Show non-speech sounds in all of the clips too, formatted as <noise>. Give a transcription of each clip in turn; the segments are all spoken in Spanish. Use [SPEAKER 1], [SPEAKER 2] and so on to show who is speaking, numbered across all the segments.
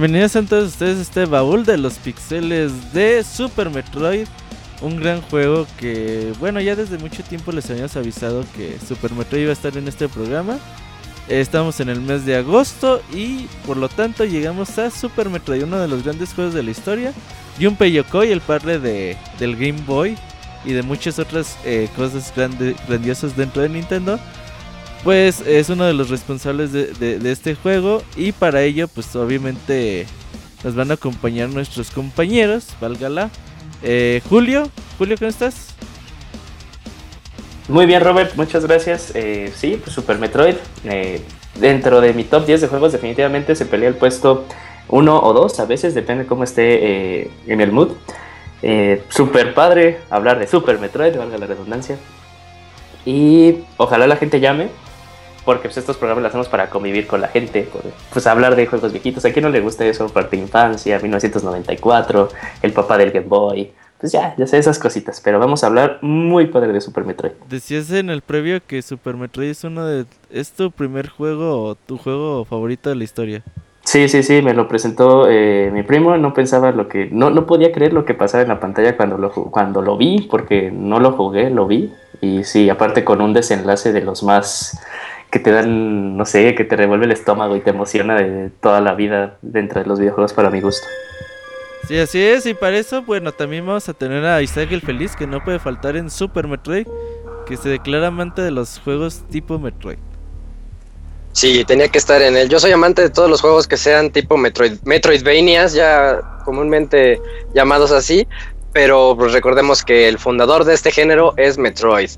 [SPEAKER 1] Bienvenidos a todos ustedes a este baúl de los pixeles de Super Metroid. Un gran juego que, bueno, ya desde mucho tiempo les habíamos avisado que Super Metroid iba a estar en este programa. Estamos en el mes de agosto y por lo tanto llegamos a Super Metroid, uno de los grandes juegos de la historia. Y un Yokoi, el padre de, del Game Boy y de muchas otras eh, cosas grandiosas dentro de Nintendo pues es uno de los responsables de, este juego y para ello pues obviamente nos van a acompañar nuestros compañeros, válgala. Eh, Julio, Julio, ¿cómo estás?
[SPEAKER 2] Muy bien Robert, muchas gracias. Eh, sí, pues Super Metroid, eh, dentro de mi top 10 de juegos definitivamente se pelea el puesto 1 o 2, a veces depende cómo esté en el mood. super padre hablar de Super Metroid, valga la redundancia. Y ojalá la gente llame porque pues, estos programas los hacemos para convivir con la gente, pues hablar de juegos viejitos. ¿A quién no le gusta eso? Parte de infancia, 1994, el papá del Game Boy. Pues ya, ya sé esas cositas, pero vamos a hablar muy padre de Super Metroid.
[SPEAKER 1] Decías en el previo que Super Metroid es uno de... ¿Es tu primer juego o tu juego favorito de la historia?
[SPEAKER 2] Sí, sí, sí, me lo presentó eh, mi primo, no pensaba lo que... No, no podía creer lo que pasaba en la pantalla cuando lo, cuando lo vi, porque no lo jugué, lo vi. Y sí, aparte con un desenlace de los más que te dan, no sé, que te revuelve el estómago y te emociona de toda la vida dentro de los videojuegos para mi gusto.
[SPEAKER 1] Sí, así es, y para eso, bueno, también vamos a tener a Isaac el Feliz, que no puede faltar en Super Metroid, que se declara amante de los juegos tipo Metroid.
[SPEAKER 3] Sí, tenía que estar en él. Yo soy amante de todos los juegos que sean tipo Metroid, Metroidvanias, ya comúnmente llamados así, pero pues recordemos que el fundador de este género es Metroid.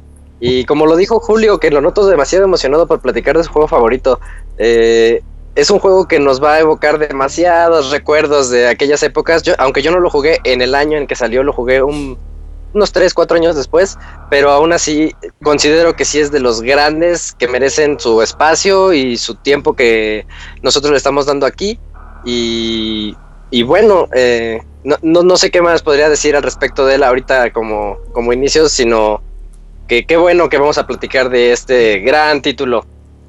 [SPEAKER 3] Y como lo dijo Julio, que lo noto demasiado emocionado por platicar de su juego favorito, eh, es un juego que nos va a evocar demasiados recuerdos de aquellas épocas. aunque yo no lo jugué en el año en que salió, lo jugué unos 3, 4 años después, pero aún así considero que sí es de los grandes que merecen su espacio y su tiempo que nosotros le estamos dando aquí. Y, bueno, eh, no, no, sé qué más podría decir al respecto de él ahorita como, como inicio, sino qué bueno que vamos a platicar de este gran título,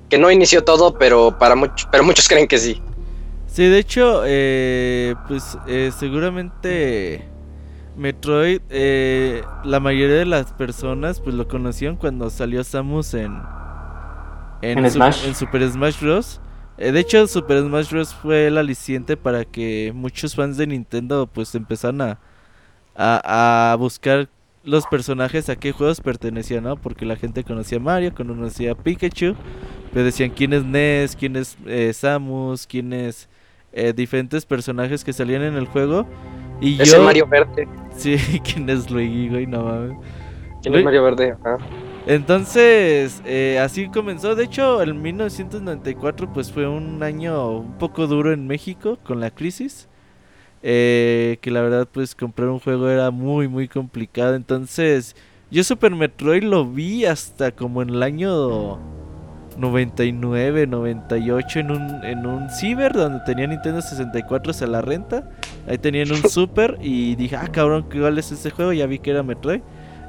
[SPEAKER 3] que no inició todo, pero para muchos, pero muchos creen que sí.
[SPEAKER 1] Sí, de hecho, eh, pues eh, seguramente Metroid, eh, la mayoría de las personas pues lo conocían cuando salió Samus en en, Super Smash Bros. de hecho, Super Smash Bros. fue el aliciente para que muchos fans de Nintendo pues empezaran a, a, a buscar los personajes a qué juegos pertenecían, ¿no? Porque la gente conocía a Mario, conocía a Pikachu, pero decían quién es Ness, quién es eh, Samus, quién es eh, diferentes personajes que salían en el juego. Y
[SPEAKER 3] es yo... Mario Verde. <laughs>
[SPEAKER 1] Sí, quién es Luigi, güey, no mames.
[SPEAKER 3] ¿Quién es Mario Verde?
[SPEAKER 1] Entonces, eh, así comenzó. De hecho, el 1994 pues fue un año un poco duro en México con la crisis. Eh, que la verdad pues comprar un juego era muy muy complicado. Entonces yo Super Metroid lo vi hasta como en el año 99, 98 en un, en un ciber donde tenía Nintendo 64 a la renta. Ahí tenían un <laughs> Super y dije, ah cabrón, ¿cuál es ese juego? Ya vi que era Metroid.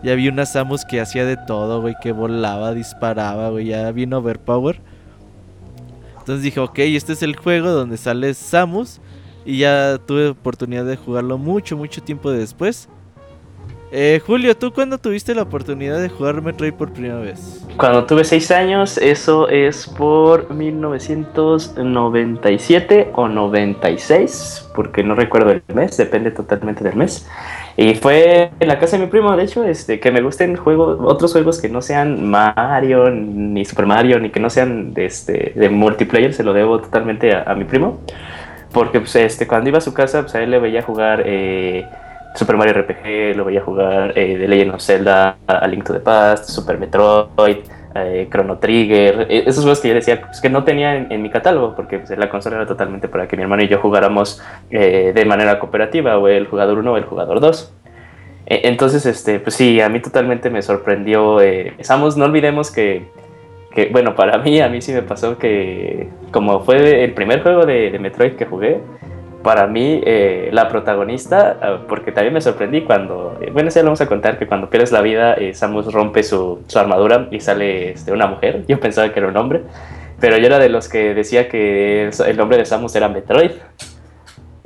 [SPEAKER 1] Ya vi una Samus que hacía de todo, güey, que volaba, disparaba, güey, ya vino Overpower. Entonces dije, ok, este es el juego donde sale Samus y ya tuve oportunidad de jugarlo mucho, mucho tiempo después. Eh, Julio, ¿tú cuándo tuviste la oportunidad de jugar Metroid por primera vez?
[SPEAKER 2] Cuando tuve 6 años, eso es por 1997 o 96, porque no recuerdo el mes, depende totalmente del mes. Y fue en la casa de mi primo, de hecho, este, que me gusten juegos, otros juegos que no sean Mario, ni Super Mario, ni que no sean de, este, de multiplayer, se lo debo totalmente a mi primo. Porque pues, este, cuando iba a su casa, pues a él le veía jugar eh, Super Mario RPG, lo veía jugar eh, The Legend of Zelda, A Link to the Past, Super Metroid, eh, Chrono Trigger, esos juegos que yo decía pues, que no tenía en, mi catálogo, porque pues, la consola era totalmente para que mi hermano y yo jugáramos de manera cooperativa, o el jugador 1 o el jugador 2. Entonces, este, pues sí, a mí totalmente me sorprendió. Samus, no olvidemos que que bueno, para mí, a mí sí me pasó que como fue el primer juego de, Metroid que jugué, para mí eh, la protagonista, ah, porque también me sorprendí cuando, eh, bueno, ya lo vamos a contar, que cuando pierdes la vida, eh, Samus rompe su, su, armadura y sale este, una mujer, yo pensaba que era un hombre, pero yo era de los que decía que el nombre de Samus era Metroid.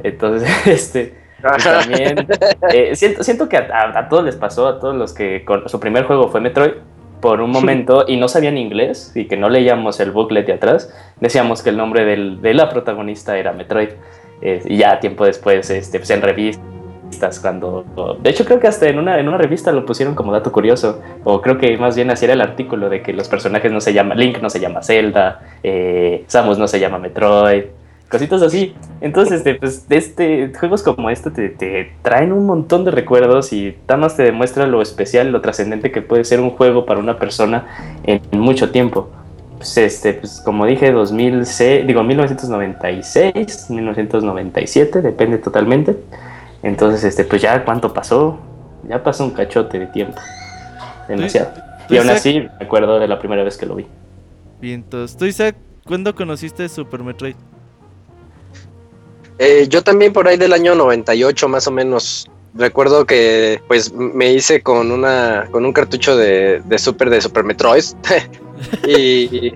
[SPEAKER 2] Entonces, <laughs> este, también <laughs> eh, siento, siento que a, todos les pasó, a todos los que con, su primer juego fue Metroid, por un momento y no sabían inglés y que no leíamos el booklet de atrás, decíamos que el nombre del, de la protagonista era Metroid. Eh, y ya tiempo después, este, pues en revistas, cuando... De hecho creo que hasta en una, en una revista lo pusieron como dato curioso, o creo que más bien así era el artículo de que los personajes no se llaman, Link no se llama Zelda, eh, Samus no se llama Metroid, cositas así. Entonces, este, pues, este, juegos como este te, traen un montón de recuerdos y más te demuestra lo especial, lo trascendente que puede ser un juego para una persona en mucho tiempo. Pues, este, pues, como dije, 2006, digo, 1996, 1997, depende totalmente. Entonces, este, pues ya cuánto pasó, ya pasó un cachote de tiempo. Demasiado. y aún así, me acuerdo de la primera vez que lo vi.
[SPEAKER 1] Bien, entonces, ¿tú, Isaac, cuándo conociste Super Metroid?
[SPEAKER 3] Eh, yo también por ahí del año 98 más o menos. Recuerdo que pues me hice con una con un cartucho de, Super de Super Metroid <laughs> y,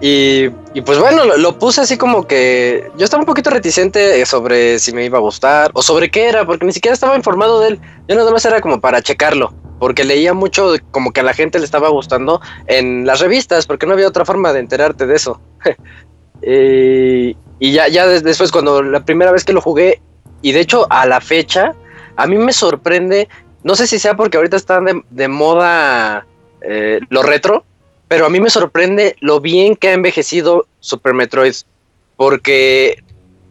[SPEAKER 3] y, pues bueno, lo, puse así como que yo estaba un poquito reticente sobre si me iba a gustar o sobre qué era, porque ni siquiera estaba informado de él. Yo nada más era como para checarlo, porque leía mucho como que a la gente le estaba gustando en las revistas, porque no había otra forma de enterarte de eso. <laughs> y, y ya, ya después, cuando la primera vez que lo jugué, y de hecho a la fecha, a mí me sorprende, no sé si sea porque ahorita están de, moda eh, lo retro, pero a mí me sorprende lo bien que ha envejecido Super Metroid, porque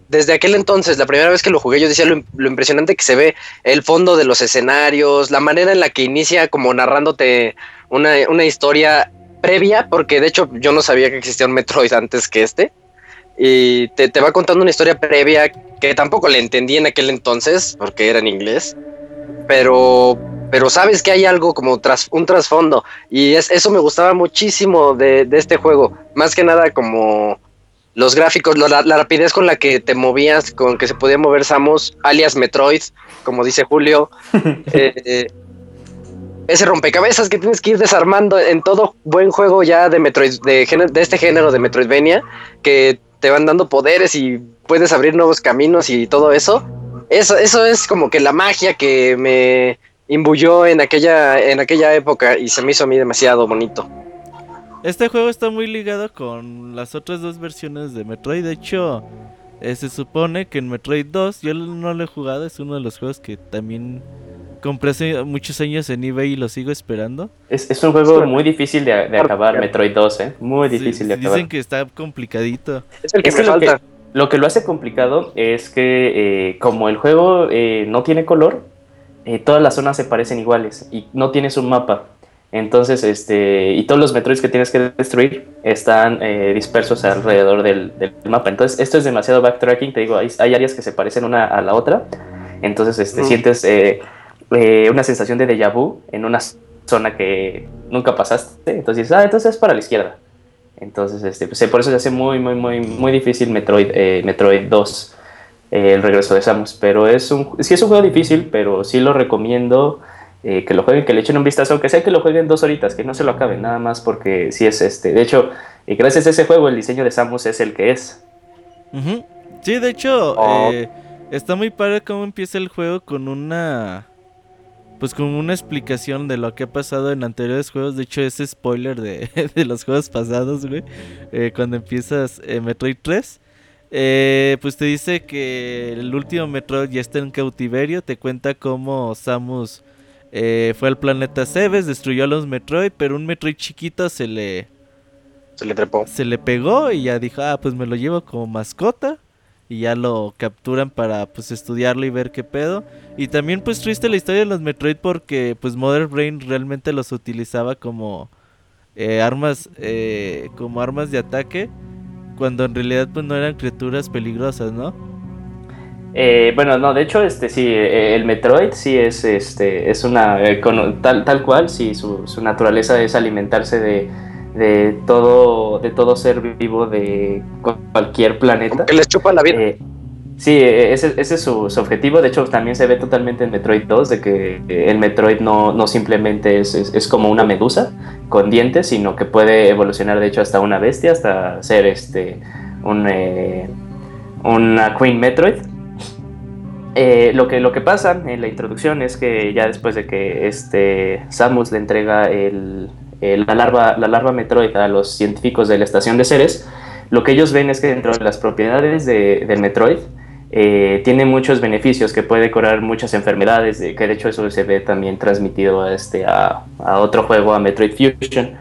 [SPEAKER 3] desde aquel entonces, la primera vez que lo jugué, yo decía lo, lo, impresionante que se ve el fondo de los escenarios, la manera en la que inicia como narrándote una, una historia previa, porque de hecho yo no sabía que existía un Metroid antes que este y te, va contando una historia previa que tampoco le entendí en aquel entonces, porque era en inglés, pero, pero sabes que hay algo como tras, un trasfondo, y es, eso me gustaba muchísimo de, este juego, más que nada como los gráficos, la, rapidez con la que te movías, con que se podía mover Samus, alias Metroid, como dice Julio. <laughs> Eh, ese rompecabezas que tienes que ir desarmando en todo buen juego ya de Metroid, de, este género de Metroidvania, que te van dando poderes y puedes abrir nuevos caminos y todo eso. Eso, eso es como que la magia que me imbuyó en aquella, en aquella época y se me hizo a mí demasiado bonito.
[SPEAKER 1] Este juego está muy ligado con las otras dos versiones de Metroid. De hecho, eh, se supone que en Metroid 2, yo no lo he jugado, es uno de los juegos que también compré hace muchos años en eBay y lo sigo esperando.
[SPEAKER 2] Es, un juego muy difícil de, acabar, Metroid 2, ¿eh? Muy difícil de acabar.
[SPEAKER 1] Dicen que está complicadito.
[SPEAKER 2] Es el que falta. Lo que, lo hace complicado es que eh, como el juego eh, no tiene color, eh, todas las zonas se parecen iguales y no tienes un mapa. Entonces, este, y todos los Metroids que tienes que destruir están dispersos alrededor del, mapa. Entonces, esto es demasiado backtracking. Te digo, hay, áreas que se parecen una a la otra. Entonces, este, sientes eh, una sensación de déjà vu en una zona que nunca pasaste. Entonces ah, entonces es para la izquierda. Entonces, este, pues, por eso se hace muy, muy, muy, muy difícil Metroid, eh, Metroid 2, eh, el regreso de Samus. Pero es un, sí es un juego difícil, pero sí lo recomiendo que lo jueguen, que le echen un vistazo, aunque sea que lo jueguen dos horitas, que no se lo acaben, nada más porque sí es este. De hecho, gracias a ese juego, el diseño de Samus es el que es.
[SPEAKER 1] Sí, de hecho, oh. está muy padre cómo empieza el juego con una pues con una explicación de lo que ha pasado en anteriores juegos. De hecho, ese spoiler de, <laughs> los juegos pasados, güey. Eh, cuando empiezas eh, Metroid 3. Eh, pues te dice que el último Metroid ya está en cautiverio. Te cuenta cómo Samus fue al planeta Cebes, destruyó a los Metroid, pero un Metroid chiquito se le...
[SPEAKER 3] Se le trepó.
[SPEAKER 1] Se le pegó y ya dijo, ah, pues me lo llevo como mascota y ya lo capturan para pues estudiarlo y ver qué pedo. Y también pues triste la historia de los Metroid porque pues Mother Brain realmente los utilizaba como eh, armas eh, como armas de ataque cuando en realidad pues no eran criaturas peligrosas, ¿no?
[SPEAKER 2] Eh, bueno, no, de hecho, este sí, el Metroid sí es, este, es una, tal, tal cual, sí, su naturaleza es alimentarse de, de todo, de todo ser vivo de cualquier planeta.
[SPEAKER 3] Que les chupa la vida.
[SPEAKER 2] Eh, sí, e, ese, ese es su, objetivo. De hecho, también se ve totalmente en Metroid 2 de que el Metroid no, no simplemente es, es, como una medusa con dientes, sino que puede evolucionar, de hecho, hasta una bestia, hasta ser este un, eh, una Queen Metroid. eh, lo, que, lo que pasa en la introducción es que ya después de que este Samus le entrega el, la, larva, la larva Metroid a los científicos de la estación de Ceres, lo que ellos ven es que dentro de las propiedades de, del Metroid eh, tiene muchos beneficios, que puede curar muchas enfermedades, que de hecho eso se ve también transmitido a, este, a, otro juego, a Metroid Fusion.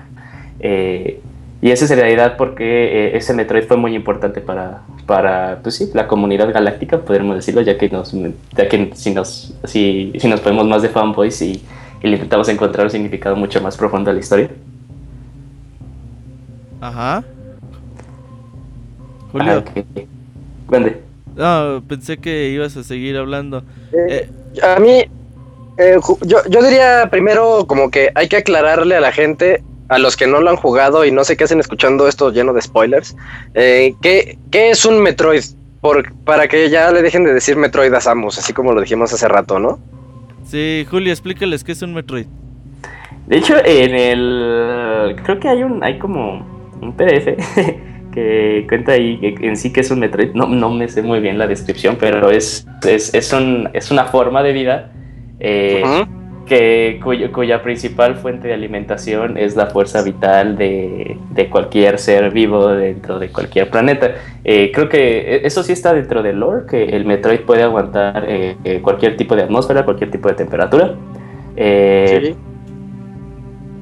[SPEAKER 2] Eh, y esa es en realidad porque eh, ese Metroid fue muy importante para, para pues sí, la comunidad galáctica, podríamos decirlo, ya que, nos, ya que si, nos, si, si nos ponemos más de fanboys y, y, le intentamos encontrar un significado mucho más profundo a la historia.
[SPEAKER 1] Ajá. Julio.
[SPEAKER 2] Ah,
[SPEAKER 1] No, pensé que ibas a seguir hablando.
[SPEAKER 3] Eh, a mí, eh, yo, yo diría primero como que hay que aclararle a la gente a los que no lo han jugado y no sé qué hacen escuchando esto lleno de spoilers, eh, ¿qué, es un Metroid? Por, para que ya le dejen de decir Metroid a Samus, así como lo dijimos hace rato, ¿no?
[SPEAKER 1] Sí, Julio, explícales qué es un Metroid.
[SPEAKER 2] De hecho, en el. Creo que hay un. hay como un PDF <laughs> que cuenta ahí en sí que es un Metroid. No, no me sé muy bien la descripción, pero es, es, es, un, es una forma de vida. Eh, que, cuya principal fuente de alimentación es la fuerza vital de, cualquier ser vivo dentro de cualquier planeta. Eh, creo que e, eso sí está dentro del lore, que el Metroid puede aguantar eh, eh, cualquier tipo de atmósfera, cualquier tipo de temperatura.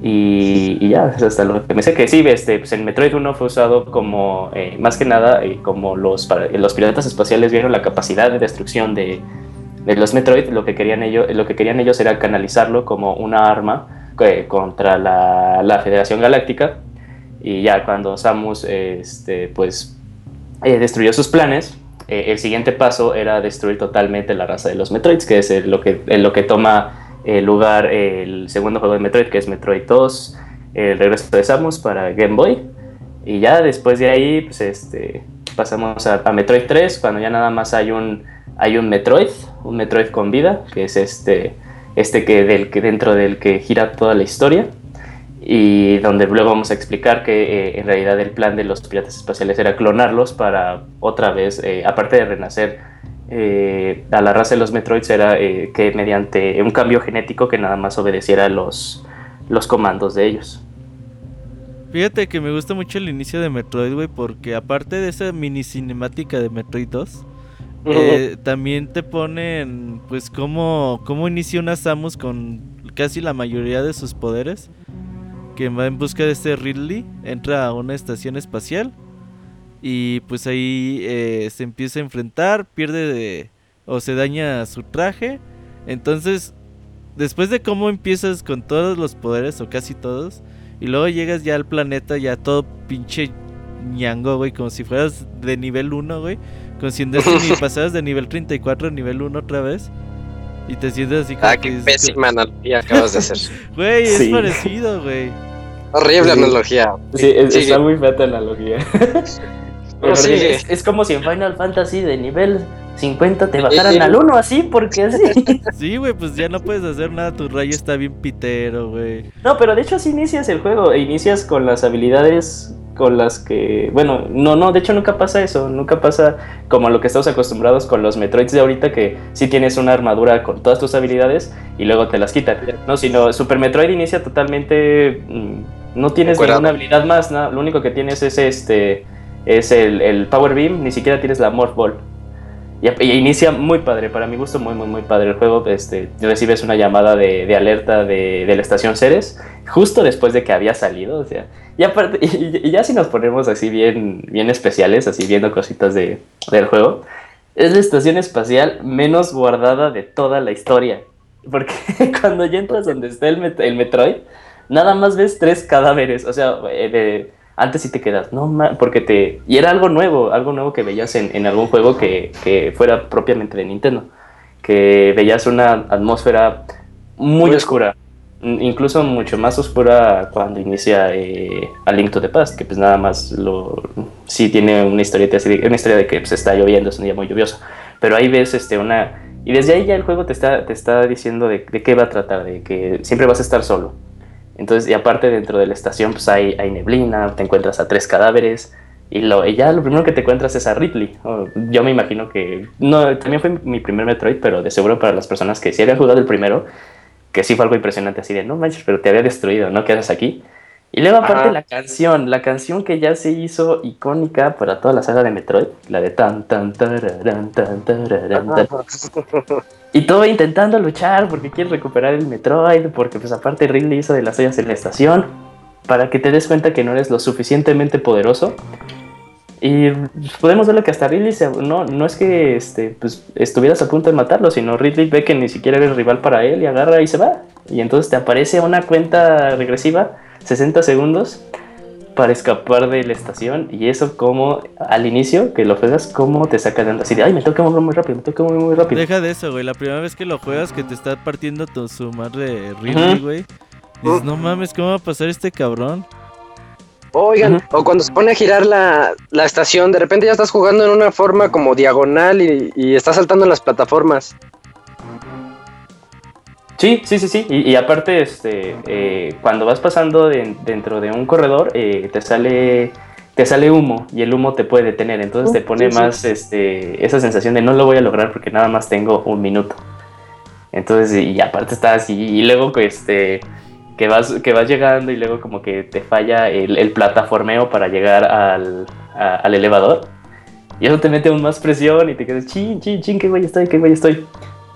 [SPEAKER 2] Y, ya, hasta lo que me sé que sí, este, pues el Metroid 1 fue usado como, más que nada, como los, los piratas espaciales vieron la capacidad de destrucción de, de los Metroid lo que querían ellos, lo que querían ellos era canalizarlo como una arma eh, contra la, la, Federación Galáctica. Y ya cuando Samus este, pues eh, destruyó sus planes eh, el siguiente paso era destruir totalmente la raza de los Metroids que es lo que lo que toma lugar el segundo juego de Metroid que es Metroid 2 el regreso de Samus para Game Boy. Y ya después de ahí pues este pasamos a, a Metroid 3 cuando ya nada más hay un hay un Metroid, un Metroid con vida, que es este, este que, del, que dentro del que gira toda la historia y donde luego vamos a explicar que eh, en realidad el plan de los piratas espaciales era clonarlos para otra vez, eh, aparte de renacer eh, a la raza de los Metroids, era que mediante un cambio genético que nada más obedeciera los, los comandos de ellos.
[SPEAKER 1] Fíjate que me gusta mucho el inicio de Metroid, güey, porque aparte de esa mini cinemática de Metroid 2, eh, también te ponen, pues, cómo, cómo inicia una Samus con casi la mayoría de sus poderes. Que va en busca de este Ridley, entra a una estación espacial y pues ahí eh, se empieza a enfrentar, pierde de, o se daña su traje. Entonces, después de cómo empiezas con todos los poderes, o casi todos, y luego llegas ya al planeta ya todo pinche ñango, güey, como si fueras de nivel 1, güey con Destiny <laughs> pasas de nivel 34 a nivel 1 otra vez. Y te sientes así
[SPEAKER 3] como. Ah, qué pésima analogía acabas de hacer. <laughs>
[SPEAKER 1] Güey, es parecido, güey.
[SPEAKER 3] Horrible analogía.
[SPEAKER 2] Sí, está muy fea tu analogía. <laughs> Pero sí. es, como si en Final Fantasy de nivel 50 te bajaran al 1 así, porque así.
[SPEAKER 1] Sí, güey, pues ya no puedes hacer nada, tu rayo está bien pitero, güey.
[SPEAKER 2] No, pero de hecho así inicias el juego, e inicias con las habilidades con las que, bueno, no, no, de hecho nunca pasa eso, nunca pasa como lo que estamos acostumbrados con los Metroids de ahorita, que sí tienes una armadura con todas tus habilidades y luego te las quitan, no, sino Super Metroid inicia totalmente, mm, no tienes ninguna habilidad más, ¿no? lo único que tienes es este, es el, el Power Beam, ni siquiera tienes la Morph Ball. Y, inicia muy padre, para mi gusto muy, muy, muy padre el juego. Este, recibes una llamada de, de alerta de, de, la estación Ceres, justo después de que había salido. O sea, y, aparte, <laughs> y, ya si nos ponemos así bien, bien especiales, así viendo cositas de, del juego, es la estación espacial menos guardada de toda la historia. Porque <laughs> cuando ya entras donde está el, el Metroid, nada más ves tres cadáveres. O sea, eh, de antes sí te quedas, no, porque te... Y era algo nuevo, algo nuevo que veías en, en algún juego que, que, fuera propiamente de Nintendo, que veías una atmósfera muy oscura, incluso mucho más oscura cuando inicia eh, A Link to the Past, que pues nada más lo... Sí tiene una historia, una historia de que pues, está lloviendo, es un día muy lluvioso, pero ahí ves este, una... Y desde ahí ya el juego te está, te está diciendo de, de qué va a tratar, de que siempre vas a estar solo entonces, y aparte dentro de la estación pues hay, hay neblina, te encuentras a tres cadáveres, Y, lo, ya lo primero que te encuentras es a Ridley. yo me imagino que. No, también fue mi primer Metroid, pero de seguro para las personas que sí habían jugado el primero, que sí fue algo impresionante, así de no manches, pero te había destruido, ¿no? ¿Qué haces aquí? Y luego, aparte, la canción, la canción que ya se hizo icónica para toda la saga de Metroid, la de tan, tan, tan, tan, tan. <laughs> Y todo intentando luchar porque quiere recuperar el Metroid, porque, pues, aparte, Ridley hizo de las ollas en la estación, para que te des cuenta que no eres lo suficientemente poderoso y podemos verlo que hasta Ridley no, no es que este, pues, estuvieras a punto de matarlo, sino Ridley ve que ni siquiera eres rival para él y agarra y se va. Y entonces te aparece una cuenta regresiva, 60 segundos, para escapar de la estación. Y eso como al inicio, que lo juegas, como te saca de onda. Así de, ay, me toca mover muy rápido, me toca mover muy rápido.
[SPEAKER 1] Deja de eso, güey. La primera vez que lo juegas, que te está partiendo tu, su madre Ridley, güey. Dices, no mames, ¿cómo va a pasar este cabrón?
[SPEAKER 3] Oigan, o cuando se pone a girar la, estación, de repente ya estás jugando en una forma como diagonal y, y estás saltando en las plataformas.
[SPEAKER 2] Sí, sí, sí, sí. Y, aparte, este, eh, cuando vas pasando dentro de un corredor, eh, te sale te sale humo y el humo te puede detener. Entonces te pone más Este, esa sensación de no lo voy a lograr porque nada más tengo un minuto. Entonces, y aparte estás y, y luego, este que vas, que vas llegando y luego como que te falla el, plataformeo para llegar al, al, elevador. Y eso te mete aún más presión y te quedas, chin, chin, chin, qué güey estoy, qué güey estoy.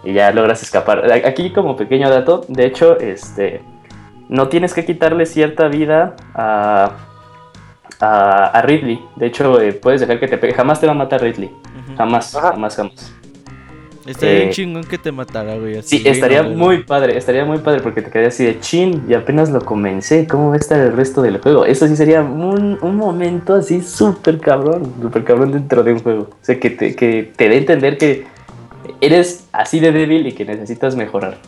[SPEAKER 2] Y ya logras escapar. Aquí como pequeño dato, de hecho, este, no tienes que quitarle cierta vida a, a, Ridley. De hecho, eh, puedes dejar que te pegue. Jamás te va a matar Ridley. Jamás, jamás, jamás.
[SPEAKER 1] Estaría bien eh, chingón que te matara, güey.
[SPEAKER 2] sí, estaría muy padre, estaría muy padre porque te quedaría así de chin y apenas lo comencé. ¿Cómo va a estar el resto del juego? Eso sí sería un, momento así súper cabrón, súper cabrón dentro de un juego. O sea, que te, que te dé a entender que eres así de débil y que necesitas mejorar.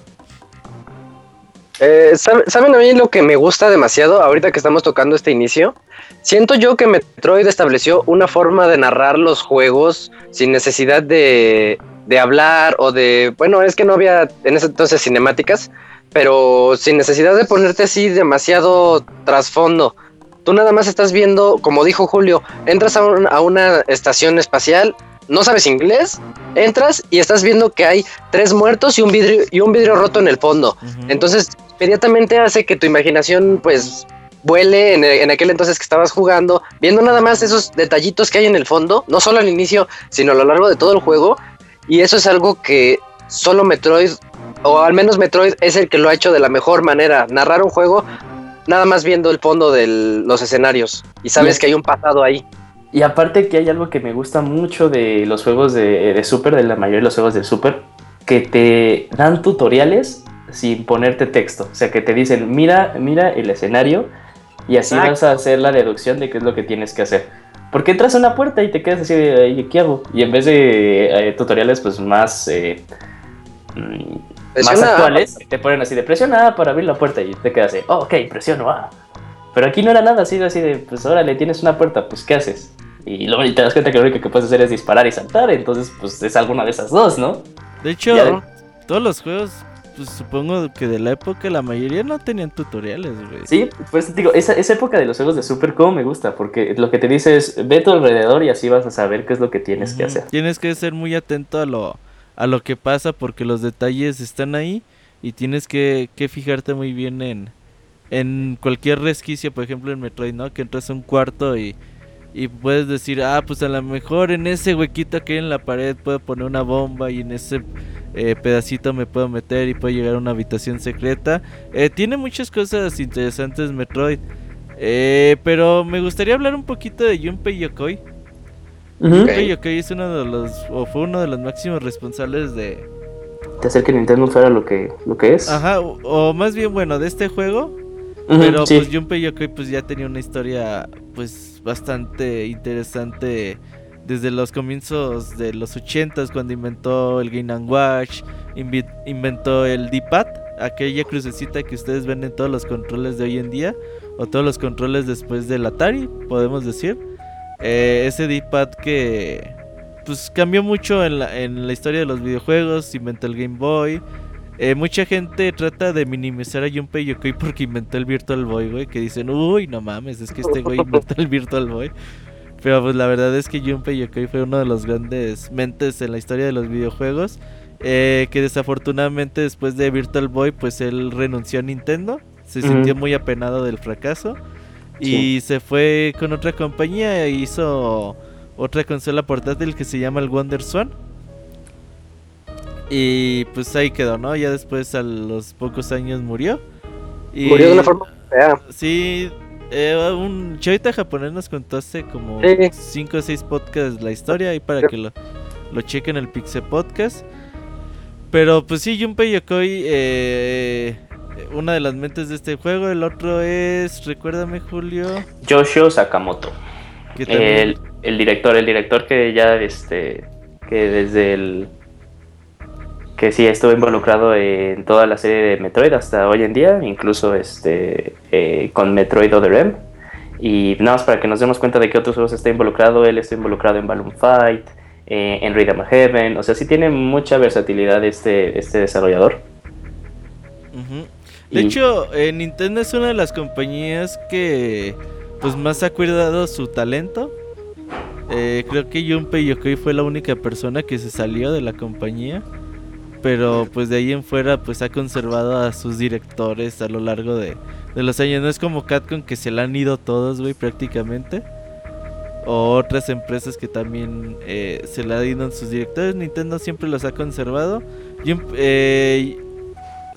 [SPEAKER 3] Eh, ¿Saben a mí lo que me gusta demasiado ahorita que estamos tocando este inicio? Siento yo que Metroid estableció una forma de narrar los juegos sin necesidad de, de hablar o de, bueno, es que no había en ese entonces cinemáticas, pero sin necesidad de ponerte así demasiado trasfondo. Tú nada más estás viendo, como dijo Julio, entras a, una estación espacial, no sabes inglés, entras y estás viendo que hay tres muertos y un vidrio, y un vidrio roto en el fondo. Entonces, inmediatamente hace que tu imaginación, pues, vuele en, en, aquel entonces que estabas jugando, viendo nada más esos detallitos que hay en el fondo, no solo al inicio, sino a lo largo de todo el juego, y eso es algo que solo Metroid, o al menos Metroid, es el que lo ha hecho de la mejor manera. Narrar un juego nada más viendo el fondo de los escenarios. Y sabes que hay un pasado ahí.
[SPEAKER 2] Y aparte que hay algo que me gusta mucho de los juegos de, de, Super, de la mayoría de los juegos de Super, que te dan tutoriales sin ponerte texto. O sea, que te dicen, mira, mira el escenario y así vas a hacer la deducción de qué es lo que tienes que hacer. Porque entras a una puerta y te quedas así de, ¿qué hago? Y en vez de eh, tutoriales pues más, eh, mm, más actuales, te ponen así de presiona para abrir la puerta y te quedas así, oh, ok, presiono A. Pero aquí no era nada así, así de, pues órale, tienes una puerta, pues ¿qué haces? Y luego te das cuenta que lo único que puedes hacer es disparar y saltar, entonces pues es alguna de esas dos, ¿no?
[SPEAKER 1] De hecho, todos los juegos pues supongo que de la época la mayoría no tenían tutoriales, güey.
[SPEAKER 2] Sí, pues digo, esa, esa época de los juegos de Super como me gusta, porque lo que te dice es ve tu alrededor y así vas a saber qué es lo que tienes que hacer.
[SPEAKER 1] Tienes que ser muy atento a lo, a lo que pasa porque los detalles están ahí y tienes que, que fijarte muy bien en, en cualquier resquicio, por ejemplo en Metroid, ¿no? Que entras a un cuarto y, y puedes decir, ah, pues a lo mejor en ese huequito que hay en la pared puedo poner una bomba y en ese eh, pedacito me puedo meter y puedo llegar a una habitación secreta. Eh, tiene muchas cosas interesantes Metroid. Eh, pero me gustaría hablar un poquito de Junpei Yokoi. Junpei Yokoi es uno de los, o fue uno de los máximos responsables de...
[SPEAKER 2] De hacer que Nintendo fuera lo que, lo que es.
[SPEAKER 1] Ajá, o, más bien, bueno, de este juego. pero pues Junpei Yokoi pues ya tenía una historia pues bastante interesante desde los comienzos de los 80s cuando inventó el Game Watch, inventó el D-Pad, aquella crucecita que ustedes ven en todos los controles de hoy en día, o todos los controles después del Atari, podemos decir. Eh, ese D-Pad que pues cambió mucho en la, en la historia de los videojuegos, inventó el Game Boy. Eh, mucha gente trata de minimizar a Junpei Yokoi porque inventó el Virtual Boy, güey. Que dicen, uy, no mames, es que este güey inventó el Virtual Boy. Pero pues la verdad es que Junpei Yokoi fue uno de los grandes mentes en la historia de los videojuegos. Eh, que desafortunadamente después de Virtual Boy, pues él renunció a Nintendo. Se sintió muy apenado del fracaso. Y se fue con otra compañía e hizo otra consola portátil que se llama el Wonder Swan. Y pues ahí quedó, ¿no? Ya después a los pocos años murió.
[SPEAKER 3] Y, murió de una forma fea.
[SPEAKER 1] Sí, eh, un chavita japonés nos contó hace como 5 o 6 podcasts la historia ahí para que lo, lo chequen el Pixel Podcast. Pero pues sí, Junpei Yokoi, eh, una de las mentes de este juego. El otro es, recuérdame Julio.
[SPEAKER 2] Yoshio Sakamoto. El, el, director, el director que ya, este, que desde el... Que sí estuvo involucrado en toda la serie de Metroid hasta hoy en día, incluso este, eh, con Metroid Other M. Y nada más para que nos demos cuenta de que otros juegos está involucrado, él está involucrado en Balloon Fight, eh, en Rhythm of Heaven, o sea, sí tiene mucha versatilidad este, este desarrollador.
[SPEAKER 1] De hecho, eh, Nintendo es una de las compañías que pues más ha cuidado su talento. Creo que Junpei Yokoi fue la única persona que se salió de la compañía. Pero pues de ahí en fuera pues ha conservado a sus directores a lo largo de, los años. No es como Capcom que se la han ido todos, güey, prácticamente. O otras empresas que también eh, se la han ido sus directores. Nintendo siempre los ha conservado. eh,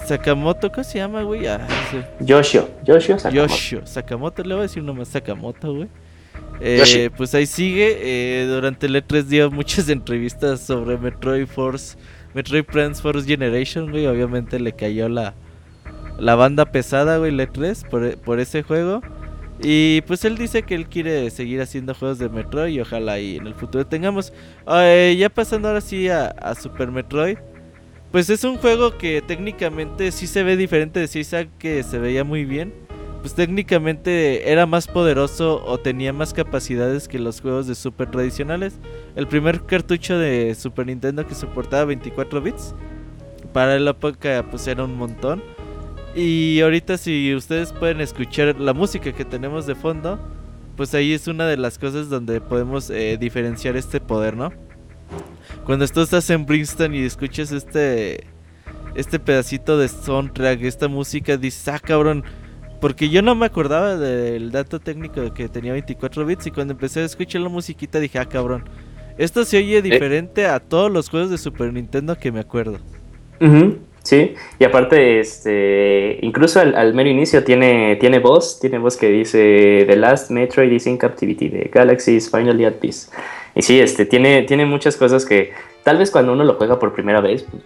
[SPEAKER 1] Sakamoto, ¿cómo se llama, güey? Ah,
[SPEAKER 2] Yoshio, Yoshio
[SPEAKER 1] Sakamoto. Yoshio Sakamoto, le voy a decir nomás Sakamoto, güey. Eh, pues ahí sigue. Eh, durante el E3 dio muchas <laughs> entrevistas sobre Metroid Force, Metroid Prime Force Generation, güey. Obviamente le cayó la, la banda pesada, güey, el E3 por, por ese juego. Y pues él dice que él quiere seguir haciendo juegos de Metroid y ojalá y en el futuro tengamos. Ya pasando ahora sí a, a Super Metroid. Pues es un juego que técnicamente sí se ve diferente de Isaac que se veía muy bien. Pues técnicamente era más poderoso o tenía más capacidades que los juegos de Super tradicionales. El primer cartucho de Super Nintendo que soportaba 24 bits. Para la época pues era un montón. Y ahorita si ustedes pueden escuchar la música que tenemos de fondo, pues ahí es una de las cosas donde podemos eh, diferenciar este poder, ¿no? Cuando tú estás en Brixton y escuchas este este pedacito de soundtrack, esta música, dices, ah, cabrón. Porque yo no me acordaba del dato técnico de que tenía 24 bits y cuando empecé a escuchar la musiquita dije, ah, cabrón. Esto se oye diferente a todos los juegos de Super Nintendo que me acuerdo.
[SPEAKER 2] Sí, y aparte, este, incluso al, mero inicio tiene, tiene voz, tiene voz que dice The Last Metroid is in Captivity, the Galaxy is finally at peace. Y sí, este, tiene, tiene muchas cosas que tal vez cuando uno lo juega por primera vez, pues,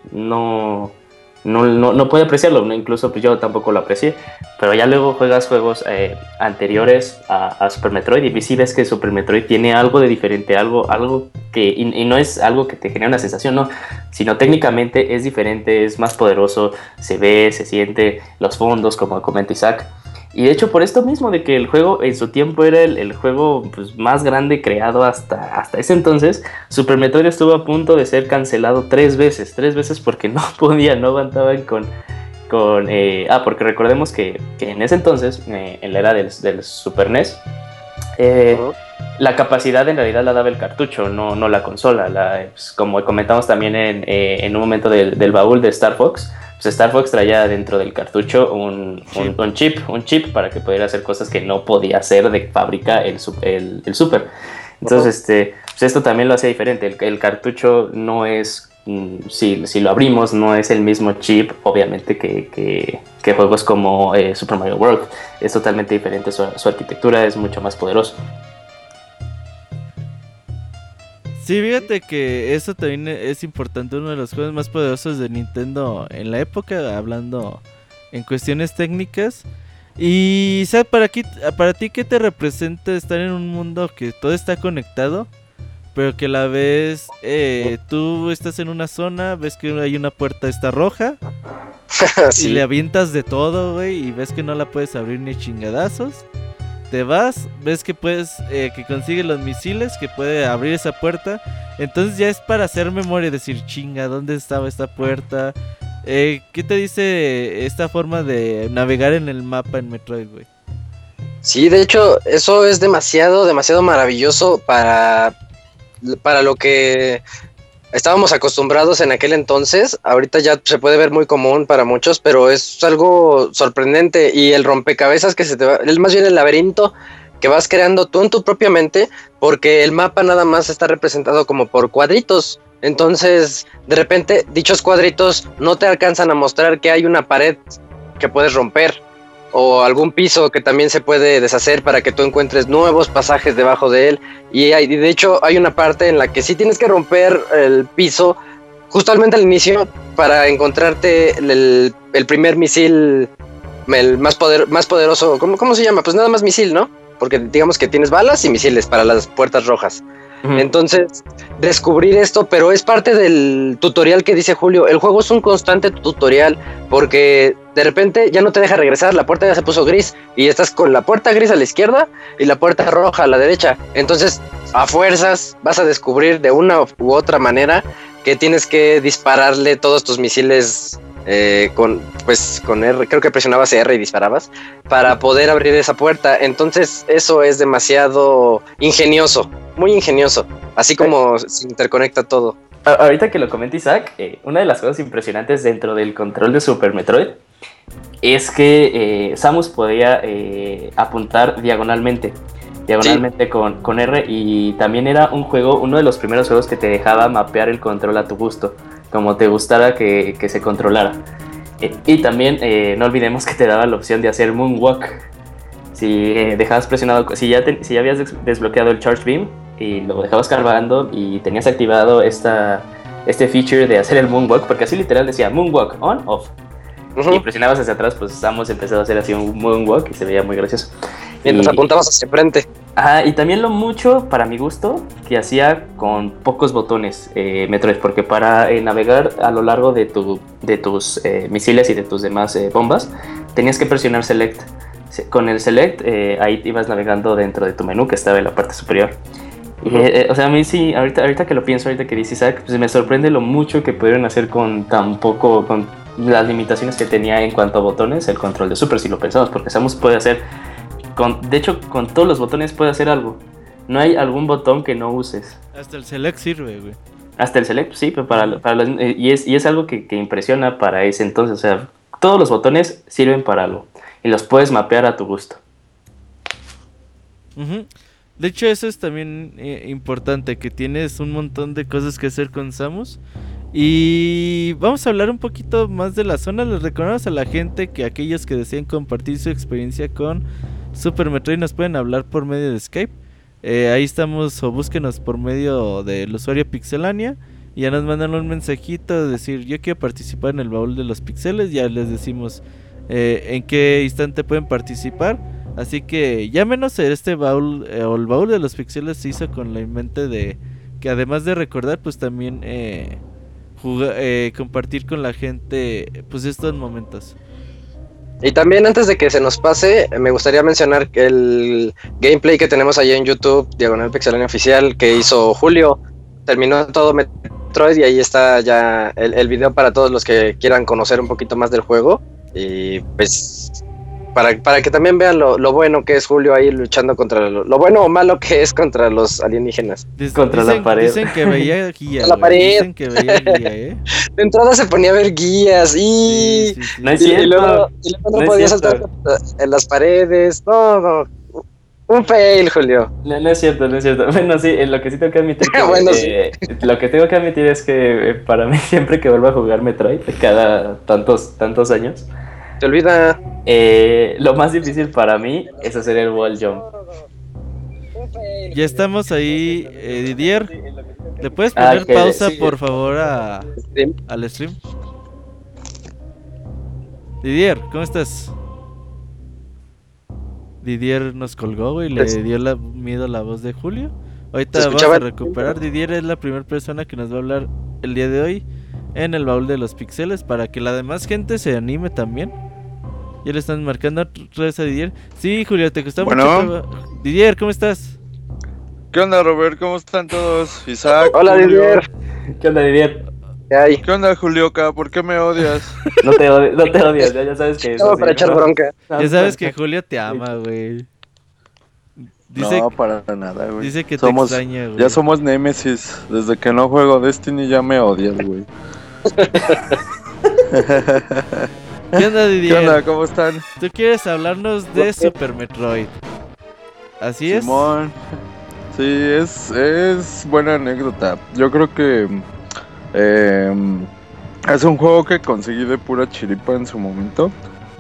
[SPEAKER 2] no, no, no, puede apreciarlo, incluso pues yo tampoco lo aprecié, pero ya luego juegas juegos eh, anteriores a, Super Metroid y sí ves que Super Metroid tiene algo de diferente, algo, algo que, y, no es algo que te genera una sensación, no, sino técnicamente es diferente, es más poderoso, se ve, se siente, los fondos, como comenta Isaac, y de hecho por esto mismo de que el juego en su tiempo era el, juego pues, más grande creado hasta, hasta ese entonces, Super Metroid estuvo a punto de ser cancelado tres veces, tres veces porque <laughs> no podía, no aguantaban con... con eh, ah, porque recordemos que, en ese entonces, eh, en la era del, Super NES, eh, la capacidad en realidad la daba el cartucho, no, no la consola. La, pues, como comentamos también en, en un momento del, del baúl de Star Fox, pues Star Fox traía dentro del cartucho un, chip, un chip para que pudiera hacer cosas que no podía hacer de fábrica el, el, Super. Entonces, este, pues esto también lo hace diferente. El, cartucho no es, si, si, lo abrimos, no es el mismo chip, obviamente, que, que, juegos como eh, Super Mario World. Es totalmente diferente, su, arquitectura es mucho más poderosa.
[SPEAKER 1] Sí, fíjate que eso también es importante, uno de los juegos más poderosos de Nintendo en la época, hablando en cuestiones técnicas. Y, ¿sabes? Para, para ti, ¿qué te representa estar en un mundo que todo está conectado? Pero que a la vez eh, tú estás en una zona, ves que hay una puerta está roja <laughs> y le avientas de todo, güey, y ves que no la puedes abrir ni chingadazos te vas, ves que puedes, eh, que consigue los misiles, que puede abrir esa puerta. Entonces ya es para hacer memoria, decir, chinga, ¿dónde estaba esta puerta? Eh, ¿Qué te dice esta forma de navegar en el mapa en Metroid, güey?
[SPEAKER 3] Sí, de hecho, eso es demasiado, demasiado maravilloso para, para lo que estábamos acostumbrados en aquel entonces. Ahorita ya se puede ver muy común para muchos, pero es algo sorprendente. Y el rompecabezas que se te va, es más bien el laberinto que vas creando tú en tu propia mente, porque el mapa nada más está representado como por cuadritos. Entonces, de repente, dichos cuadritos no te alcanzan a mostrar que hay una pared que puedes romper o algún piso que también se puede deshacer para que tú encuentres nuevos pasajes debajo de él. Y, hay, de hecho hay una parte en la que sí tienes que romper el piso justamente al inicio para encontrarte el, primer misil, el más, poder, más poderoso. ¿cómo, ¿Cómo se llama? Pues nada más misil, ¿no? Porque digamos que tienes balas y misiles para las puertas rojas. Entonces, descubrir esto, pero es parte del tutorial que dice Julio. El juego es un constante tutorial porque de repente ya no te deja regresar, la puerta ya se puso gris y estás con la puerta gris a la izquierda y la puerta roja a la derecha. Entonces, a fuerzas vas a descubrir de una u otra manera que tienes que dispararle todos tus misiles eh, con, pues, con R, creo que presionabas R y disparabas para poder abrir esa puerta. Entonces, eso es demasiado ingenioso, muy ingenioso, así como se interconecta todo.
[SPEAKER 2] Ahorita que lo comenta Isaac, eh, una de las cosas impresionantes dentro del control de Super Metroid es que eh, Samus podía apuntar diagonalmente diagonalmente con, con, R y también era un juego, uno de los primeros juegos que te dejaba mapear el control a tu gusto como te gustara que, se controlara. Eh, y también eh, no olvidemos que te daba la opción de hacer Moonwalk. Si eh, dejabas presionado, si ya, si ya habías desbloqueado el Charge Beam y lo dejabas cargando y tenías activado esta, este feature de hacer el Moonwalk, porque así literal decía Moonwalk on, off. Y presionabas hacia atrás, pues estamos empezando a hacer así un Moonwalk y se veía muy gracioso.
[SPEAKER 3] Mientras apuntabas hacia frente.
[SPEAKER 2] Ajá, y también lo mucho, para mi gusto, que hacía con pocos botones eh, Metroid, porque para eh, navegar a lo largo de, tu, de tus eh, misiles y de tus demás eh, bombas, tenías que presionar Select. Con el Select, ahí ibas navegando dentro de tu menú que estaba en la parte superior. O sea, a mí sí, ahorita, ahorita que lo pienso, ahorita que dice Isaac, pues me sorprende lo mucho que pudieron hacer con tan poco, con las limitaciones que tenía en cuanto a botones el control de Super, si lo pensamos, porque Samus puede hacer de hecho, con todos los botones puedes hacer algo. No hay algún botón que no uses.
[SPEAKER 1] Hasta el select sirve, güey.
[SPEAKER 2] Hasta el select, sí, pero para, para eh, y, es, y es algo que, impresiona para ese entonces. O sea, todos los botones sirven para algo. Y los puedes mapear a tu gusto.
[SPEAKER 1] De hecho, eso es también eh, importante, que tienes un montón de cosas que hacer con Samus. Y vamos a hablar un poquito más de la zona. Les recordamos a la gente que aquellos que desean compartir su experiencia con Super Metroid nos pueden hablar por medio de Skype. Eh, ahí estamos o búsquenos por medio del usuario Pixelania. Y ya nos mandan un mensajito de decir yo quiero participar en el baúl de los pixeles. Ya les decimos eh, en qué instante pueden participar. Así que llámenos este baúl eh, o el baúl de los pixeles se hizo con la mente de que además de recordar pues también compartir con la gente pues estos momentos.
[SPEAKER 3] Y también antes de que se nos pase, me gustaría mencionar el gameplay que tenemos ahí en YouTube, Diagonal Pixelania Oficial, que hizo Julio, terminó todo Metroid y ahí está ya el video para todos los que quieran conocer un poquito más del juego. Y pues para, que también vean lo, bueno que es Julio ahí luchando contra lo, bueno o malo que es contra los alienígenas.
[SPEAKER 2] contra la pared.
[SPEAKER 1] Dicen que veía <laughs> guías.
[SPEAKER 3] la pared. Dicen que veía guía, ¿eh? <laughs> De entrada se ponía a ver guías y.
[SPEAKER 2] no es cierto.
[SPEAKER 3] Y luego, no, podía saltar en las paredes. No, no. Un fail, Julio.
[SPEAKER 2] No, es cierto, no es cierto. Bueno, sí, lo que sí tengo que admitir. <laughs> Que, Lo que tengo que admitir es que eh, para mí, siempre que vuelvo a jugar Metroid, cada tantos, tantos años,
[SPEAKER 3] te olvida.
[SPEAKER 2] Eh, lo más difícil para mí es hacer el wall jump.
[SPEAKER 1] Ya estamos ahí, eh, Didier. ¿Le puedes ah, poner pausa, por favor, a, al stream? Didier, ¿cómo estás? Didier nos colgó, y le pues- dio la, miedo la voz de Julio. Ahorita vamos a recuperar. Didier es la primera persona que nos va a hablar el día de hoy en el baúl de los pixeles para que la demás gente se anime también. Ya le están marcando otra vez a Didier. Sí, Julio, te costó mucho. Didier, ¿cómo estás?
[SPEAKER 4] ¿Qué onda, Robert? ¿Cómo están todos? Isaac.
[SPEAKER 3] Hola, Didier.
[SPEAKER 2] ¿Qué onda, Didier?
[SPEAKER 3] ¿Qué hay?
[SPEAKER 4] ¿Qué onda, Julioca? ¿Por qué me odias? <laughs>
[SPEAKER 2] no, te no te odias, ya, sabes que.
[SPEAKER 3] para echar bronca.
[SPEAKER 1] ya sabes que <laughs> Julio te ama, güey. Dice,
[SPEAKER 4] no, para nada, güey.
[SPEAKER 1] dice que
[SPEAKER 4] somos,
[SPEAKER 1] te extraña, güey.
[SPEAKER 4] Ya somos Nemesis. Desde que no juego Destiny ya me odias, güey. <laughs>
[SPEAKER 1] ¿Qué onda,
[SPEAKER 4] ¿Qué
[SPEAKER 1] Didier?
[SPEAKER 4] onda? ¿Cómo están?
[SPEAKER 1] Tú quieres hablarnos de Super Metroid. Así es.
[SPEAKER 4] Simón. Sí, es, es buena anécdota. Yo creo que eh, es un juego que conseguí de pura chiripa en su momento.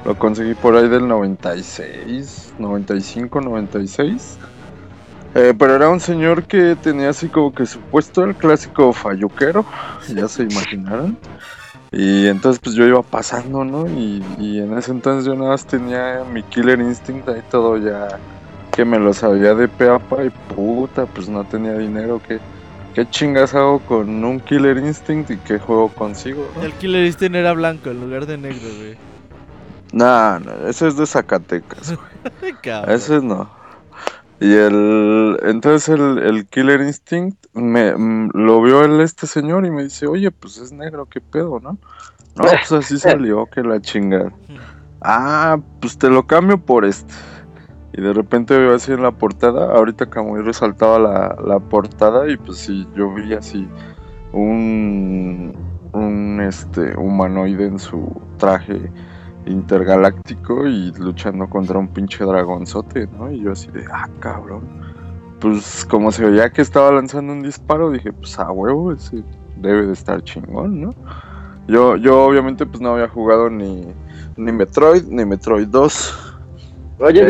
[SPEAKER 4] Lo conseguí por ahí del 96, 95, 96. Eh, pero era un señor que tenía así como que su puesto el clásico falluquero, ya se imaginarán. Y entonces pues yo iba pasando, ¿no? Y, y en ese entonces yo nada más tenía mi Killer Instinct ahí todo ya que me lo sabía de pe a pa y puta, pues no tenía dinero, ¿qué, qué chingas hago con un Killer Instinct y qué juego consigo? ¿no?
[SPEAKER 1] El Killer Instinct era blanco en lugar de negro, güey.
[SPEAKER 4] Nah, no, ese es de Zacatecas, <laughs>
[SPEAKER 1] cabrón.
[SPEAKER 4] ese no. Y el, entonces el, el Killer Instinct me, mm, lo vio el este señor y me dice, oye, pues es negro, qué pedo, ¿no? No, <laughs> pues así salió, que la chingada. Ah, pues te lo cambio por este. Y de repente veo así en la portada, ahorita como resaltaba la, la portada y pues sí, yo vi así un, un este humanoide en su traje intergaláctico y luchando contra un pinche dragonzote, ¿no? Y yo así de, ah, cabrón. Pues como se veía que estaba lanzando un disparo, dije, pues a huevo, ese debe de estar chingón, ¿no? Yo, yo obviamente pues no había jugado ni, ni Metroid, ni Metroid 2.
[SPEAKER 3] Oye,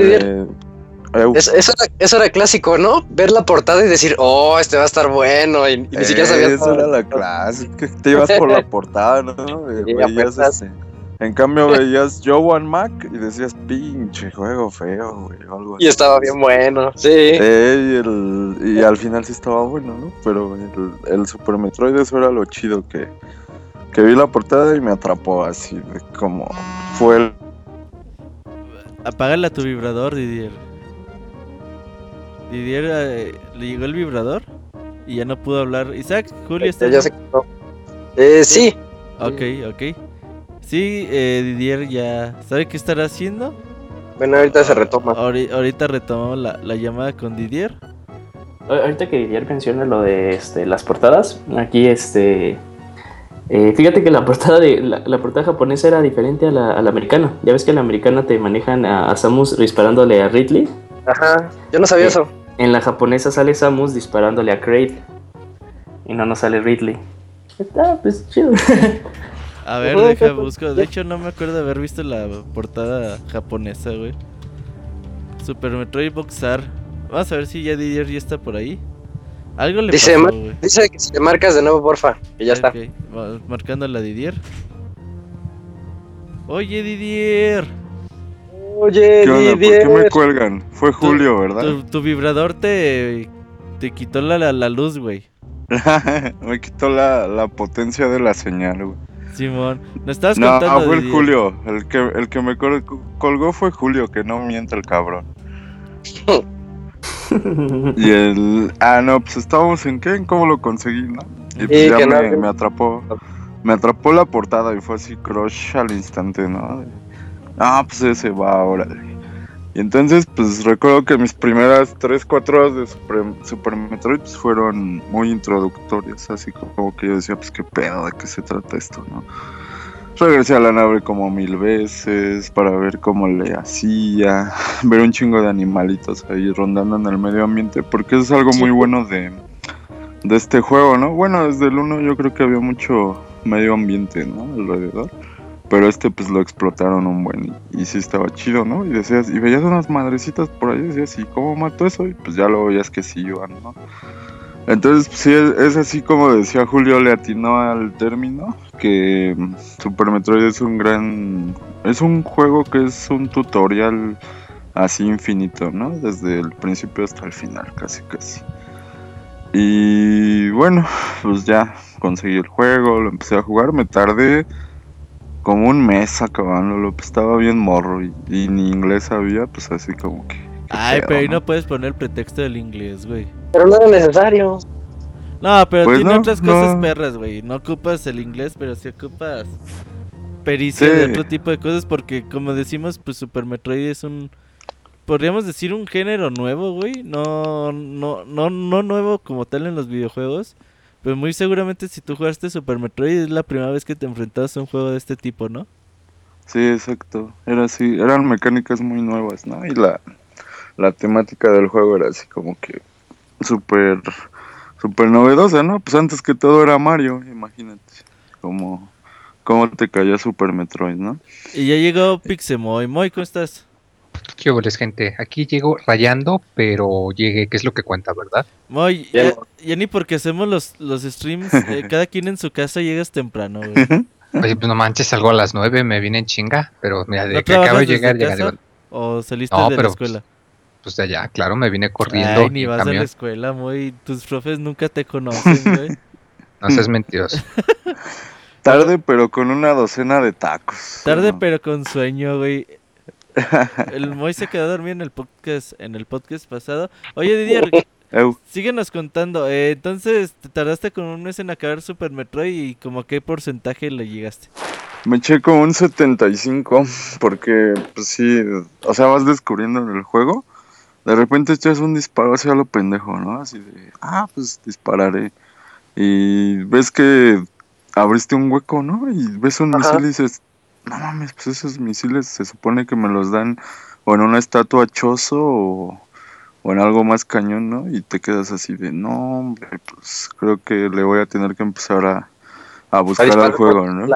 [SPEAKER 4] Eh,
[SPEAKER 3] es- eso, era, eso era clásico, ¿no? Ver la portada y decir, oh, este va a estar bueno. Y, y ni siquiera sabías.
[SPEAKER 4] Esa era la clase, que te ibas por la portada, ¿no? <laughs> Eh, en cambio veías Joe and Mac y decías, pinche juego feo, güey, o algo
[SPEAKER 3] Y
[SPEAKER 4] así.
[SPEAKER 3] estaba bien bueno, sí.
[SPEAKER 4] Eh, y, el- y al final sí estaba bueno, ¿no? Pero el, el Super Metroid eso era lo chido que, que vi la portada y me atrapó así, de como fue el...
[SPEAKER 1] Apágale a tu vibrador, Didier. Didier eh, le llegó el vibrador y ya no pudo hablar. Isaac, Julio, ¿estás
[SPEAKER 3] Ya se quitó. Eh, sí,
[SPEAKER 1] Ok, ok. Sí, eh, Didier ya sabe qué estará haciendo.
[SPEAKER 3] bueno, ahorita se retoma.
[SPEAKER 1] Ahori- ahorita retomamos la, la llamada con Didier.
[SPEAKER 2] Ahorita que Didier menciona lo de este, las portadas, aquí este. eh, fíjate que la portada de la, la portada japonesa era diferente a la, a la americana. Ya ves que en la americana te manejan a, a Samus disparándole a Ridley.
[SPEAKER 3] Ajá, yo no sabía
[SPEAKER 2] Eh,
[SPEAKER 3] eso.
[SPEAKER 2] En la japonesa sale Samus disparándole a Kraid. Y no nos sale Ridley. Está pues chido. <laughs>
[SPEAKER 1] A ver, deja <laughs> busco. De hecho, no me acuerdo de haber visto la portada japonesa, güey. Super Metroid Boxar. Vamos a ver si ya Didier ya está por ahí. Algo le
[SPEAKER 3] Dice,
[SPEAKER 1] pasó,
[SPEAKER 3] ma-
[SPEAKER 1] güey.
[SPEAKER 3] Dice que si te marcas de nuevo, porfa. Y ya está.
[SPEAKER 1] Ok, va- marcando la Didier. Oye, Didier.
[SPEAKER 3] Oye,
[SPEAKER 4] ¿Qué onda? ¿Por qué me
[SPEAKER 3] Didier.
[SPEAKER 4] cuelgan? Fue Julio, ¿verdad?
[SPEAKER 1] Tu, tu vibrador te, te quitó la, la, la luz, güey. <laughs>
[SPEAKER 4] me quitó la, la potencia de la señal, güey.
[SPEAKER 1] Simón, nos estabas
[SPEAKER 4] No,
[SPEAKER 1] contando.
[SPEAKER 4] ah, fue el. Julio. El que, el que me col- colgó fue Julio, que no miente el cabrón. <laughs> Y el. Ah, no, pues estábamos en qué, en cómo lo conseguí, ¿no? Y pues
[SPEAKER 3] Sí,
[SPEAKER 4] ya
[SPEAKER 3] no-
[SPEAKER 4] me atrapó. Me atrapó la portada y fue así crush al instante, ¿no? Ah, pues ese va, órale. Y entonces, pues recuerdo que mis primeras 3, 4 horas de Super, Super Metroid pues, fueron muy introductorias, así como que yo decía, pues qué pedo, de qué se trata esto, ¿no? Regresé a la nave como mil veces para ver cómo le hacía, <laughs> ver un chingo de animalitos ahí rondando en el medio ambiente, porque eso es algo muy bueno de, de este juego, ¿no? Bueno, desde el 1 yo creo que había mucho medio ambiente, ¿no? Alrededor. Pero este pues lo explotaron un buen y, y sí estaba chido, ¿no? Y decías, y veías unas madrecitas por ahí, decías, ¿y cómo mató eso? Y pues ya lo veías que sí iban, ¿no? Entonces, pues, sí, es, es así como decía Julio, le atinó al término, que mm, Super Metroid es un gran... Es un juego que es un tutorial así infinito, ¿no? Desde el principio hasta el final, casi casi. Y bueno, pues ya conseguí el juego, lo empecé a jugar, me tardé como un mes acabándolo, pues estaba bien morro y, y ni inglés sabía, pues así como que...
[SPEAKER 1] Ay,
[SPEAKER 4] pedo,
[SPEAKER 1] pero ahí
[SPEAKER 4] ¿no?
[SPEAKER 1] no puedes poner el pretexto del inglés, güey.
[SPEAKER 3] Pero no era necesario.
[SPEAKER 1] No, pero
[SPEAKER 4] Pues
[SPEAKER 1] tiene
[SPEAKER 4] no,
[SPEAKER 1] otras cosas
[SPEAKER 4] no.
[SPEAKER 1] perras, güey. No ocupas el inglés, pero sí ocupas pericia
[SPEAKER 4] Sí.
[SPEAKER 1] de otro tipo de cosas porque, como decimos, pues Super Metroid es un podríamos decir un género nuevo, güey. No, no, no, no nuevo como tal en los videojuegos. Pero muy seguramente si tú jugaste Super Metroid es la primera vez que te enfrentabas a un juego de este tipo, ¿no?
[SPEAKER 4] Sí, exacto. Era así, eran mecánicas muy nuevas, ¿no? Y la, la temática del juego era así como que súper, súper novedosa, ¿no? Pues antes que todo era Mario, imagínate. Como, cómo te caía Super Metroid, ¿no?
[SPEAKER 1] Y ya llegó Pixemoy. Moy, ¿cómo estás?
[SPEAKER 5] ¿Qué hubo, gente? Aquí llego rayando, pero llegué, que es lo que cuenta, ¿verdad?
[SPEAKER 1] Moy,
[SPEAKER 2] Ya
[SPEAKER 1] ni porque hacemos los, los streams, eh, <laughs> cada quien en su casa llegas temprano, güey.
[SPEAKER 5] Oye, pues no manches, salgo a las 9, me vine en chinga, pero mira, de
[SPEAKER 1] ¿No
[SPEAKER 5] que acabo de llegar,
[SPEAKER 1] casa? ¿O saliste
[SPEAKER 5] No,
[SPEAKER 1] de
[SPEAKER 5] pero,
[SPEAKER 1] la escuela?
[SPEAKER 5] pues de allá, claro, me vine corriendo
[SPEAKER 1] Ay, ni vas a la escuela, Moy. Tus profes nunca te conocen, <laughs> güey.
[SPEAKER 5] No seas mentiroso.
[SPEAKER 4] Tarde, pero con una docena de tacos.
[SPEAKER 1] Tarde
[SPEAKER 4] ¿no?
[SPEAKER 1] pero con sueño, güey. El Moy se quedó dormido en el podcast, en el podcast pasado. Oye, Didier, <laughs> síguenos contando. Eh, entonces, te tardaste con un mes en acabar Super Metroid y como qué porcentaje le llegaste.
[SPEAKER 4] me eché como un 75, porque, pues sí, o sea, vas descubriendo en el juego. De repente echas un disparo hacia lo pendejo, ¿no? Así de, ah, pues dispararé. Y ves que abriste un hueco, ¿no? Y ves un
[SPEAKER 3] Ajá.
[SPEAKER 4] misil y dices, no mames, pues esos misiles se supone que me los dan o en una estatua chozo o, o en algo más cañón, ¿no? Y te quedas así de, no, hombre, pues creo que le voy a tener que empezar a, a buscar al juego, ¿no?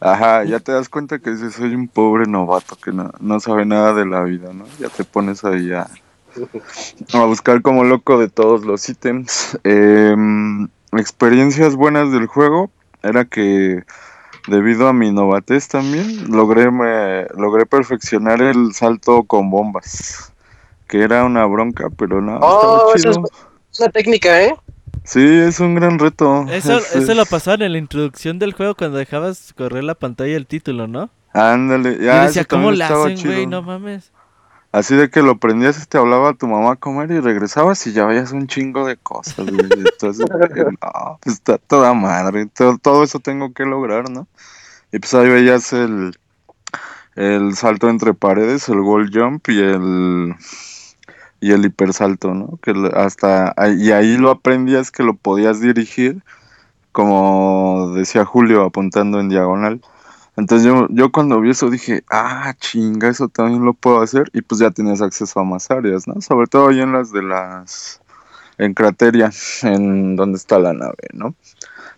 [SPEAKER 4] Ajá, ya te das cuenta que dices, soy un pobre novato que no, no sabe nada de la vida, ¿no? Ya te pones ahí a, a buscar como loco de todos los ítems. Em, experiencias buenas del juego era que debido a mi novatez también logré me, logré perfeccionar el salto con bombas, que era una bronca, pero no,
[SPEAKER 3] Oh,
[SPEAKER 4] estaba
[SPEAKER 3] eso es
[SPEAKER 4] chido.
[SPEAKER 3] Es una técnica, ¿eh?
[SPEAKER 4] Sí, es un gran reto.
[SPEAKER 1] Eso,
[SPEAKER 4] Es-
[SPEAKER 1] eso
[SPEAKER 4] es-
[SPEAKER 1] lo pasaban en la introducción del juego cuando dejabas correr la pantalla del título, ¿no?
[SPEAKER 4] Ándale,
[SPEAKER 1] y
[SPEAKER 4] ya.
[SPEAKER 1] decía,
[SPEAKER 4] eso
[SPEAKER 1] ¿cómo
[SPEAKER 4] estaba
[SPEAKER 1] hacen, güey? No mames.
[SPEAKER 4] Así de que lo prendías y te hablaba tu mamá a comer y regresabas y ya veías un chingo de cosas, güey. Entonces, <laughs> no, pues está toda madre. Todo, todo eso tengo que lograr, ¿no? Y pues ahí veías el, el salto entre paredes, el wall jump y el y el hipersalto, ¿no? Que hasta y ahí lo aprendías que lo podías dirigir como decía Julio apuntando en diagonal. Entonces yo, yo cuando vi eso dije, ah, chinga, eso también lo puedo hacer. Y pues ya tenías acceso a más áreas, ¿no? Sobre todo ahí en las de las, en Crateria, en donde está la nave, ¿no?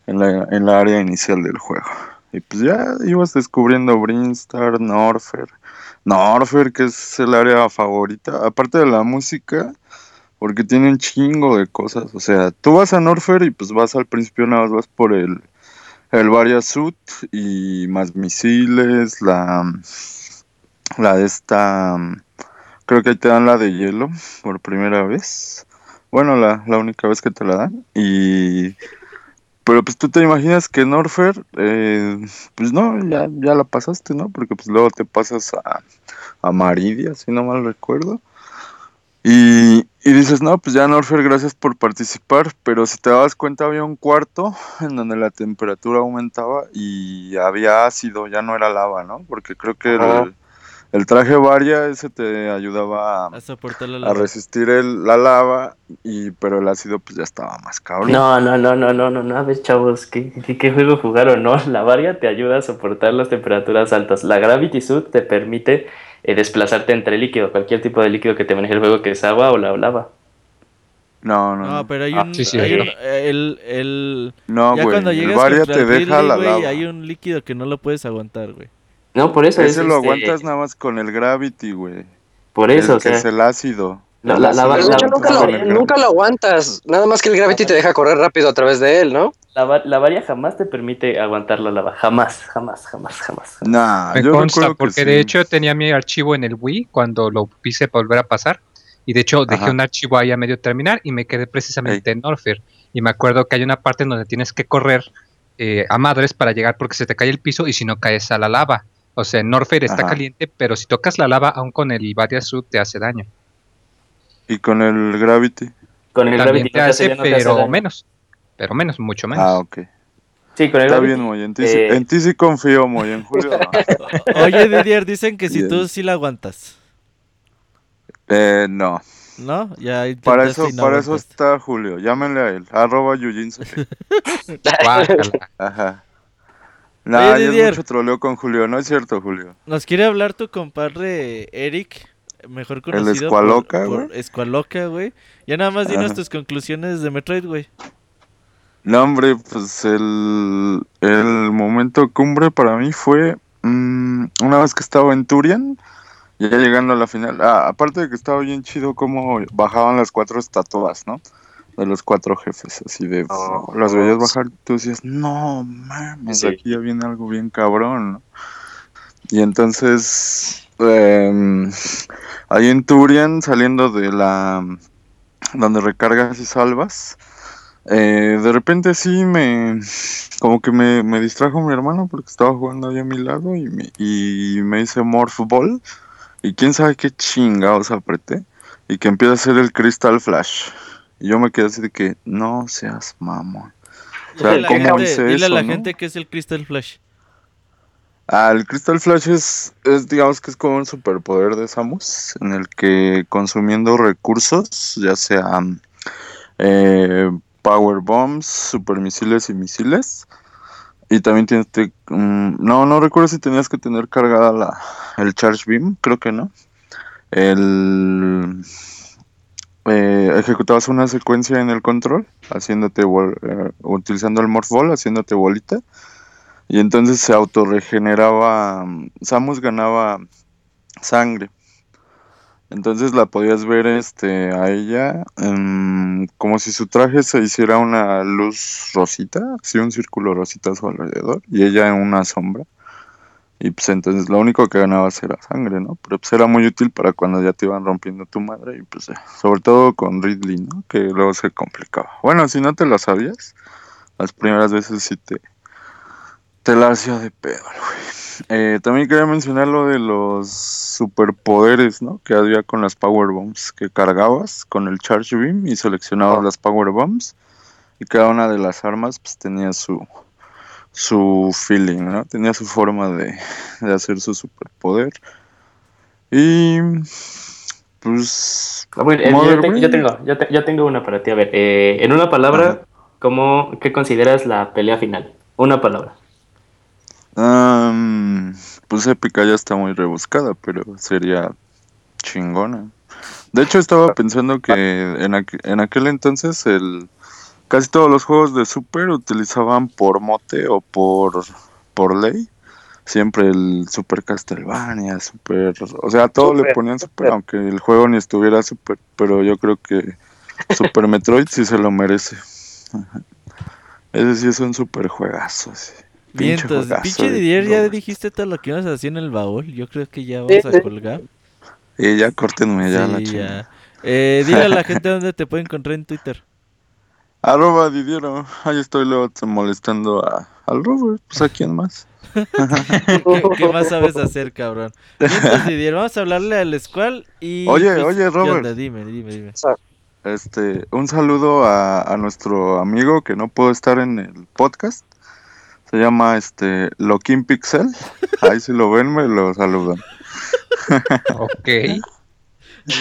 [SPEAKER 4] En la, en la área inicial del juego. Y pues ya ibas descubriendo Brinstar, Norfer. Norfer, que es el área favorita. Aparte de la música, porque tiene un chingo de cosas. O sea, tú vas a Norfer y pues vas al principio nada más vas por el el Varia Suit y más misiles, la la de esta creo que ahí te dan la de hielo por primera vez. Bueno, la, la única vez que te la dan y pero pues tú te imaginas que Norfer eh, pues no, ya, ya la pasaste, ¿no? Porque pues luego te pasas a, a Maridia, si no mal recuerdo. Y, y dices, no, pues ya Norfer, gracias por participar, pero si te dabas cuenta había un cuarto en donde la temperatura aumentaba y había ácido, ya no era lava, ¿no? Porque creo que el, el traje varia ese te ayudaba a,
[SPEAKER 1] A soportar la
[SPEAKER 4] a
[SPEAKER 1] lava.
[SPEAKER 4] resistir el, la lava, y pero el ácido pues ya estaba más cabrón.
[SPEAKER 2] No, no, no, no, no, no, no, a ver, chavos, ¿qué, qué, qué juego jugaron? No, la varia te ayuda a soportar las temperaturas altas. La Gravity Suit te permite eh, desplazarte entre líquido, cualquier tipo de líquido que te maneje el juego, que es agua o la lava.
[SPEAKER 4] No, no,
[SPEAKER 1] No,
[SPEAKER 4] no.
[SPEAKER 1] pero hay
[SPEAKER 2] Ah,
[SPEAKER 1] un...
[SPEAKER 5] sí, sí,
[SPEAKER 1] hay un- el, el,
[SPEAKER 4] No,
[SPEAKER 1] ya
[SPEAKER 4] güey,
[SPEAKER 1] cuando
[SPEAKER 4] el
[SPEAKER 1] llegas
[SPEAKER 4] varia
[SPEAKER 1] contra
[SPEAKER 4] te
[SPEAKER 1] el
[SPEAKER 4] deja la
[SPEAKER 1] güey,
[SPEAKER 4] lava.
[SPEAKER 1] hay un líquido que no lo puedes aguantar, güey.
[SPEAKER 2] No, por eso es
[SPEAKER 4] Ese lo
[SPEAKER 2] este,
[SPEAKER 4] aguantas nada más con el gravity, güey.
[SPEAKER 2] Por
[SPEAKER 4] El
[SPEAKER 2] eso, o
[SPEAKER 4] que
[SPEAKER 2] sea,
[SPEAKER 4] es el ácido.
[SPEAKER 2] La- la-
[SPEAKER 3] nunca
[SPEAKER 4] aguantas
[SPEAKER 3] lo, nunca lo aguantas. Nada más que el Gravity te deja correr rápido a través de él, ¿no?
[SPEAKER 2] la, va- la varia jamás te permite aguantar la lava. Jamás, jamás, jamás, jamás.
[SPEAKER 4] Nah,
[SPEAKER 5] Me
[SPEAKER 4] yo
[SPEAKER 5] consta,
[SPEAKER 4] recuerdo que
[SPEAKER 5] porque
[SPEAKER 4] sí.
[SPEAKER 5] de hecho tenía mi archivo en el Wii cuando lo quise volver a pasar. Y de hecho dejé
[SPEAKER 4] Ajá.
[SPEAKER 5] un archivo ahí a medio terminar y me quedé precisamente en Norfair. Y me acuerdo que hay una parte en donde tienes que correr eh, a madres para llegar porque se te cae el piso y si no caes a la lava. O sea, en Norfair está
[SPEAKER 4] Ajá.
[SPEAKER 5] caliente, pero si tocas la lava, aún con el Varia Suit te hace daño.
[SPEAKER 4] Y con el gravity.
[SPEAKER 2] Con el
[SPEAKER 5] También
[SPEAKER 2] Gravity
[SPEAKER 5] te hace,
[SPEAKER 2] no
[SPEAKER 5] pero menos. Pero menos, mucho menos.
[SPEAKER 4] Ah, ok.
[SPEAKER 2] Sí, con el
[SPEAKER 4] Está
[SPEAKER 2] Gravity.
[SPEAKER 4] bien, Moy. En ti, sí-
[SPEAKER 2] eh,
[SPEAKER 4] en ti sí confío, Moy. En Julio no. <laughs>
[SPEAKER 1] Oye, Didier, dicen que si tú
[SPEAKER 4] Bien.
[SPEAKER 1] sí la aguantas.
[SPEAKER 4] Eh, no.
[SPEAKER 1] ¿No? Ya
[SPEAKER 4] Para eso,
[SPEAKER 1] no
[SPEAKER 4] para eso está Julio. Llámenle a él. Arroba. <laughs>
[SPEAKER 5] Guácala.
[SPEAKER 4] Ajá. Nah,
[SPEAKER 1] Oye,
[SPEAKER 4] ya es mucho troleo con Julio. No es cierto, Julio.
[SPEAKER 1] Nos quiere hablar tu compadre Eric, mejor conocido
[SPEAKER 4] Escualoca,
[SPEAKER 1] por, por
[SPEAKER 4] güey.
[SPEAKER 1] Escualoca, güey. Ya nada más dinos
[SPEAKER 4] Ajá.
[SPEAKER 1] tus conclusiones de Metroid, güey.
[SPEAKER 4] No, hombre, pues el, el momento cumbre para mí fue mm, una vez que estaba en Turian, ya llegando a la final. Ah, aparte de que estaba bien chido cómo bajaban las cuatro estatuas, ¿no? De los cuatro jefes, así de...
[SPEAKER 3] Oh,
[SPEAKER 4] las veías
[SPEAKER 3] oh,
[SPEAKER 4] bajar y tú decías, no mames,
[SPEAKER 3] Sí.
[SPEAKER 4] aquí ya viene algo bien cabrón, ¿no? Y entonces, em, ahí en Turian, saliendo de la... donde recargas y salvas, eh, de repente sí me... como que me, me distrajo mi hermano porque estaba jugando ahí a mi lado y me, y me hice Morph Ball y quién sabe qué chingados apreté y que empieza a hacer el Crystal Flash. Y yo me quedé así de que, no seas mamón. O sea,
[SPEAKER 1] Dile a la,
[SPEAKER 4] ¿cómo
[SPEAKER 1] gente,
[SPEAKER 4] hice
[SPEAKER 1] dile a la
[SPEAKER 4] no?
[SPEAKER 1] gente que es el Crystal Flash.
[SPEAKER 4] El Crystal Flash es, es, digamos que es como un superpoder de Samus, en el que consumiendo recursos, ya sean eh, Power Bombs, supermisiles y misiles, y también tienes que, mm, no, no recuerdo si tenías que tener cargada la, el Charge Beam, creo que no. El, eh, ejecutabas una secuencia en el control, haciéndote, eh, utilizando el Morph Ball, haciéndote bolita. Y entonces se autorregeneraba. Samus ganaba sangre. Entonces la podías ver este, a ella em, como si su traje se hiciera una luz rosita, así un círculo rosita a su alrededor, y ella en una sombra. Y pues entonces lo único que ganabas era sangre, ¿no? Pero pues era muy útil para cuando ya te iban rompiendo tu madre, y pues sobre todo con Ridley, ¿no? Que luego se complicaba. Bueno, si no te la sabías, las primeras veces sí te, te la hacía de pedo, güey. Eh, también quería mencionar lo de los superpoderes, ¿no? Que había con las Power Bombs, que cargabas con el Charge Beam y seleccionabas las Power Bombs y cada una de las armas pues tenía su su feeling, ¿no? Tenía su forma de, de hacer su superpoder. Y pues
[SPEAKER 2] A ver, eh, yo, te-
[SPEAKER 4] Brain.
[SPEAKER 2] yo tengo, yo, te- yo tengo una para ti. A ver, eh, en una palabra, ¿cómo, ¿qué consideras la pelea final? Una palabra.
[SPEAKER 4] Am, pues épica ya está muy rebuscada, pero sería chingona. De hecho, estaba pensando que en, aqu- en aquel entonces el casi todos los juegos de Super utilizaban por mote o por, por ley. Siempre el Super Castlevania, Super... O sea, todo le
[SPEAKER 3] Super,
[SPEAKER 4] ponían Super,
[SPEAKER 3] Super.
[SPEAKER 4] aunque el juego ni estuviera Super. Pero yo creo que Super <laughs> Metroid sí se lo merece. Ese sí es un super juegazo. sí. Pinche
[SPEAKER 1] Didier, ya dijiste todo lo que ibas a hacer en el baúl. Yo creo que ya vamos a colgar.
[SPEAKER 4] Y ya córtenme ya la
[SPEAKER 1] Sí,
[SPEAKER 4] chingada.
[SPEAKER 1] ya. Eh, dile a la <laughs> gente dónde te puede encontrar en Twitter.
[SPEAKER 4] Arroba Didiero. Ahí estoy luego molestando a, al Robert. Pues a quién más. <laughs>
[SPEAKER 1] ¿Qué, qué más sabes hacer, cabrón? Vientos, Didier, vamos a hablarle al Squall y...
[SPEAKER 4] Oye,
[SPEAKER 1] pues,
[SPEAKER 4] oye,
[SPEAKER 1] ¿qué
[SPEAKER 4] Robert.
[SPEAKER 1] onda? Dime, dime, dime.
[SPEAKER 4] Este, un saludo a, a nuestro amigo que no pudo estar en el podcast. Se llama este Loquín Pixel. Ahí si lo ven me lo saludan. <laughs>
[SPEAKER 5] Ok,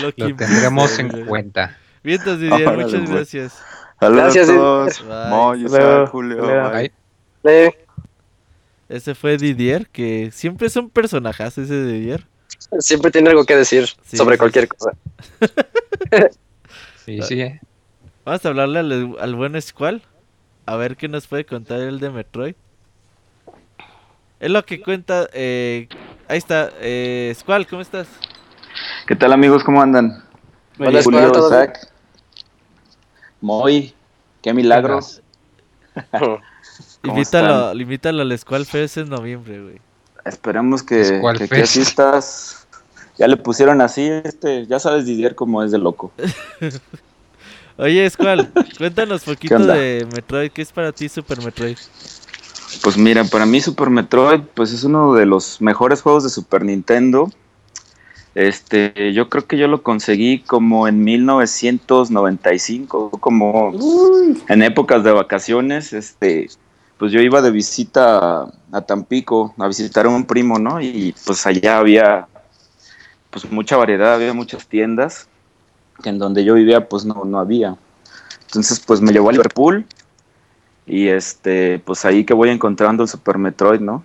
[SPEAKER 1] Lo,
[SPEAKER 5] tendremos en cuenta.
[SPEAKER 1] Vientos, Didier, muchas gracias.
[SPEAKER 4] Saludos
[SPEAKER 3] Gracias,
[SPEAKER 4] a todos. Moy, Julio. Bye.
[SPEAKER 1] Ese fue Didier, que siempre es un personajazo ese Didier.
[SPEAKER 3] siempre tiene algo que decir
[SPEAKER 1] Sí,
[SPEAKER 3] sobre
[SPEAKER 1] sí,
[SPEAKER 3] cualquier
[SPEAKER 1] sí.
[SPEAKER 3] cosa.
[SPEAKER 5] Sí, sí.
[SPEAKER 1] Vamos a hablarle al, al buen Squall. A ver qué nos puede contar el de Metroid. Es lo que cuenta. Eh, ahí está. Eh, Squall, ¿cómo estás?
[SPEAKER 6] ¿Qué tal amigos? ¿Cómo andan?
[SPEAKER 3] Hola,
[SPEAKER 6] Julio. Muy, qué milagro. <laughs>
[SPEAKER 4] ¿Cómo
[SPEAKER 1] Invítalo, invítalo al Squall Fest en noviembre, güey.
[SPEAKER 6] Esperemos que,
[SPEAKER 5] ¿Cuál
[SPEAKER 6] que aquí
[SPEAKER 5] fest?
[SPEAKER 6] asistas. Ya le pusieron así, este, ya sabes Didier cómo es de loco. <laughs>
[SPEAKER 1] Oye, Squall, cuéntanos poquito de Metroid. ¿Qué es para ti Super Metroid?
[SPEAKER 6] Pues mira, para mí Super Metroid, pues es uno de los mejores juegos de Super Nintendo. Este, yo creo que yo lo conseguí como en 1995, como en épocas de vacaciones, este, pues yo iba de visita a, a Tampico a visitar a un primo, ¿no? Y pues allá había pues mucha variedad, había muchas tiendas que en donde yo vivía pues no, no había. Entonces pues me llevó a Liverpool y este pues ahí que voy encontrando el Super Metroid, ¿no?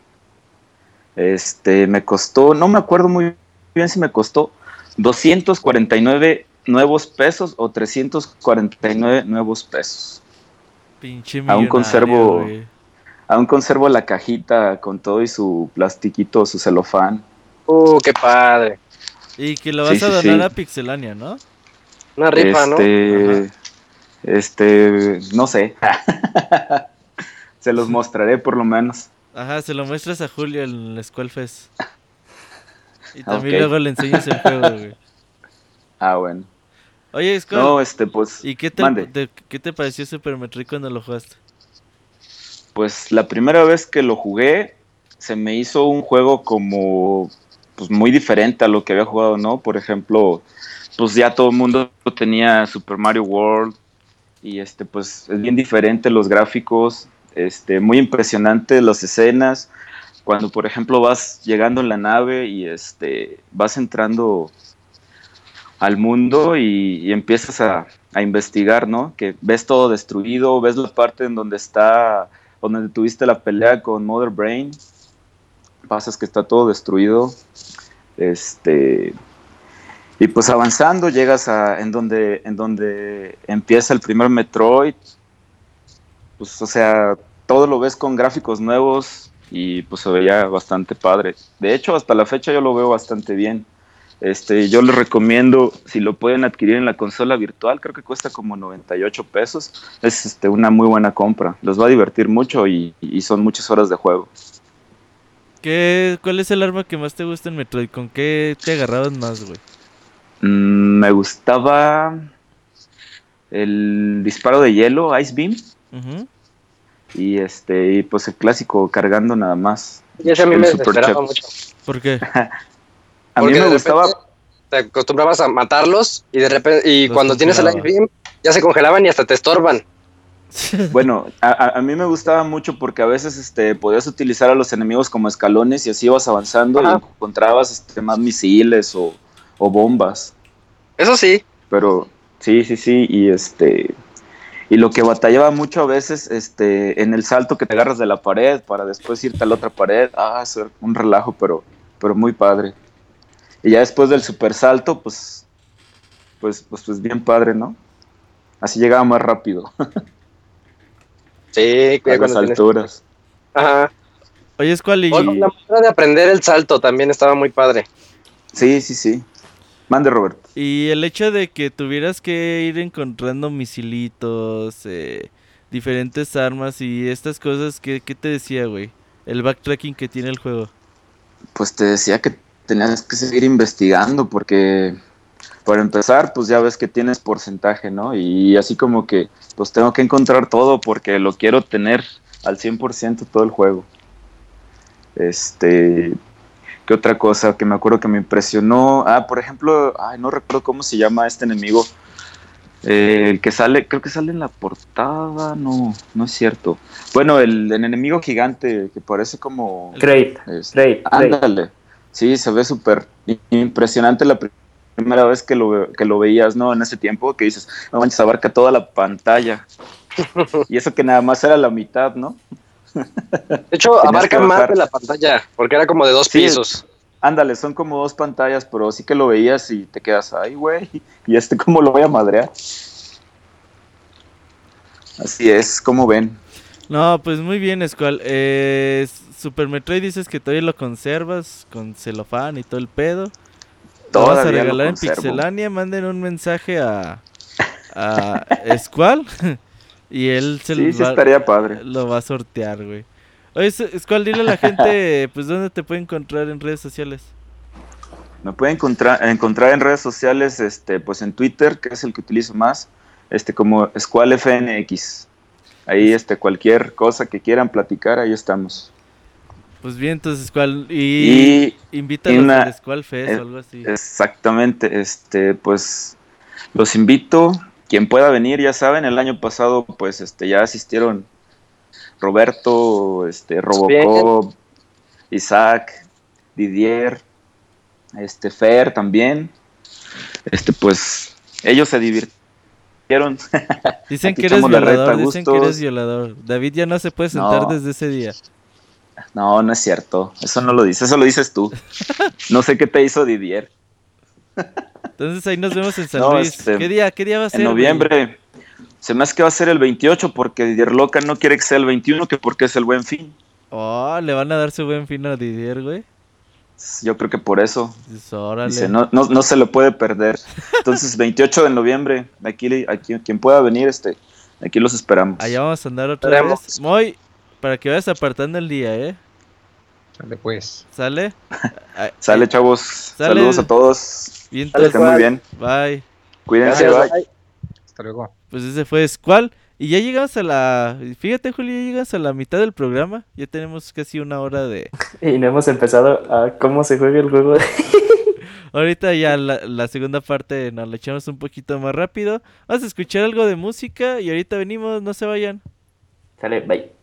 [SPEAKER 6] Este me costó, no me acuerdo muy bien si me costó 249 nuevos pesos o 349 nuevos pesos.
[SPEAKER 1] Pinche
[SPEAKER 6] Aún conservo-. Aún conservo la cajita con todo y su plastiquito, su celofán.
[SPEAKER 3] Uh, qué padre.
[SPEAKER 1] Y que lo
[SPEAKER 6] Sí,
[SPEAKER 1] vas a donar
[SPEAKER 6] sí.
[SPEAKER 1] a Pixelania, ¿no?
[SPEAKER 3] Una rifa, ¿no?
[SPEAKER 6] este, este, no sé. <laughs> Se los mostraré por lo menos.
[SPEAKER 1] Ajá, se lo muestras a Julio en el Skull Fest. Y <laughs> también luego le enseñas el juego, güey. <laughs>
[SPEAKER 6] Ah, bueno.
[SPEAKER 1] Oye, Skull,
[SPEAKER 6] No, este, pues,
[SPEAKER 1] ¿y qué te- qué te pareció Super Metroid cuando lo jugaste?
[SPEAKER 6] Pues la primera vez que lo jugué, se me hizo un juego como, pues muy diferente a lo que había jugado, ¿no? Por ejemplo, pues ya todo el mundo tenía Super Mario World y este, pues es bien diferente los gráficos, este, muy impresionante las escenas. Cuando, por ejemplo, vas llegando en la nave y este, vas entrando al mundo y, y empiezas a, a investigar, ¿no? Que ves todo destruido, ves la parte en donde está, donde tuviste la pelea con Mother Brain, pasas que está todo destruido, este, y pues avanzando llegas a en donde, en donde empieza el primer Metroid, pues o sea, todo lo ves con gráficos nuevos y pues se veía bastante padre. De hecho, hasta la fecha yo lo veo bastante bien. Este, yo les recomiendo, si lo pueden adquirir en la consola virtual, creo que cuesta como 98 pesos. Es este, una muy buena compra. Los va a divertir mucho y, y son muchas horas de juego.
[SPEAKER 1] ¿Qué, ¿Cuál es el arma que más te gusta en Metroid? ¿Con qué te agarrabas más, güey?
[SPEAKER 6] Mm, me gustaba el disparo de hielo, Ice Beam, y este, y pues el clásico cargando nada más.
[SPEAKER 3] Y ese a mí me desesperaba
[SPEAKER 6] Chef.
[SPEAKER 3] mucho.
[SPEAKER 1] ¿Por qué? <laughs>
[SPEAKER 6] A mí
[SPEAKER 3] Porque
[SPEAKER 6] me
[SPEAKER 3] de
[SPEAKER 6] gustaba,
[SPEAKER 3] Te acostumbrabas a matarlos y de repente, y
[SPEAKER 1] Los
[SPEAKER 3] cuando tienes el Ice. Beam, ya se congelaban y hasta te estorban. <laughs>
[SPEAKER 6] Bueno, a, a- a mí me gustaba mucho porque a veces este, podías utilizar a los enemigos como escalones y así ibas avanzando
[SPEAKER 3] Ajá.
[SPEAKER 6] y encontrabas este, más misiles o, o bombas.
[SPEAKER 3] Eso sí,
[SPEAKER 6] Pero sí, sí, sí, y este y lo que batallaba mucho a veces este en el salto que te agarras de la pared para después irte a la otra pared, ah, era un relajo, pero pero muy padre. Y ya después del super salto, pues pues pues, pues bien padre, ¿no? Así llegaba más rápido <laughs>
[SPEAKER 3] sí,
[SPEAKER 6] a las
[SPEAKER 3] tienes-
[SPEAKER 6] alturas.
[SPEAKER 3] Ajá.
[SPEAKER 1] Oye, Squall, y...
[SPEAKER 3] O la manera de aprender el salto también estaba muy padre.
[SPEAKER 6] Sí, sí, sí. Mande, Robert.
[SPEAKER 1] Y el hecho de que tuvieras que ir encontrando misilitos, eh, diferentes armas y estas cosas, ¿qué, qué te decía, güey? El backtracking que tiene el juego.
[SPEAKER 6] Pues te decía que tenías que seguir investigando porque para empezar, pues ya ves que tienes porcentaje, ¿no? Y así como que pues tengo que encontrar todo porque lo quiero tener al 100% todo el juego. Este, ¿qué otra cosa que me acuerdo que me impresionó? Ah, por ejemplo, ay, no recuerdo cómo se llama este enemigo. Eh, el que sale, creo que sale en la portada, no, no es cierto. Bueno, el, el enemigo gigante que parece como...
[SPEAKER 2] Great,
[SPEAKER 6] Este,
[SPEAKER 2] great, great.
[SPEAKER 6] Ándale. Sí, se ve súper impresionante la pri- primera vez que lo, que lo veías, ¿no? En ese tiempo, que dices, no manches, abarca toda la pantalla. <laughs> y eso que nada más era la mitad, ¿no?
[SPEAKER 3] De hecho, abarca más de la pantalla, porque era como de dos
[SPEAKER 6] Sí,
[SPEAKER 3] pisos.
[SPEAKER 6] Ándale, son como dos pantallas, pero sí que lo veías y te quedas, ay, güey, <laughs> y este, ¿cómo lo voy a madrear? Así es, como ven.
[SPEAKER 1] No, pues muy bien, Squall. Eh, Super Metroid dices que todavía lo conservas con celofán y todo el pedo. Lo vas a regalar en. Pixelania, manden un mensaje a, a <laughs> Squall <laughs> y él se
[SPEAKER 6] Sí,
[SPEAKER 1] lo
[SPEAKER 6] sí
[SPEAKER 1] va,
[SPEAKER 6] estaría padre.
[SPEAKER 1] lo va a sortear, güey. Oye, Squall, dile a la gente, <laughs> pues, ¿dónde te puede encontrar en redes sociales?
[SPEAKER 6] Me pueden encontrar, encontrar en redes sociales, este, pues en Twitter, que es el que utilizo más, este, como SquallFNX. Ahí, este, cualquier cosa que quieran platicar, ahí estamos.
[SPEAKER 1] Pues bien, entonces, Squall, y,
[SPEAKER 6] Y
[SPEAKER 1] invítalos
[SPEAKER 6] una-
[SPEAKER 1] al Squall Fest o algo así.
[SPEAKER 6] exactamente, este, pues los invito, quien pueda venir, ya saben, el año pasado, pues, este, ya asistieron Roberto, este, Robocop, Isaac, Didier, este Fer también. Este, pues, ellos se divirtieron. <laughs>
[SPEAKER 1] Dicen que eres violador, dicen que eres violador. David ya no se puede sentar
[SPEAKER 6] No.
[SPEAKER 1] desde ese día.
[SPEAKER 6] No, no es cierto. Eso no lo dices, eso lo dices tú. <laughs> No sé qué te hizo Didier.
[SPEAKER 1] Entonces ahí nos vemos en San
[SPEAKER 6] No,
[SPEAKER 1] Luis.
[SPEAKER 6] este,
[SPEAKER 1] ¿Qué día? ¿Qué día va a ser?
[SPEAKER 6] En
[SPEAKER 1] güey?
[SPEAKER 6] noviembre. Se me hace que va a ser el 28 porque Didier Loca no quiere que sea el 21, que porque es el buen fin.
[SPEAKER 1] Oh, le van a dar su buen fin a Didier, güey.
[SPEAKER 6] Yo creo que por eso.
[SPEAKER 1] Órale.
[SPEAKER 6] Dice, no, no, no se lo puede perder. Entonces, 28 de noviembre, aquí, aquí quien pueda venir, este, aquí los esperamos.
[SPEAKER 1] Allá vamos a andar otra
[SPEAKER 3] Esperemos.
[SPEAKER 1] vez. Muy, para que vayas apartando el día, ¿eh?
[SPEAKER 5] Sale, pues.
[SPEAKER 1] ¿Sale? <laughs>
[SPEAKER 6] Sale,
[SPEAKER 1] eh,
[SPEAKER 6] chavos.
[SPEAKER 1] Sale.
[SPEAKER 6] Saludos a todos.
[SPEAKER 1] Bien,
[SPEAKER 3] Sale,
[SPEAKER 6] estén muy bien.
[SPEAKER 1] bye.
[SPEAKER 6] Cuídense, bye.
[SPEAKER 5] Hasta luego.
[SPEAKER 1] Pues ese fue Squall. Y ya llegamos a la. Fíjate, Julio, ya llegas a la mitad del programa. Ya tenemos casi una hora de. <laughs>
[SPEAKER 2] Y no hemos empezado a cómo se juega el juego. <laughs>
[SPEAKER 1] Ahorita ya la, la segunda parte nos la echamos un poquito más rápido. Vamos a escuchar algo de música y ahorita venimos, no se vayan.
[SPEAKER 2] Sale, bye.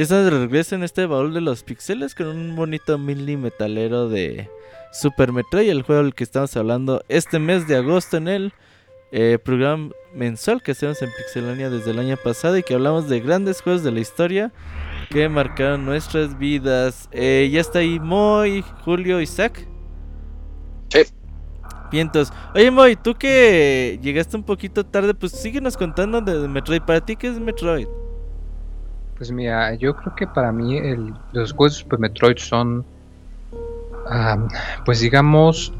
[SPEAKER 1] Ya estamos de regreso en este baúl de los pixeles con un bonito mini metalero de Super Metroid, el juego del que estamos hablando este mes de agosto en el eh, programa mensual que hacemos en Pixelania desde el año pasado y que hablamos de grandes juegos de la historia que marcaron nuestras vidas. Eh, ya está ahí Moy, Julio, Isaac.
[SPEAKER 3] Sí.
[SPEAKER 1] Vientos. Oye Moy, tú que llegaste un poquito tarde, pues síguenos contando de Metroid. ¿Para ti qué es Metroid?
[SPEAKER 5] Pues mira, yo creo que para mí el, los juegos de Super Metroid son, ah, pues digamos,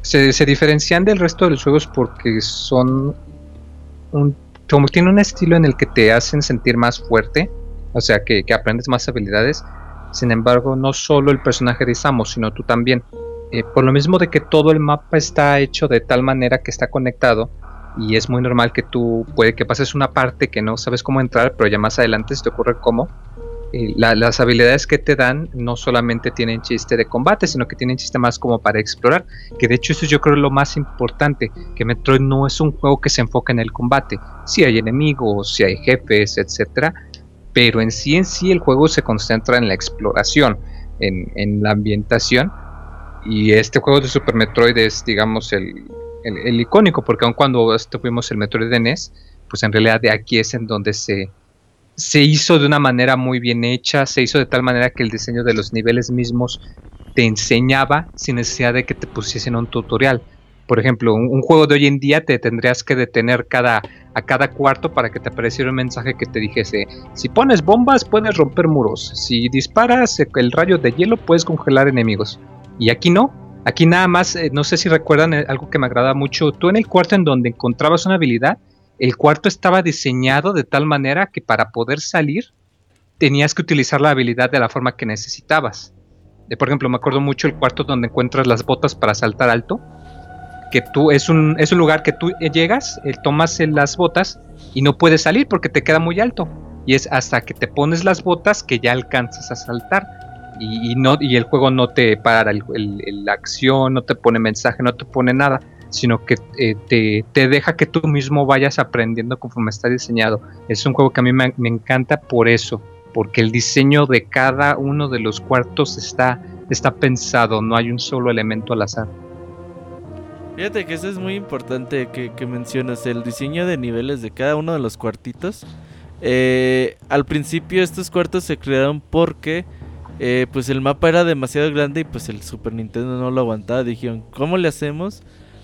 [SPEAKER 5] se, se diferencian del resto de los juegos porque son un, como tiene un estilo en el que te hacen sentir más fuerte, o sea que, que aprendes más habilidades. Sin embargo, no solo el personaje de Samus, sino tú también. Eh, por lo mismo de que todo el mapa está hecho de tal manera que está conectado y es muy normal que tú puede que pases una parte que no sabes cómo entrar, pero ya más adelante se te ocurre cómo. Eh, la- las habilidades que te dan no solamente tienen chiste de combate, sino que tienen chiste más como para explorar. Que de hecho eso yo creo es lo más importante, que Metroid no es un juego que se enfoca en el combate. Sí hay enemigos, sí hay jefes, etcétera, pero en sí en sí el juego se concentra en la exploración, en, en la ambientación. Y este juego de Super Metroid es, digamos, el, el, icónico, porque aun cuando tuvimos el Metroid de NES, pues en realidad de aquí es en donde se, se hizo de una manera muy bien hecha, se hizo de tal manera que el diseño de los niveles mismos te enseñaba sin necesidad de que te pusiesen un tutorial. Por ejemplo, un, un juego de hoy en día te tendrías que detener cada, a cada cuarto para que te apareciera un mensaje que te dijese, si pones bombas puedes romper muros, si disparas el rayo de hielo puedes congelar enemigos. Y aquí no, aquí nada más, eh, no sé si recuerdan eh, algo que me agrada mucho, tú en el cuarto en donde encontrabas una habilidad, el cuarto estaba diseñado de tal manera que para poder salir tenías que utilizar la habilidad de la forma que necesitabas. Eh, por ejemplo, me acuerdo mucho el cuarto donde encuentras las botas para saltar alto, que tú es un, es un lugar que tú llegas, tomas las botas y no puedes salir porque te queda muy alto. Y es hasta que te pones las botas que ya alcanzas a saltar. Y, no, y el juego no te para la acción, no te pone mensaje, no te pone nada, sino que eh, te, te deja que tú mismo vayas aprendiendo conforme está diseñado. Es un juego que a mí me, encanta por eso, porque el diseño de cada uno de los cuartos está, está pensado, no hay un solo elemento al azar.
[SPEAKER 1] Fíjate que eso es muy importante que, que mencionas, el diseño de niveles de cada uno de los cuartitos. Eh, al principio estos cuartos se crearon porque eh, pues el mapa era demasiado grande y pues el Super Nintendo no lo aguantaba. Dijeron, ¿cómo le hacemos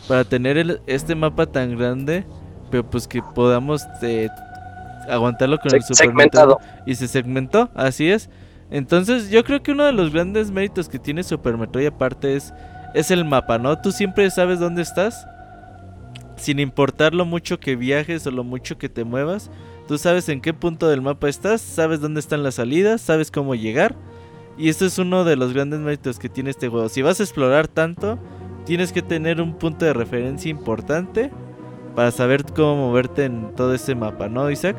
[SPEAKER 1] para tener el- este mapa tan grande? Pero pues que podamos eh, aguantarlo con el Super
[SPEAKER 3] segmentado.
[SPEAKER 1] Nintendo. Y se segmentó, así es. Entonces yo creo que uno de los grandes méritos que tiene Super Metroid aparte es es el mapa, ¿no? Tú siempre sabes dónde estás. Sin importar lo mucho que viajes o lo mucho que te muevas. Tú sabes en qué punto del mapa estás, sabes dónde están las salidas, sabes cómo llegar. Y esto es uno de los grandes méritos que tiene este juego. Si vas a explorar tanto, tienes que tener un punto de referencia importante para saber cómo moverte en todo ese mapa, ¿no, Isaac?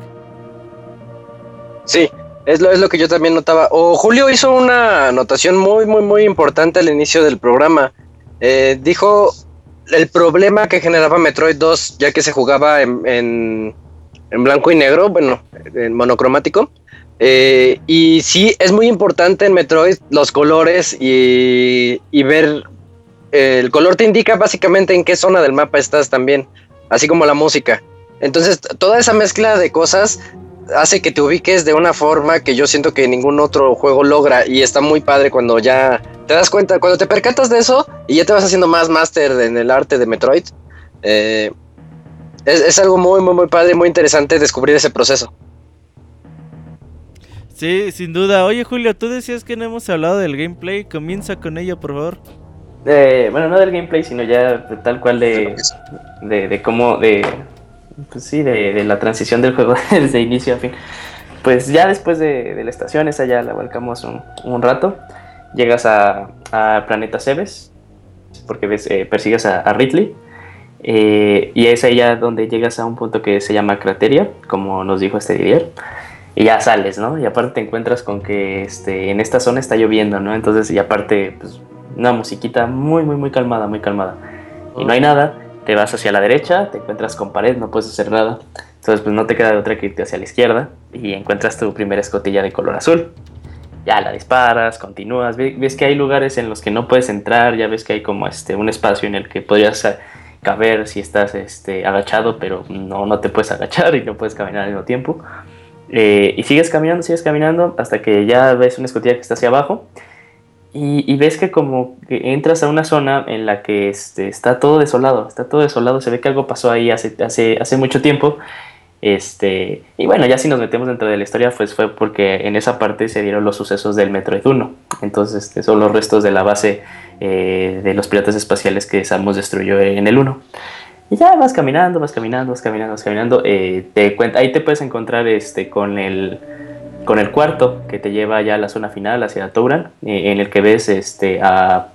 [SPEAKER 3] Sí, es lo, es lo que yo también notaba. O Julio hizo una anotación muy, muy, muy importante al inicio del programa. Eh, dijo el problema que generaba Metroid 2, ya que se jugaba en, en- en blanco y negro, bueno, en monocromático. Eh, y sí, es muy importante en Metroid los colores y, ver. el color te indica básicamente en qué zona del mapa estás también, así como la música. Entonces, toda esa mezcla de cosas hace que te ubiques de una forma que yo siento que ningún otro juego logra y está muy padre cuando ya te das cuenta, cuando te percatas de eso y ya te vas haciendo más máster en el arte de Metroid. eh, es, es algo muy, muy, muy padre, muy interesante descubrir ese proceso.
[SPEAKER 1] Sí, sin duda. Oye, Julio, tú decías que no hemos hablado del gameplay. Comienza con ello, por favor.
[SPEAKER 2] Eh, bueno, no del gameplay, sino ya de tal cual de, de, de cómo, de, pues sí, de, de la transición del juego <laughs> desde inicio a fin. Pues ya después de, de la estación, esa ya la abarcamos un, un rato, llegas a, a Planeta Cebes, porque ves, eh, persigues a, a Ridley, eh, y es ahí ya donde llegas a un punto que se llama Crateria, como nos dijo este Didier, y ya sales, ¿no? Y aparte te encuentras con que este, en esta zona está lloviendo, ¿no? Entonces, y aparte, pues una musiquita muy, muy, muy calmada, muy calmada. Y no hay nada, te vas hacia la derecha, te encuentras con pared, no puedes hacer nada. Entonces, pues no te queda de otra que irte hacia la izquierda. y encuentras tu primera escotilla de color azul. Ya la disparas, continúas, ve- ves que hay lugares en los que no puedes entrar, ya ves que hay como este un espacio en el que podrías eh, caber si estás este, agachado, pero no, no te puedes <laughs> agachar y no puedes caminar al mismo tiempo. Eh, y sigues caminando, sigues caminando hasta que ya ves una escotilla que está hacia abajo y, y ves que como que entras a una zona en la que este, está todo desolado, está todo desolado, se ve que algo pasó ahí hace, hace, hace mucho tiempo. Este, y bueno, ya si nos metemos dentro de la historia, pues fue porque en esa parte se dieron los sucesos del Metroid 1. Entonces, este, son los restos de la base eh, de los piratas espaciales que Samus destruyó en el 1. Y ya vas caminando, vas caminando, vas caminando, vas caminando. eh, te cuenta, ahí te puedes encontrar este, con, el, con el cuarto que te lleva ya a la zona final, hacia Touran, eh, en el que ves este, a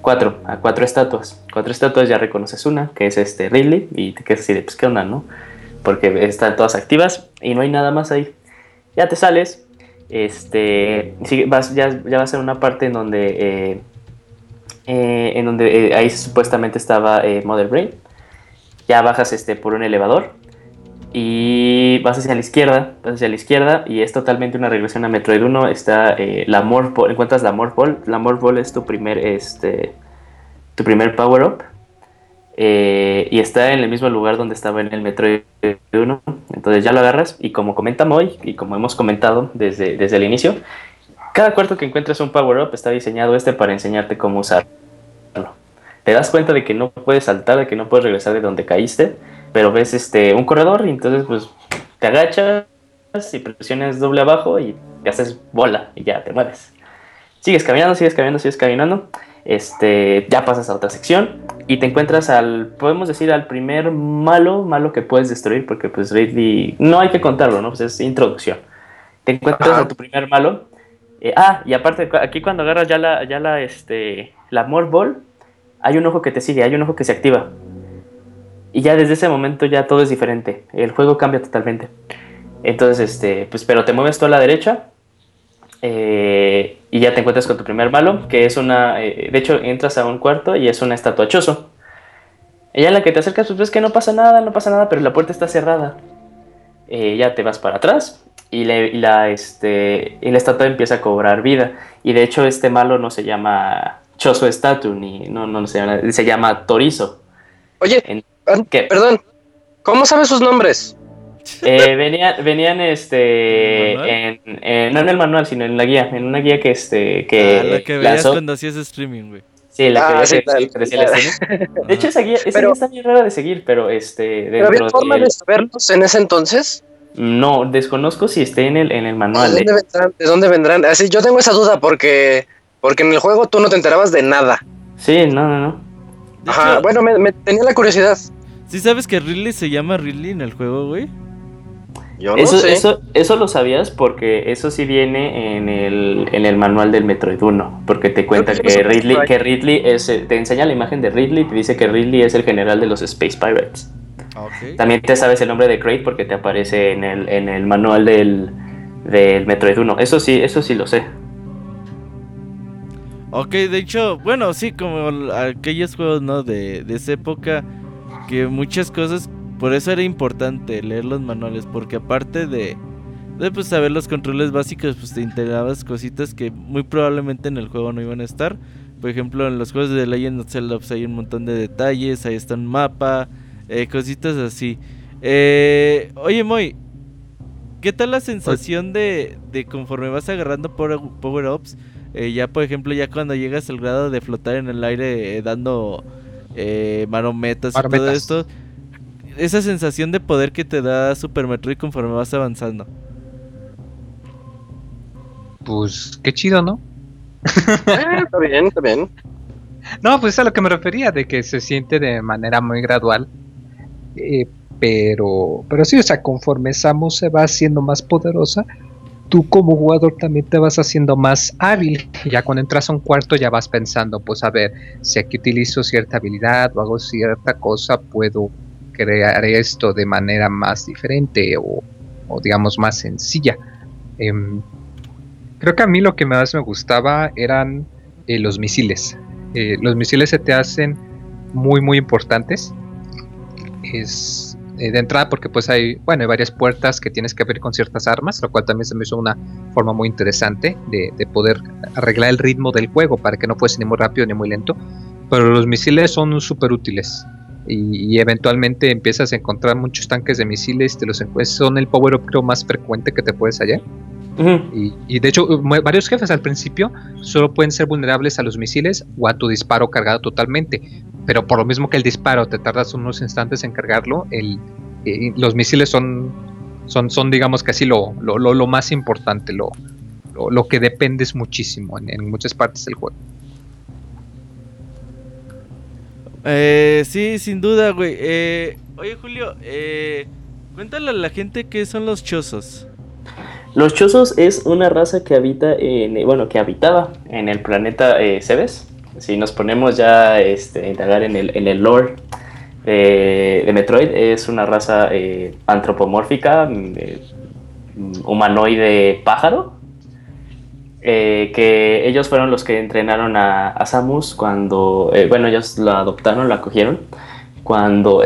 [SPEAKER 2] cuatro, a cuatro estatuas. Cuatro estatuas, ya reconoces una, que es este Ridley, y te quedas así de, pues, ¿qué onda, no? Porque están todas activas y no hay nada más ahí. Ya te sales, este, vas, ya, ya vas a una parte en donde, eh, eh, en donde ahí supuestamente estaba Mother Brain. Ya bajas este, por un elevador y vas hacia la izquierda, vas hacia la izquierda y es totalmente una regresión a Metroid 1. Está eh, la Morph Ball, encuentras la Morph Ball. La Morph Ball es tu primer, este, tu primer power up. eh, y está en el mismo lugar donde estaba en el Metroid 1. Entonces ya lo agarras y como comenta Moy y como hemos comentado desde, desde el inicio, cada cuarto que encuentres un power up está diseñado este para enseñarte cómo usarlo. Te das cuenta de que no puedes saltar, de que no puedes regresar de donde caíste, pero ves este un corredor y entonces pues te agachas y presiones doble abajo y te haces bola y ya te mueves. Sigues caminando, sigues caminando, sigues caminando. Este, ya pasas a otra sección y te encuentras al, podemos decir, al primer malo, malo que puedes destruir, porque pues Ridley, no hay que contarlo, ¿no? Pues es introducción. Te encuentras
[SPEAKER 3] Ajá.
[SPEAKER 2] a tu primer malo. Eh, ah, y aparte, aquí cuando agarras ya la, ya la, este, la Morph Ball, hay un ojo que te sigue, hay un ojo que se activa. Y ya desde ese momento ya todo es diferente. El juego cambia totalmente. Entonces, este, pues, pero te mueves tú a la derecha. eh, y ya te encuentras con tu primer malo, que es una. eh, de hecho, entras a un cuarto y es una estatua choso. Y ya en la que te acercas, pues ves que no pasa nada, no pasa nada, pero la puerta está cerrada. Eh, ya te vas para atrás y, la, este, y la estatua empieza a cobrar vida. Y de hecho, este malo no se llama Choso Statue, ni no, no se llama, se llama Torizo.
[SPEAKER 3] Oye,
[SPEAKER 2] En-
[SPEAKER 3] an-
[SPEAKER 2] ¿Qué?
[SPEAKER 3] perdón, ¿cómo sabes sus nombres?
[SPEAKER 2] Eh, venían, venían este
[SPEAKER 1] en-
[SPEAKER 2] no en el manual, sino en la guía, en una guía que este que,
[SPEAKER 1] Ah, la que veías
[SPEAKER 2] lanzó.
[SPEAKER 1] cuando hacías streaming, güey.
[SPEAKER 2] Sí, la que
[SPEAKER 3] Ah,
[SPEAKER 2] veías
[SPEAKER 3] sí,
[SPEAKER 2] que- decía. De hecho, esa guía, esa
[SPEAKER 3] Pero-
[SPEAKER 2] guía está bien rara de seguir, pero este
[SPEAKER 3] ¿Pero había forma de saberlos en ese entonces?
[SPEAKER 2] no desconozco si esté en el en el
[SPEAKER 3] ¿De
[SPEAKER 2] manual.
[SPEAKER 3] dónde
[SPEAKER 2] eh.
[SPEAKER 3] vendrán? ¿De dónde vendrán? Así, yo tengo esa duda porque, porque en el juego tú no te enterabas de nada.
[SPEAKER 2] Sí, no, no, no.
[SPEAKER 3] Ajá,
[SPEAKER 1] hecho,
[SPEAKER 3] bueno, me, me tenía la curiosidad.
[SPEAKER 1] ¿Sí sabes que Ridley se llama Ridley en el juego, güey?
[SPEAKER 3] Yo no
[SPEAKER 2] Eso,
[SPEAKER 3] sé.
[SPEAKER 2] eso, eso lo sabías porque eso sí viene en el, en el manual del Metroid 1, porque te cuenta
[SPEAKER 3] que
[SPEAKER 2] Ridley, que Ridley es, eh, te enseña la imagen de Ridley y te dice que Ridley es el general de los Space Pirates.
[SPEAKER 1] Ok.
[SPEAKER 2] También te sabes el nombre de Crate porque te aparece en el, en el manual del, del Metroid 1. Eso sí, eso sí lo sé.
[SPEAKER 1] Ok, de hecho, bueno, sí, como aquellos juegos, ¿no? De, de esa época, que muchas cosas, por eso era importante leer los manuales, porque aparte de, de pues, saber los controles básicos, pues te enterabas cositas que muy probablemente en el juego no iban a estar. Por ejemplo, en los juegos de Legend of Zelda pues, hay un montón de detalles, ahí está un mapa, eh, cositas así. Eh, oye, Moy, ¿qué tal la sensación de, de conforme vas agarrando power- power-ups? Eh, ya, por ejemplo, ya cuando llegas al grado de flotar en el aire eh, dando eh, marometas y todo esto, esa sensación de poder que te da Super Metroid conforme vas avanzando.
[SPEAKER 5] Pues qué chido, ¿no?
[SPEAKER 3] Ah, <laughs> está bien, está bien.
[SPEAKER 5] No, pues es a lo que me refería, de que se siente de manera muy gradual. Eh, pero, pero sí, o sea, conforme Samus se va haciendo más poderosa, tú como jugador también te vas haciendo más hábil. Ya cuando entras a un cuarto ya vas pensando, pues a ver, si aquí utilizo cierta habilidad o hago cierta cosa, puedo crear esto de manera más diferente o, o digamos más sencilla. Em, creo que a mí lo que más me gustaba eran eh, los misiles. Eh, los misiles se te hacen muy muy importantes. Es, eh, de entrada porque pues hay, bueno, hay varias puertas que tienes que abrir con ciertas armas, lo cual también se me hizo una forma muy interesante de, de poder arreglar el ritmo del juego para que no fuese ni muy rápido ni muy lento. Pero los misiles son súper útiles. Y, y eventualmente empiezas a encontrar muchos tanques de misiles, te los son el power up más frecuente que te puedes hallar. Y, y de hecho, varios jefes al principio solo pueden ser vulnerables a los misiles o a tu disparo cargado totalmente. Pero por lo mismo que el disparo te tardas unos instantes en cargarlo, el, eh, los misiles son, son, son, digamos, casi lo, lo, lo, lo más importante, lo, lo, lo que dependes muchísimo en, en muchas partes del juego.
[SPEAKER 1] Eh, sí, sin duda, güey. Eh, oye, Julio, eh, cuéntale a la gente qué son los chozos.
[SPEAKER 2] Los chozos es una raza que habita en, bueno, que habitaba en el planeta eh, Cebes. Si nos ponemos ya este, a indagar en el, lore de, Metroid, es una raza eh, antropomórfica, mm, eh, humanoide pájaro, eh, que ellos fueron los que entrenaron a, Samus cuando, bueno, ellos la adoptaron, la acogieron, cuando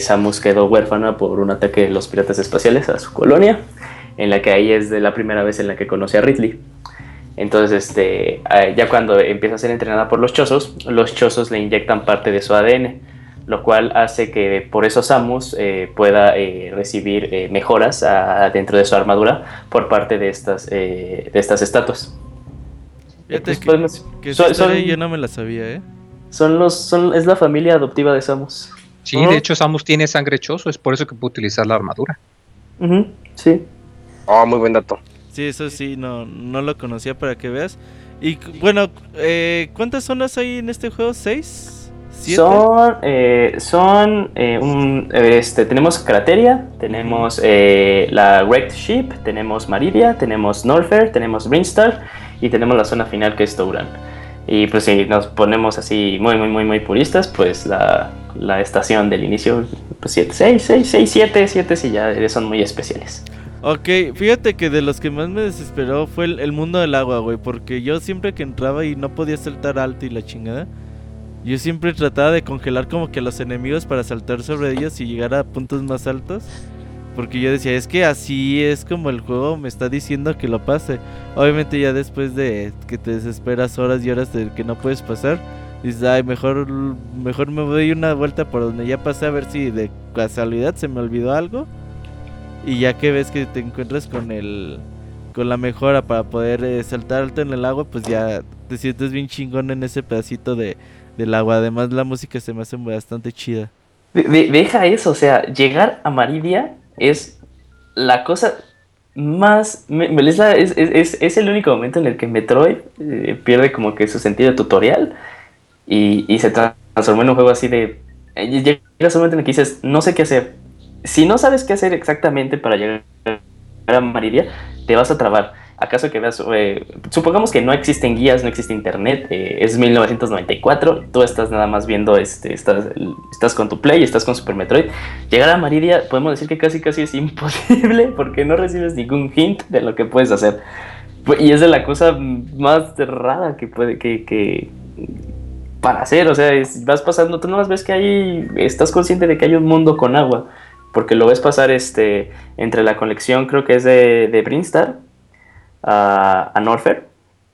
[SPEAKER 2] Samus quedó huérfana por un ataque de los piratas espaciales a su colonia, en la que ahí es de la primera vez en la que conoce a Ridley. Entonces, este, eh, ya cuando empieza a ser entrenada por los chozos, los chozos le inyectan parte de su ADN, lo cual hace que por eso Samus eh, pueda eh, recibir eh, mejoras a- dentro de su armadura por parte de estas, eh, de estas estatuas.
[SPEAKER 1] Fíjate
[SPEAKER 2] Pues
[SPEAKER 1] que,
[SPEAKER 2] podemos-
[SPEAKER 1] que
[SPEAKER 2] son-
[SPEAKER 1] yo no me la sabía, ¿eh?
[SPEAKER 2] Son los, son, es la familia adoptiva de Samus.
[SPEAKER 5] Sí, de hecho Samus tiene sangre choso, es por eso que puede utilizar la armadura.
[SPEAKER 2] Sí.
[SPEAKER 3] Oh, muy buen dato.
[SPEAKER 1] Sí, eso sí, no, no lo conocía para que veas. Y bueno, eh, ¿cuántas zonas hay en este juego? ¿Seis? ¿Siete?
[SPEAKER 2] Son, eh, son eh, un, este, tenemos Crateria, tenemos eh, la Wrecked Ship, tenemos Maridia, tenemos Norfair, tenemos Brinstar y tenemos la zona final que es Touran. Y pues si nos ponemos así muy, muy, muy, muy puristas, pues la, la estación del inicio, pues 7, 6, 6, 6, 7, 7 sí ya son muy especiales.
[SPEAKER 1] Ok, fíjate que de los que más me desesperó fue el, mundo del agua, güey. Porque yo siempre que entraba y no podía saltar alto y la chingada, yo siempre trataba de congelar como que a los enemigos para saltar sobre ellos y llegar a puntos más altos. Porque yo decía, es que así es como el juego me está diciendo que lo pase. Obviamente ya después de que te desesperas horas y horas de que no puedes pasar, dices, ay, mejor, mejor me doy una vuelta por donde ya pasé a ver si de casualidad se me olvidó algo. Y ya que ves que te encuentras con el con la mejora para poder eh, saltar alto en el agua, pues ya te sientes bien chingón en ese pedacito de, del agua. Además la música se me hace bastante chida.
[SPEAKER 2] De- de- deja eso, o sea, llegar a Maridia es la cosa más... es, es- es- es- el único momento en el que Metroid eh, pierde como que su sentido tutorial y, y se tra- transformó en un juego así de... eh, Llegas a un momento en el que dices, no sé qué hacer. Si no sabes qué hacer exactamente para llegar a Maridia, te vas a trabar. ¿Acaso que veas? eh, supongamos que no existen guías, no existe internet, eh, es 1994, tú estás nada más viendo, este, estás, estás con tu Play, estás con Super Metroid. Llegar a Maridia, podemos decir que casi casi es <laughs> imposible porque no recibes ningún hint de lo que puedes hacer. Y es de la cosa más rara que puede que, que para hacer, o sea, es- vas pasando, tú no ves que hay, estás consciente de que hay un mundo con agua, porque lo ves pasar este entre la colección, creo que es de, de Brinstar a, a Norfair.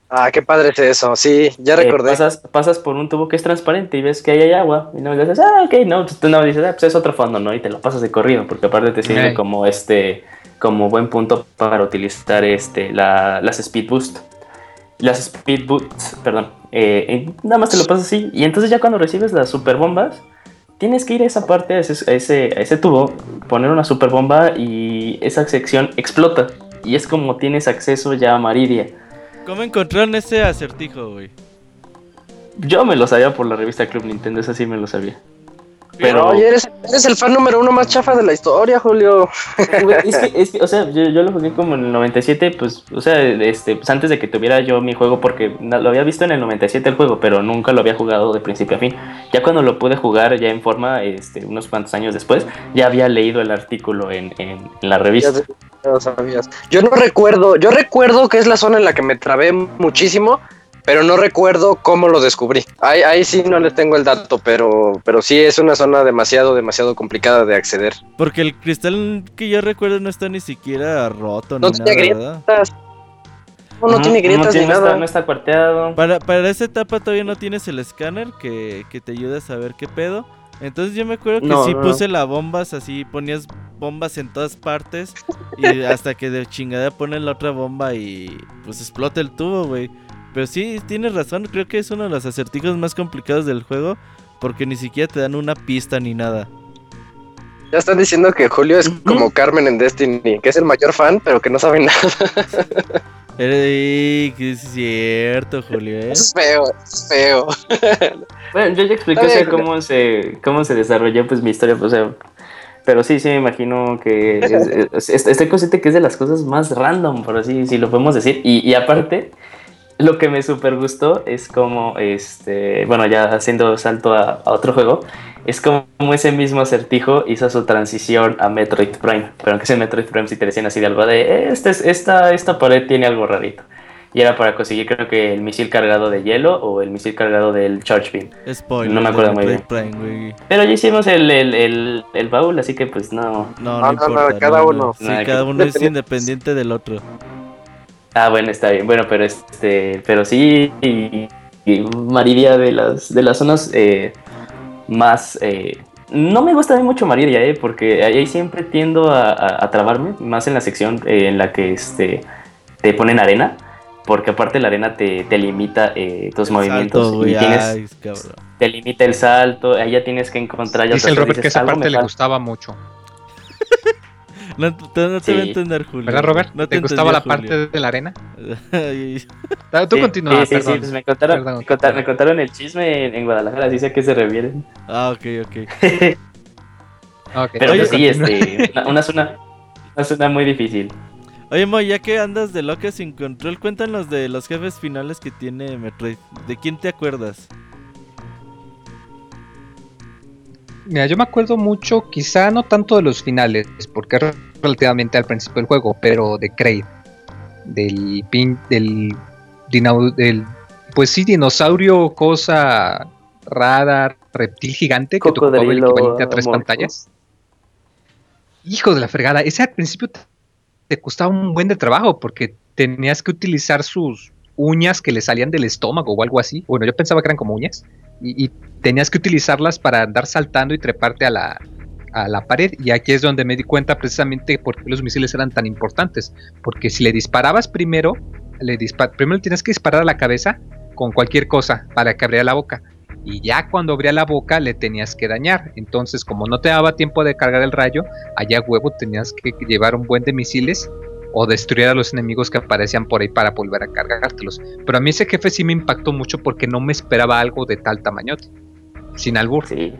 [SPEAKER 3] Ah, qué padre es eso. Sí, ya
[SPEAKER 2] Eh,
[SPEAKER 3] recordé.
[SPEAKER 2] pasas, pasas por un tubo que es transparente y ves que ahí hay agua. Y no dices, ah, ok, no, tú no dices, ah, pues es otro fondo, ¿no? Y te lo pasas de corrido, porque aparte te sirve como este, como buen punto para utilizar este, la- las speed boost. Las speed boosts, perdón. eh, y nada más te lo pasas así. Y entonces ya cuando recibes las super bombas, tienes que ir a esa parte, a ese, a ese, a ese tubo, poner una super bomba y esa sección explota. Y es como tienes acceso ya a Maridia.
[SPEAKER 1] ¿Cómo encontraron ese acertijo, güey?
[SPEAKER 2] Yo me lo sabía por la revista Club Nintendo, esa sí me lo sabía. Pero,
[SPEAKER 3] Oye, eres, eres el fan número uno más chafa de la historia, Julio.
[SPEAKER 2] es que, es que, o sea, yo, yo lo jugué como en el 97, pues, o sea, este, pues antes de que tuviera yo mi juego, porque lo había visto en el 97 el juego, pero nunca lo había jugado de principio a fin. Ya cuando lo pude jugar ya en forma, este, unos cuantos años después, ya había leído el artículo en, en, en la revista.
[SPEAKER 3] te- ya lo sabías. Yo no recuerdo, yo recuerdo que es la zona en la que me trabé muchísimo, pero no recuerdo cómo lo descubrí. Ahí, ahí sí no le tengo el dato, pero, pero sí es una zona demasiado, demasiado complicada de acceder.
[SPEAKER 1] Porque el cristal que yo recuerdo no está ni siquiera roto
[SPEAKER 3] No
[SPEAKER 1] ni
[SPEAKER 3] tiene
[SPEAKER 1] nada.
[SPEAKER 3] No, no tiene grietas
[SPEAKER 2] tiene-
[SPEAKER 3] ni
[SPEAKER 2] no está-
[SPEAKER 3] nada.
[SPEAKER 2] no está cuarteado.
[SPEAKER 1] Para, para esa etapa todavía no tienes el escáner que, que te ayuda a saber qué pedo. Entonces yo me acuerdo que
[SPEAKER 2] No,
[SPEAKER 1] sí
[SPEAKER 2] no,
[SPEAKER 1] puse las bombas así, ponías bombas en todas partes y hasta que de chingada pones la otra bomba y pues explota el tubo, güey. Pero sí, tienes razón, creo que es uno de los acertijos más complicados del juego porque ni siquiera te dan una pista ni nada.
[SPEAKER 3] Ya están diciendo que Julio es como Carmen en Destiny, que es el mayor fan, pero que no sabe nada. <laughs>
[SPEAKER 1] Ey, que es cierto, Julio, ¿eh?
[SPEAKER 3] Es feo, es feo.
[SPEAKER 2] Bueno, yo ya expliqué o sea, cómo se cómo se desarrolló pues mi historia, pues, o sea, pero sí, sí me imagino que es- es- es- estoy consciente que es de las cosas más random, por así si lo podemos decir. Y, y aparte, lo que me super gustó es como, este, bueno, ya haciendo salto a, a otro juego, es como ese mismo acertijo hizo su transición a Metroid Prime. Pero aunque ese Metroid Prime sí te decían así de algo de, "Eh, este es- esta, esta pared tiene algo rarito. Y era para conseguir creo que el misil cargado de hielo o el misil cargado del Charge Beam.
[SPEAKER 1] Spoiler.
[SPEAKER 2] No me acuerdo muy
[SPEAKER 1] Metroid Prime, güey.
[SPEAKER 2] Pero ya hicimos el, el, el, el baúl, así que pues no.
[SPEAKER 1] No, no,
[SPEAKER 3] No, no, no, cada
[SPEAKER 1] no,
[SPEAKER 3] uno.
[SPEAKER 1] no. Sí,
[SPEAKER 2] Nada,
[SPEAKER 1] cada
[SPEAKER 2] que-
[SPEAKER 1] uno es independiente del otro.
[SPEAKER 2] Ah, bueno, está bien. Bueno, pero este, pero sí, y, y Maridia de las, de las zonas eh, más... eh, no me gusta mucho Maridia, eh, porque ahí siempre tiendo a, a- a trabarme, más en la sección eh, en la que este, te ponen arena, porque aparte la arena te, te limita eh, tus movimientos
[SPEAKER 1] Salto,
[SPEAKER 2] y tienes,
[SPEAKER 1] ay,
[SPEAKER 2] te limita el salto, ahí ya tienes que encontrar... ya
[SPEAKER 5] Dice el Robert que esa
[SPEAKER 2] "Algo me
[SPEAKER 5] parte le
[SPEAKER 2] falta".
[SPEAKER 5] gustaba mucho.
[SPEAKER 1] No, te, no te
[SPEAKER 2] Sí.
[SPEAKER 1] va a entender, Julio.
[SPEAKER 5] ¿Verdad, Robert?
[SPEAKER 1] No
[SPEAKER 5] ¿Te gustaba la parte de la arena? <laughs> Ah, Tú
[SPEAKER 2] Sí,
[SPEAKER 5] continúa,
[SPEAKER 2] sí, sí,
[SPEAKER 5] perdón.
[SPEAKER 2] sí, pues me contaron,
[SPEAKER 5] Perdón.
[SPEAKER 2] me contaron, me contaron el chisme en, en Guadalajara, así sé a qué se refieren.
[SPEAKER 1] ah, ok, ok. <laughs>
[SPEAKER 5] Ok,
[SPEAKER 2] Pero
[SPEAKER 1] Oye,
[SPEAKER 2] pues sí,
[SPEAKER 5] continúa.
[SPEAKER 2] este, una, una zona, una zona muy difícil.
[SPEAKER 1] Oye, Mo, ya que andas de loca sin control, cuéntanos de los jefes finales que tiene Metroid. ¿De quién te acuerdas?
[SPEAKER 5] Mira, yo me acuerdo mucho, quizá no tanto de los finales, porque es relativamente al principio del juego, pero de Kraid. Del pin, del, pues sí, dinosaurio, cosa rara, reptil gigante que ocupaba el equivalente a tres pantallas. Hijo de la fregada, ese al principio te, te costaba un buen de trabajo porque tenías que utilizar sus uñas que le salían del estómago o algo así. Bueno, yo pensaba que eran como uñas. Y, tenías que utilizarlas para andar saltando y treparte a la, a la pared. Y aquí es donde me di cuenta precisamente por qué los misiles eran tan importantes. Porque si le disparabas primero, le dispa- primero le tienes que disparar a la cabeza con cualquier cosa para que abriera la boca. Y ya cuando abría la boca le tenías que dañar. Entonces, como no te daba tiempo de cargar el rayo, allá huevo tenías que llevar un buen de misiles o destruir a los enemigos que aparecían por ahí para volver a cargártelos. Pero a mí ese jefe sí me impactó mucho porque no me esperaba algo de tal tamañote. Sin albur.
[SPEAKER 2] Sí.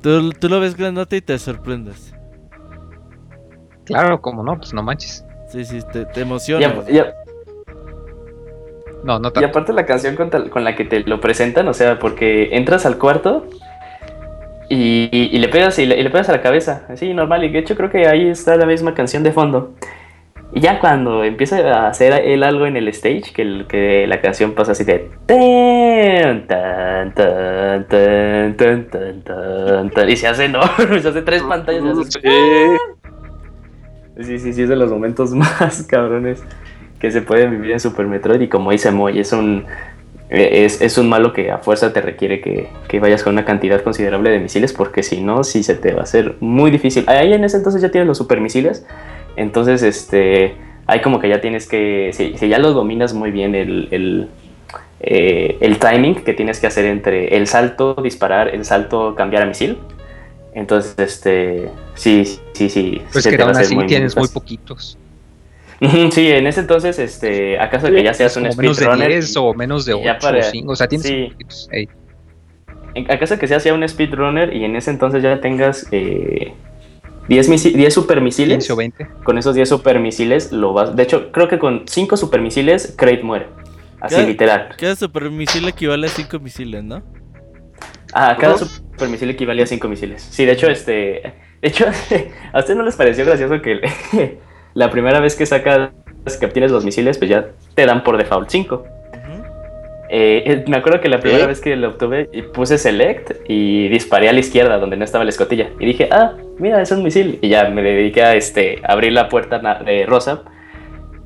[SPEAKER 1] Tú, tú lo ves grandote y te sorprendes.
[SPEAKER 5] Claro, como no, pues no manches.
[SPEAKER 1] Sí, sí, te, te
[SPEAKER 2] Y,
[SPEAKER 1] emociona.
[SPEAKER 2] a- y a-
[SPEAKER 5] No, no
[SPEAKER 2] y aparte la canción con, tal- con la que te lo presentan, o sea, porque entras al cuarto y, y le pegas y le, y le pegas a la cabeza, así normal. Y de hecho creo que ahí está la misma canción de fondo. Y ya cuando empieza a hacer él algo en el stage, que, el, que la canción pasa así de... Y se hace, ¿no? <laughs> Se hace tres pantallas. Hace... Sí, sí, sí, es de los momentos <laughs> más cabrones que se pueden vivir en Super Metroid. Y como dice Moy, es un, es, es, un malo que a fuerza te requiere que, que, vayas con una cantidad considerable de misiles, porque si no, sí se te va a hacer muy difícil. Ahí en ese entonces ya tienes los supermisiles, entonces este, hay como que ya tienes que, si, si ya lo dominas muy bien el, el, eh, el timing que tienes que hacer entre el salto, disparar, el salto, cambiar a misil. Entonces, este, sí, sí, sí.
[SPEAKER 5] Pues que aún así
[SPEAKER 2] muy,
[SPEAKER 5] tienes muy poquitos.
[SPEAKER 2] Sí, en ese entonces, este, acaso que ya seas un
[SPEAKER 5] Como menos de
[SPEAKER 2] speedrunner.
[SPEAKER 5] 10 o menos de
[SPEAKER 2] y ya
[SPEAKER 5] 8
[SPEAKER 2] para-
[SPEAKER 5] o 5. O sea, tienes
[SPEAKER 2] sí.
[SPEAKER 5] poquitos. Ey.
[SPEAKER 2] en- acaso que seas ya un speedrunner y en ese entonces ya tengas eh, 10, misi- 10 supermisiles.
[SPEAKER 5] 15 o 20.
[SPEAKER 2] Con esos 10 supermisiles lo vas. De hecho, creo que con 5 supermisiles, Kraid muere. Así literal.
[SPEAKER 1] Cada super misil equivale a 5 misiles, ¿no?
[SPEAKER 2] Ah, cada
[SPEAKER 3] ¿Cómo?
[SPEAKER 2] supermisil equivale a 5 misiles. Sí, de hecho, este. De hecho, <laughs> ¿a usted no les pareció gracioso que <laughs> la primera vez que sacas que obtienes los misiles, pues ya te dan por default 5? Eh, me acuerdo que la primera
[SPEAKER 3] ¿Eh?
[SPEAKER 2] vez que lo obtuve puse select y disparé a la izquierda donde no estaba la escotilla. Y dije, ah, mira, es un misil. Y ya me dediqué a este, abrir la puerta de Rosa.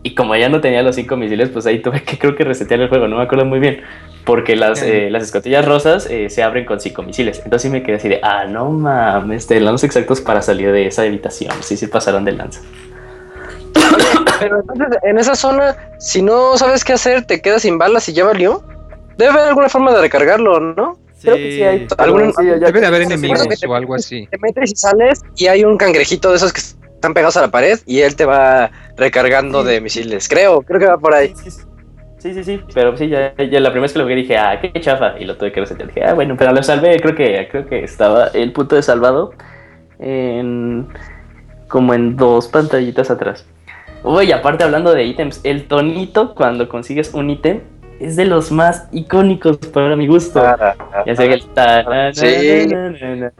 [SPEAKER 2] Y como ya no tenía los cinco misiles, pues ahí tuve que creo que resetear el juego, no me acuerdo muy bien. Porque las, eh, las escotillas rosas eh, se abren con cinco misiles. Entonces sí me quedé así de, ah, no mames, te los exactos para salir de esa habitación. Sí, sí pasaron de lanza. <coughs>
[SPEAKER 3] Pero entonces, en esa zona, si no sabes qué hacer, te quedas sin balas y ya valió. Debe haber alguna forma de recargarlo, ¿no?
[SPEAKER 2] Creo que sí hay.
[SPEAKER 3] Algún-
[SPEAKER 2] sí, ya-
[SPEAKER 5] Debe de haber
[SPEAKER 3] Sí,
[SPEAKER 5] enemigos
[SPEAKER 3] sí, sí.
[SPEAKER 5] o algo así.
[SPEAKER 3] Te metes y sales y hay un cangrejito de esos que están pegados a la pared y él te va recargando de misiles. Creo, creo que va por ahí.
[SPEAKER 2] Sí, sí, Sí, sí, sí, pero sí, ya, ya la primera vez que lo vi dije, ah, qué chafa, y lo tuve que resetear. Dije, ah, bueno, pero lo salvé, creo que, creo que estaba el punto de salvado en, como en dos pantallitas atrás. Uy, aparte hablando de ítems, el tonito cuando consigues un ítem es de los más icónicos para mi gusto. Ya que el ta- na-
[SPEAKER 3] Sí.
[SPEAKER 2] na- na- na- na.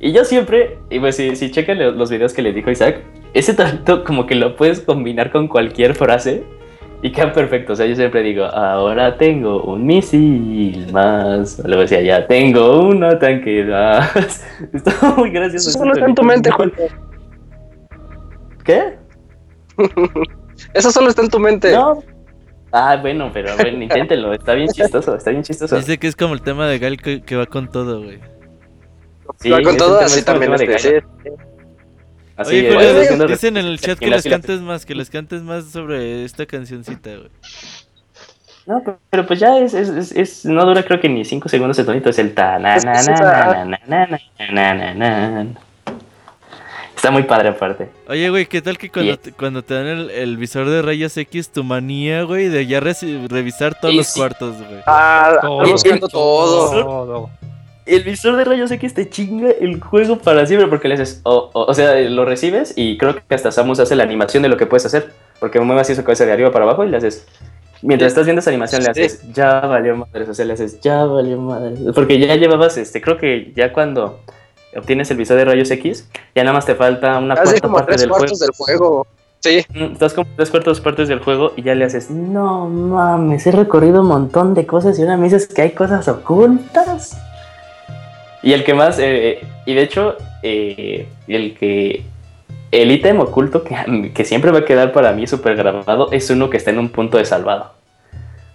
[SPEAKER 2] Y yo siempre, y pues si, si checan lo- los videos que les dijo Isaac, ese tonito como que lo puedes combinar con cualquier frase y queda perfecto. O sea, yo siempre digo, ahora tengo un misil más. Luego decía, ya tengo un tanque más. <laughs> Está muy gracioso.
[SPEAKER 3] Eso solo está en tu mente, Juan.
[SPEAKER 2] ¿Qué? <laughs>
[SPEAKER 3] Eso solo está en tu mente.
[SPEAKER 2] No. Ah, bueno, pero bueno, <laughs> inténtenlo. Está bien chistoso, está bien chistoso.
[SPEAKER 1] Dice que es como el tema de Gal que, que va con todo, güey.
[SPEAKER 2] Sí,
[SPEAKER 3] Va con
[SPEAKER 2] es
[SPEAKER 3] todo, así
[SPEAKER 2] es
[SPEAKER 3] también.
[SPEAKER 2] tema de
[SPEAKER 3] Este, sí.
[SPEAKER 2] Así
[SPEAKER 1] Oye,
[SPEAKER 2] es,
[SPEAKER 1] dicen en el chat que les cantes más, que les cantes más sobre esta cancioncita, güey.
[SPEAKER 2] No, pero, pero pues ya es, es, es, es- no dura creo que ni 5 segundos el tonito, es el ta na
[SPEAKER 3] Es
[SPEAKER 2] na na na na na na na na na. Está muy padre aparte.
[SPEAKER 1] Oye, güey, ¿qué tal que cuando, te, cuando te dan el, el visor de rayos X, tu manía, güey, de ya revisar todos
[SPEAKER 2] Y
[SPEAKER 1] los
[SPEAKER 2] sí.
[SPEAKER 1] cuartos, güey?
[SPEAKER 3] Ah,
[SPEAKER 5] Todo.
[SPEAKER 3] estamos viendo todo.
[SPEAKER 5] Todo.
[SPEAKER 2] El visor de rayos X te chinga el juego para siempre porque le haces, o, o, o sea, lo recibes y creo que hasta Samus hace la animación de lo que puedes hacer. Porque mueve así su cabeza de arriba para abajo y le haces. Mientras estás viendo esa animación le
[SPEAKER 3] Sí.
[SPEAKER 2] haces, ya valió madres, o sea, le haces, ya valió madres. Porque ya llevabas, este, creo que ya cuando obtienes el visor de rayos X, ya nada más te falta una
[SPEAKER 3] Hace
[SPEAKER 2] cuarta
[SPEAKER 3] como
[SPEAKER 2] parte
[SPEAKER 3] tres
[SPEAKER 2] del juego.
[SPEAKER 3] cuartos del juego. Sí.
[SPEAKER 2] Mm, Estás como tres cuartos partes del juego y ya le haces, no mames, he recorrido un montón de cosas y ahora me dices que hay cosas ocultas. Y el que más, eh, y de hecho, eh, el que, el ítem oculto que, <laughs> que siempre va a quedar para mí súper grabado es uno que está en un punto de salvado.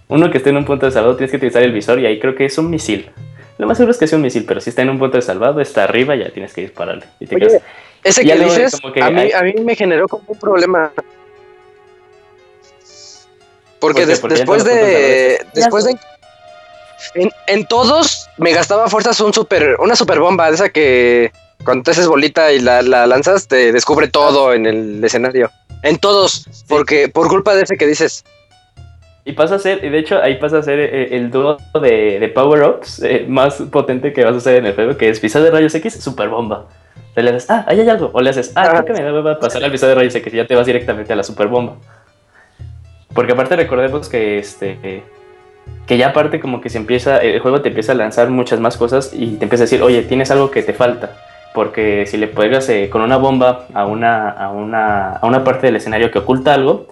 [SPEAKER 2] Uno que está en un punto de salvado tienes que utilizar el visor y ahí creo que es un misil. Lo más seguro es que sea un misil, pero si está en un punto de salvado, está arriba, ya tienes que dispararle. Y te
[SPEAKER 3] Oye,
[SPEAKER 2] quedas-
[SPEAKER 3] Ese que
[SPEAKER 2] luego
[SPEAKER 3] dices,
[SPEAKER 2] como que
[SPEAKER 3] a, mí,
[SPEAKER 2] hay-
[SPEAKER 3] a mí me generó como un problema. Porque
[SPEAKER 2] ¿Por qué?
[SPEAKER 3] des-
[SPEAKER 2] Porque ya
[SPEAKER 3] después
[SPEAKER 2] de veces.
[SPEAKER 3] Después de. En, en todos me gastaba fuerzas un super, una super bomba, de esa que cuando te haces bolita y la, la lanzas, te descubre todo en el escenario. En todos, porque por culpa de ese que dices.
[SPEAKER 2] Y pasa a ser, de hecho ahí pasa a ser eh, el dúo de, de power-ups eh, más potente que vas a hacer en el juego, que es pisar de rayos X, super bomba. Le haces, ah, ahí hay algo. O le haces, ah, creo que me va a pasar al pisar de rayos X y ya te vas directamente a la super bomba. Porque aparte recordemos que este que ya aparte como que se empieza, el juego te empieza a lanzar muchas más cosas y te empieza a decir, oye, tienes algo que te falta. Porque si le pegas eh, con una bomba a una, a, una, a una parte del escenario que oculta algo,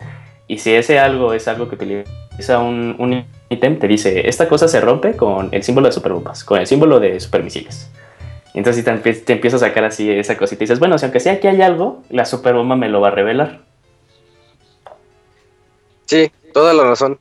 [SPEAKER 2] y si ese algo es algo que utiliza un, un ítem, te dice, esta cosa se rompe con el símbolo de superbombas, con el símbolo de supermisiles. Entonces te, te empieza a sacar así esa cosita y dices, bueno, si aunque sea que hay algo, la superbomba me lo va a revelar.
[SPEAKER 3] Sí, toda la razón.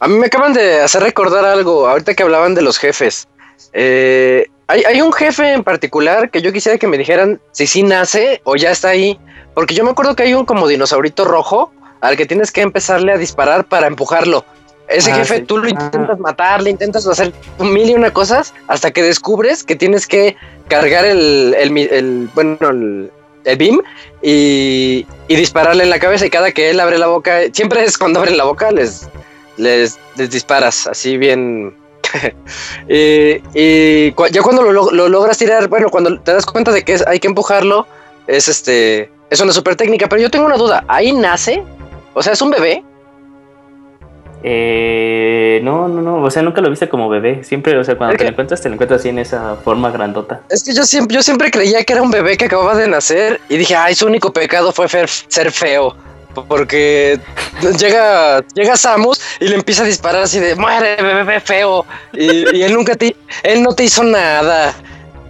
[SPEAKER 3] A mí me acaban de hacer recordar algo, ahorita que hablaban de los jefes. Eh, hay, hay un jefe en particular que yo quisiera que me dijeran si sí nace o ya está ahí. Porque yo me acuerdo que hay un como dinosaurito rojo al que tienes que empezarle a disparar para empujarlo. Ese
[SPEAKER 2] Ah,
[SPEAKER 3] jefe
[SPEAKER 2] sí.
[SPEAKER 3] tú lo
[SPEAKER 2] Ah.
[SPEAKER 3] intentas matar, le intentas hacer mil y una cosas hasta que descubres que tienes que cargar el, el, el- bueno, el, el beam y, y dispararle en la cabeza y cada que él abre la boca, siempre es cuando abren la boca, les, les, les disparas así bien. <laughs> y y cu- ya cuando lo, lo logras tirar, bueno, cuando te das cuenta de que es- hay que empujarlo, es este, es una super técnica, pero yo tengo una duda, ¿ahí nace? O sea, ¿es un bebé?
[SPEAKER 2] Eh, no, no, no, o sea, nunca lo viste como bebé. Siempre, o sea, cuando te lo encuentras, te lo encuentras así en esa forma grandota.
[SPEAKER 3] Es que yo siempre, yo siempre creía que era un bebé que acababa de nacer y dije, ay, su único pecado fue ser feo. Porque llega, llega Samus y le empieza a disparar así de muere, bebé feo. Y, y él nunca te, él no te hizo nada.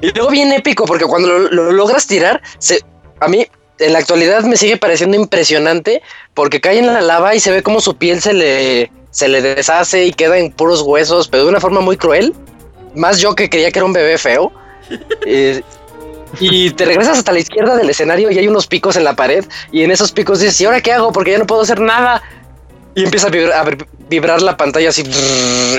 [SPEAKER 3] Y luego bien épico, porque cuando lo, lo logras tirar, se, a mí en la actualidad me sigue pareciendo impresionante porque cae en la lava y se ve como su piel se le, se le deshace y queda en puros huesos, pero de una forma muy cruel. Más yo que creía que era un bebé feo. <laughs> Eh, y te regresas hasta la izquierda del escenario y hay unos picos en la pared y en esos picos dices, ¿y ahora qué hago? Porque ya no puedo hacer nada. Y empieza a vibrar, a vibrar la pantalla así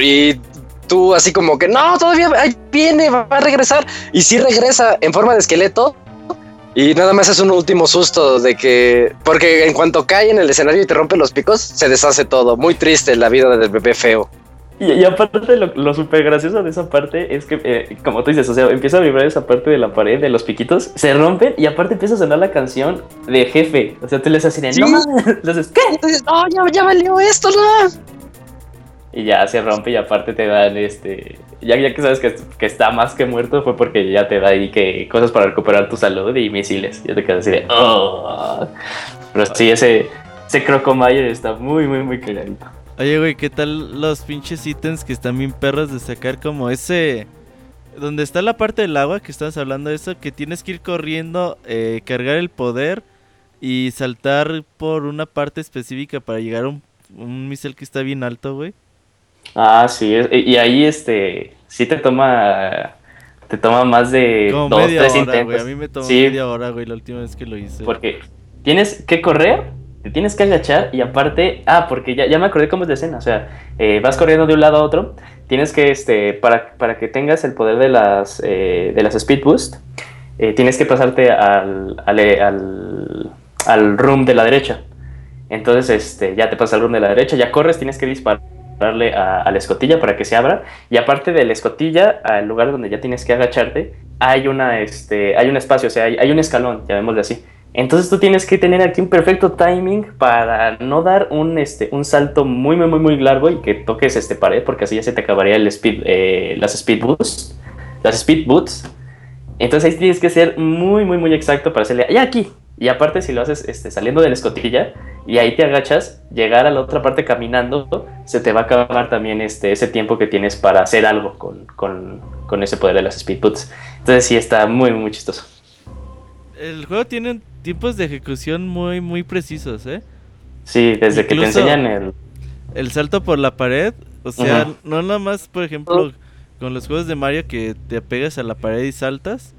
[SPEAKER 3] y tú así como que no, todavía ahí viene, va a regresar. Y sí regresa en forma de esqueleto. Y nada más es un último susto de que, porque en cuanto cae en el escenario y te rompe los picos, se deshace todo. Muy triste la vida del bebé feo.
[SPEAKER 2] Y, y aparte, lo, lo súper gracioso de esa parte es que, eh, como tú dices, o sea, empieza a vibrar esa parte de la pared, de los piquitos, se rompen y aparte empieza a sonar la canción de jefe. O sea, tú le haces así de,
[SPEAKER 3] Sí.
[SPEAKER 2] no mames", <laughs> haces, ¿qué?
[SPEAKER 3] Entonces, no, ya, ya valió esto, no.
[SPEAKER 2] Y ya se rompe y aparte te dan este. Ya, ya que sabes que, que está más que muerto, fue porque ya te da ahí que cosas para recuperar tu salud y misiles. Ya te quedas así de. "Oh". Pero sí, ese, ese Crocomayer está muy, muy, muy cagadito.
[SPEAKER 1] Oye, güey, ¿qué tal los pinches ítems que están bien perros de sacar como ese... Donde está la parte del agua que estabas hablando de eso, que tienes que ir corriendo, eh, cargar el poder y saltar por una parte específica para llegar a un, un misil que está bien alto, güey.
[SPEAKER 2] Ah, sí, y ahí este. Sí te toma. Te toma más de
[SPEAKER 1] Como
[SPEAKER 2] dos,
[SPEAKER 1] media
[SPEAKER 2] tres
[SPEAKER 1] hora,
[SPEAKER 2] intentos.
[SPEAKER 1] güey. A mí me tomó
[SPEAKER 2] Sí,
[SPEAKER 1] media hora, güey, la última vez que lo hice.
[SPEAKER 2] Porque tienes que correr, te tienes que agachar y aparte, ah, porque ya, ya me acordé cómo es la escena, o sea, eh, vas corriendo de un lado a otro, tienes que, este, para, para que tengas el poder de las, eh, de las Speed Boost, eh, tienes que pasarte al, al, al, al room de la derecha. Entonces, este, ya te pasas al room de la derecha, ya corres, tienes que dispararle a, la escotilla para que se abra. Y aparte de la escotilla, al lugar donde ya tienes que agacharte, hay, una, este, hay un espacio, o sea, hay, un escalón, llamémosle así. Entonces tú tienes que tener aquí un perfecto timing para no dar un, este, un salto muy, muy, muy, muy largo y que toques este pared, porque así ya se te acabaría el speed, eh, las speed boosts, las speed boots. Entonces ahí tienes que ser muy, muy, muy exacto para hacerle, ya aquí. Y aparte si lo haces este, saliendo de la escotilla y ahí te agachas, llegar a la otra parte caminando, se te va a acabar también este, ese tiempo que tienes para hacer algo con, con, con ese poder de las speed boots. Entonces sí está muy, muy chistoso.
[SPEAKER 1] El juego tiene tiempos de ejecución muy, muy precisos, ¿eh?
[SPEAKER 2] Sí, desde que te enseñan el...
[SPEAKER 1] El salto por la pared, o sea, no nada más, por ejemplo, con los juegos de Mario que te pegas a la pared y saltas.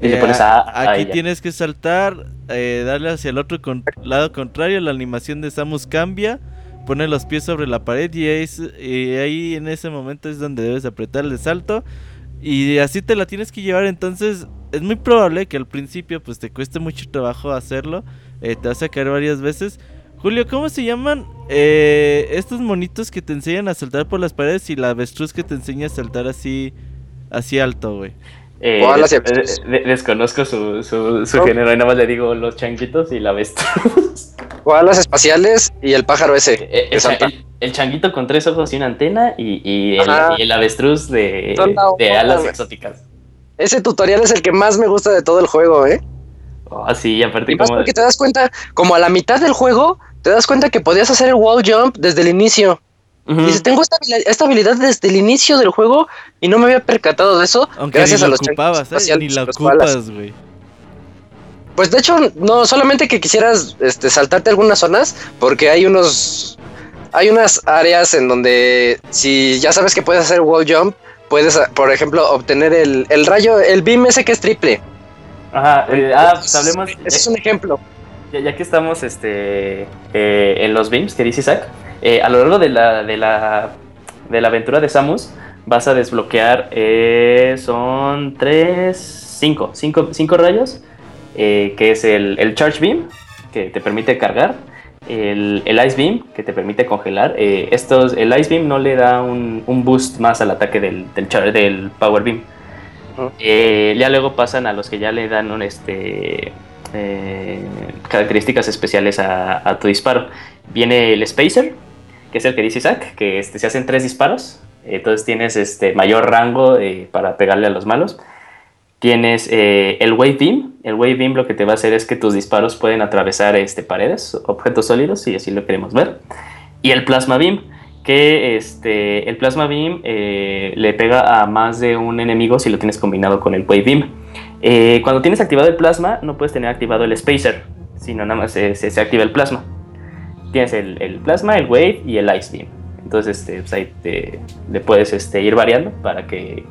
[SPEAKER 2] Y le
[SPEAKER 1] Eh,
[SPEAKER 2] pones a-
[SPEAKER 1] aquí
[SPEAKER 2] ahí
[SPEAKER 1] tienes que saltar, eh, darle hacia el otro con- lado contrario, la animación de Samus cambia, pone los pies sobre la pared y, es- y ahí en ese momento es donde debes apretar el salto. Y así te la tienes que llevar, entonces es muy probable que al principio pues te cueste mucho trabajo hacerlo, eh, te vas a caer varias veces. Julio, ¿cómo se llaman eh, estos monitos que te enseñan a saltar por las paredes y la avestruz que te enseña a saltar así, así alto, güey?
[SPEAKER 2] Eh, des-
[SPEAKER 3] avestruz.
[SPEAKER 2] de- desconozco su, su, su género y nada más le digo los changuitos y la avestruz. <laughs>
[SPEAKER 3] Koalas espaciales y el pájaro ese.
[SPEAKER 2] Eh,
[SPEAKER 3] que
[SPEAKER 2] el, changuito con tres ojos y una antena y, y el,
[SPEAKER 3] Ajá.
[SPEAKER 2] y el avestruz de, de alas exóticas.
[SPEAKER 3] Ese tutorial es el que más me gusta de todo el juego, ¿eh?
[SPEAKER 2] Oh, sí, aparte
[SPEAKER 3] Y más
[SPEAKER 2] como...
[SPEAKER 3] porque te das cuenta, como a la mitad del juego, te das cuenta que podías hacer el wall jump desde el inicio. Y dices, tengo esta, esta habilidad desde el inicio del juego y no me había percatado de eso.
[SPEAKER 1] Aunque
[SPEAKER 3] gracias
[SPEAKER 1] ni
[SPEAKER 3] a
[SPEAKER 1] lo
[SPEAKER 3] los
[SPEAKER 1] ocupabas, ¿eh? Ni
[SPEAKER 3] koalas.
[SPEAKER 1] ocupas, güey.
[SPEAKER 3] Pues de hecho, no, solamente que quisieras este, saltarte algunas zonas, porque hay unos. Hay unas áreas en donde si ya sabes que puedes hacer wall jump, puedes, ah, por ejemplo, obtener el, el rayo, el beam ese que es triple.
[SPEAKER 2] Ajá, eh, ah, pues hablemos...
[SPEAKER 3] Ese es un ejemplo.
[SPEAKER 2] Ya, ya que estamos este, eh, en los beams que dice Isaac, eh, a lo largo de la, de, la, de la aventura de Samus vas a desbloquear, eh, son tres, cinco, cinco, cinco rayos, eh, que es el, el Charge Beam, que te permite cargar, el, el Ice Beam, que te permite congelar. eh, estos, el Ice Beam no le da un, un boost más al ataque del, del, Power Beam. Ya luego pasan a los que ya le dan un, este, características especiales a, a tu disparo. Viene el Spacer, que es el que dice Isaac, que este, se hacen tres disparos. Entonces tienes este, mayor rango eh, para pegarle a los malos. Tienes eh, el Wave Beam. el Wave Beam lo que te va a hacer es que tus disparos pueden atravesar este, paredes, objetos sólidos, si así lo queremos ver. Y el Plasma Beam, que este, el Plasma Beam eh, le pega a más de un enemigo si lo tienes combinado con el Wave Beam. Eh, cuando tienes activado el Plasma, no puedes tener activado el Spacer, sino nada más se, se- se activa el Plasma. Tienes el, el Plasma, el Wave y el Ice Beam. Entonces este, pues ahí te- le puedes este, ir variando para que,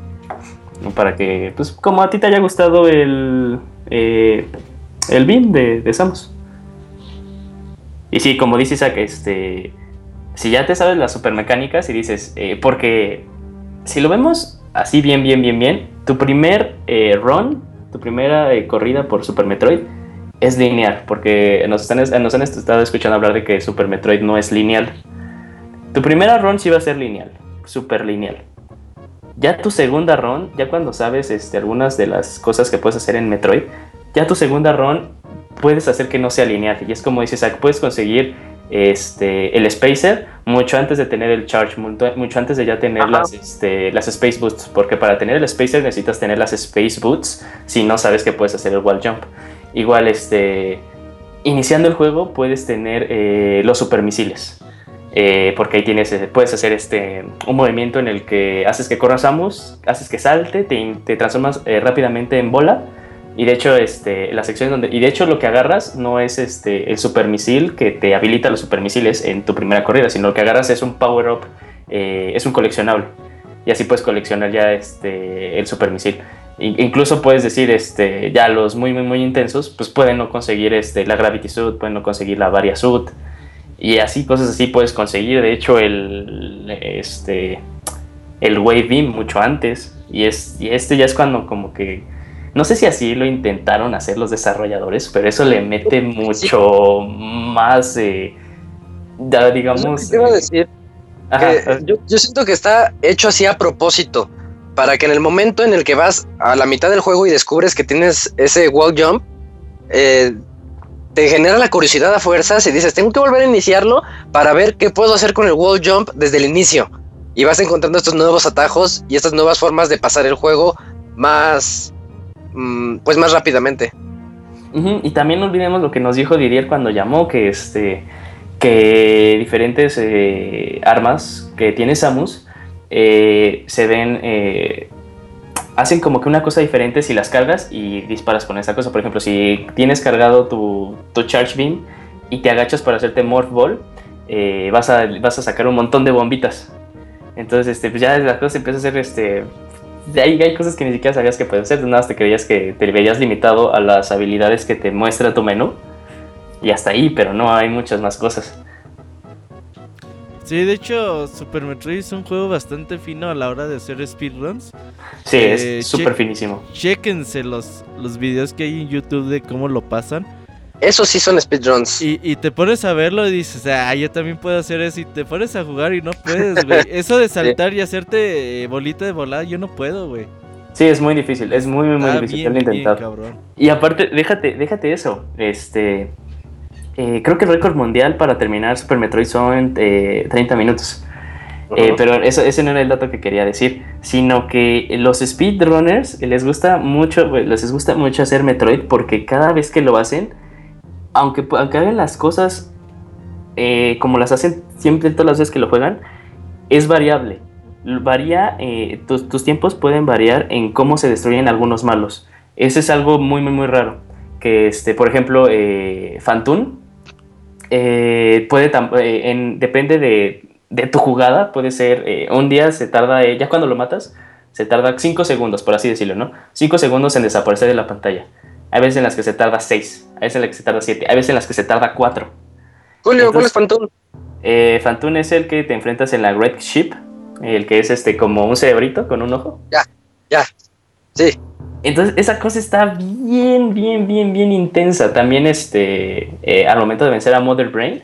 [SPEAKER 2] para que, pues como a ti te haya gustado el, eh, el Beam de, de Samus. Y sí, como dice Isaac, este, si ya te sabes las supermecánicas y dices, eh, porque si lo vemos así bien, bien, bien, bien, tu primer eh, run, tu primera eh, corrida por Super Metroid es lineal, porque nos, están, nos han estado escuchando hablar de que Super Metroid no es lineal. Tu primera run sí va a ser lineal, super lineal. Ya tu segunda run, ya cuando sabes este, algunas de las cosas que puedes hacer en Metroid, ya tu segunda run puedes hacer que no sea lineal. Y es como dices, puedes conseguir este, el Spacer mucho antes de tener el Charge, mucho, mucho antes de ya tener
[SPEAKER 3] Ajá.
[SPEAKER 2] las, este, las Space Boots. Porque para tener el Spacer necesitas tener las Space Boots si no sabes que puedes hacer el Wall Jump. Igual, este, iniciando el juego puedes tener eh, los supermisiles. Eh, porque ahí tienes, eh, puedes hacer este, un movimiento en el que haces que corra Samus, haces que salte, te, te transformas eh, rápidamente en bola. Y de hecho, este, la sección donde. Y de hecho, lo que agarras no es este, el supermisil que te habilita los supermisiles en tu primera corrida, sino lo que agarras es un power-up, es un coleccionable. Y así puedes coleccionar ya este, el supermisil. In- Incluso puedes decir, este, ya los muy, muy, muy intensos, pues pueden no conseguir este, la Gravity Suit, pueden no conseguir la Varia Suit. Y así, cosas así puedes conseguir. De hecho, el, este, el Wave Beam mucho antes. Y, es, y este ya es cuando como que... No sé si así lo intentaron hacer los desarrolladores, pero eso le mete mucho más, eh, digamos... Eh,
[SPEAKER 3] decir
[SPEAKER 2] ajá,
[SPEAKER 3] yo, yo siento que está hecho así a propósito, para que en el momento en el que vas a la mitad del juego y descubres que tienes ese wall jump, eh, te genera la curiosidad a fuerzas y dices, tengo que volver a iniciarlo para ver qué puedo hacer con el wall jump desde el inicio. Y vas encontrando estos nuevos atajos y estas nuevas formas de pasar el juego más, mm, pues más rápidamente.
[SPEAKER 2] Y también no olvidemos lo que nos dijo Didier cuando llamó, que este que diferentes eh, armas que tiene Samus eh, se ven eh, hacen como que una cosa diferente si las cargas y disparas con esa cosa. Por ejemplo, si tienes cargado tu, tu Charge Beam y te agachas para hacerte Morph Ball, eh, vas, a, vas a sacar un montón de bombitas. Entonces, este, pues ya la cosa empieza a ser este, ahí hay cosas que ni siquiera sabías que puedes hacer, nada más te creías que te veías limitado a las habilidades que te muestra tu menú. Y hasta ahí, pero no hay muchas más cosas.
[SPEAKER 1] Sí, de hecho, Super Metroid es un juego bastante fino a la hora de hacer speedruns.
[SPEAKER 2] Sí,
[SPEAKER 1] Eh,
[SPEAKER 2] es súper finísimo.
[SPEAKER 1] Chéquense los, los videos que hay en YouTube de cómo lo pasan.
[SPEAKER 3] Esos sí son speedruns.
[SPEAKER 1] Y, y te pones a verlo y dices, ah, yo también puedo hacer eso. Y te pones a jugar y no puedes, güey. <laughs> Eso de saltar y hacerte eh, bolita de volada, yo no puedo, güey.
[SPEAKER 2] Sí, es muy difícil, es muy, muy, muy
[SPEAKER 1] Está
[SPEAKER 2] difícil
[SPEAKER 1] bien, bien,
[SPEAKER 2] intentar.
[SPEAKER 1] cabrón.
[SPEAKER 2] Y aparte, déjate, déjate eso. Este, eh, creo que el récord mundial para terminar Super Metroid son eh, 30 minutos. Eh, pero eso, ese no era el dato que quería decir, sino que los speedrunners les gusta mucho, les gusta mucho hacer Metroid porque cada vez que lo hacen, aunque, aunque hagan las cosas eh, como las hacen siempre todas las veces que lo juegan, es variable. Varía, eh, tus, tus tiempos pueden variar en cómo se destruyen algunos malos. Ese es algo muy, muy, muy raro. Que, este, por ejemplo, eh, Fantun eh, puede, eh, en- depende de, de tu jugada, puede ser, eh, un día se tarda, eh, ya cuando lo matas, se tarda 5 segundos, por así decirlo, ¿no? 5 segundos en desaparecer de la pantalla. Hay veces en las que se tarda 6, hay veces en las que se tarda 7, hay veces en las que se tarda 4.
[SPEAKER 3] Julio, ¿cuál es Phantom?
[SPEAKER 2] Eh, Fantun es el que te enfrentas en la Red Ship, el que es este como un cerebrito con un ojo.
[SPEAKER 3] Sí,
[SPEAKER 2] Entonces esa cosa está bien, bien, bien, bien intensa. También este, eh, al momento de vencer a Mother Brain,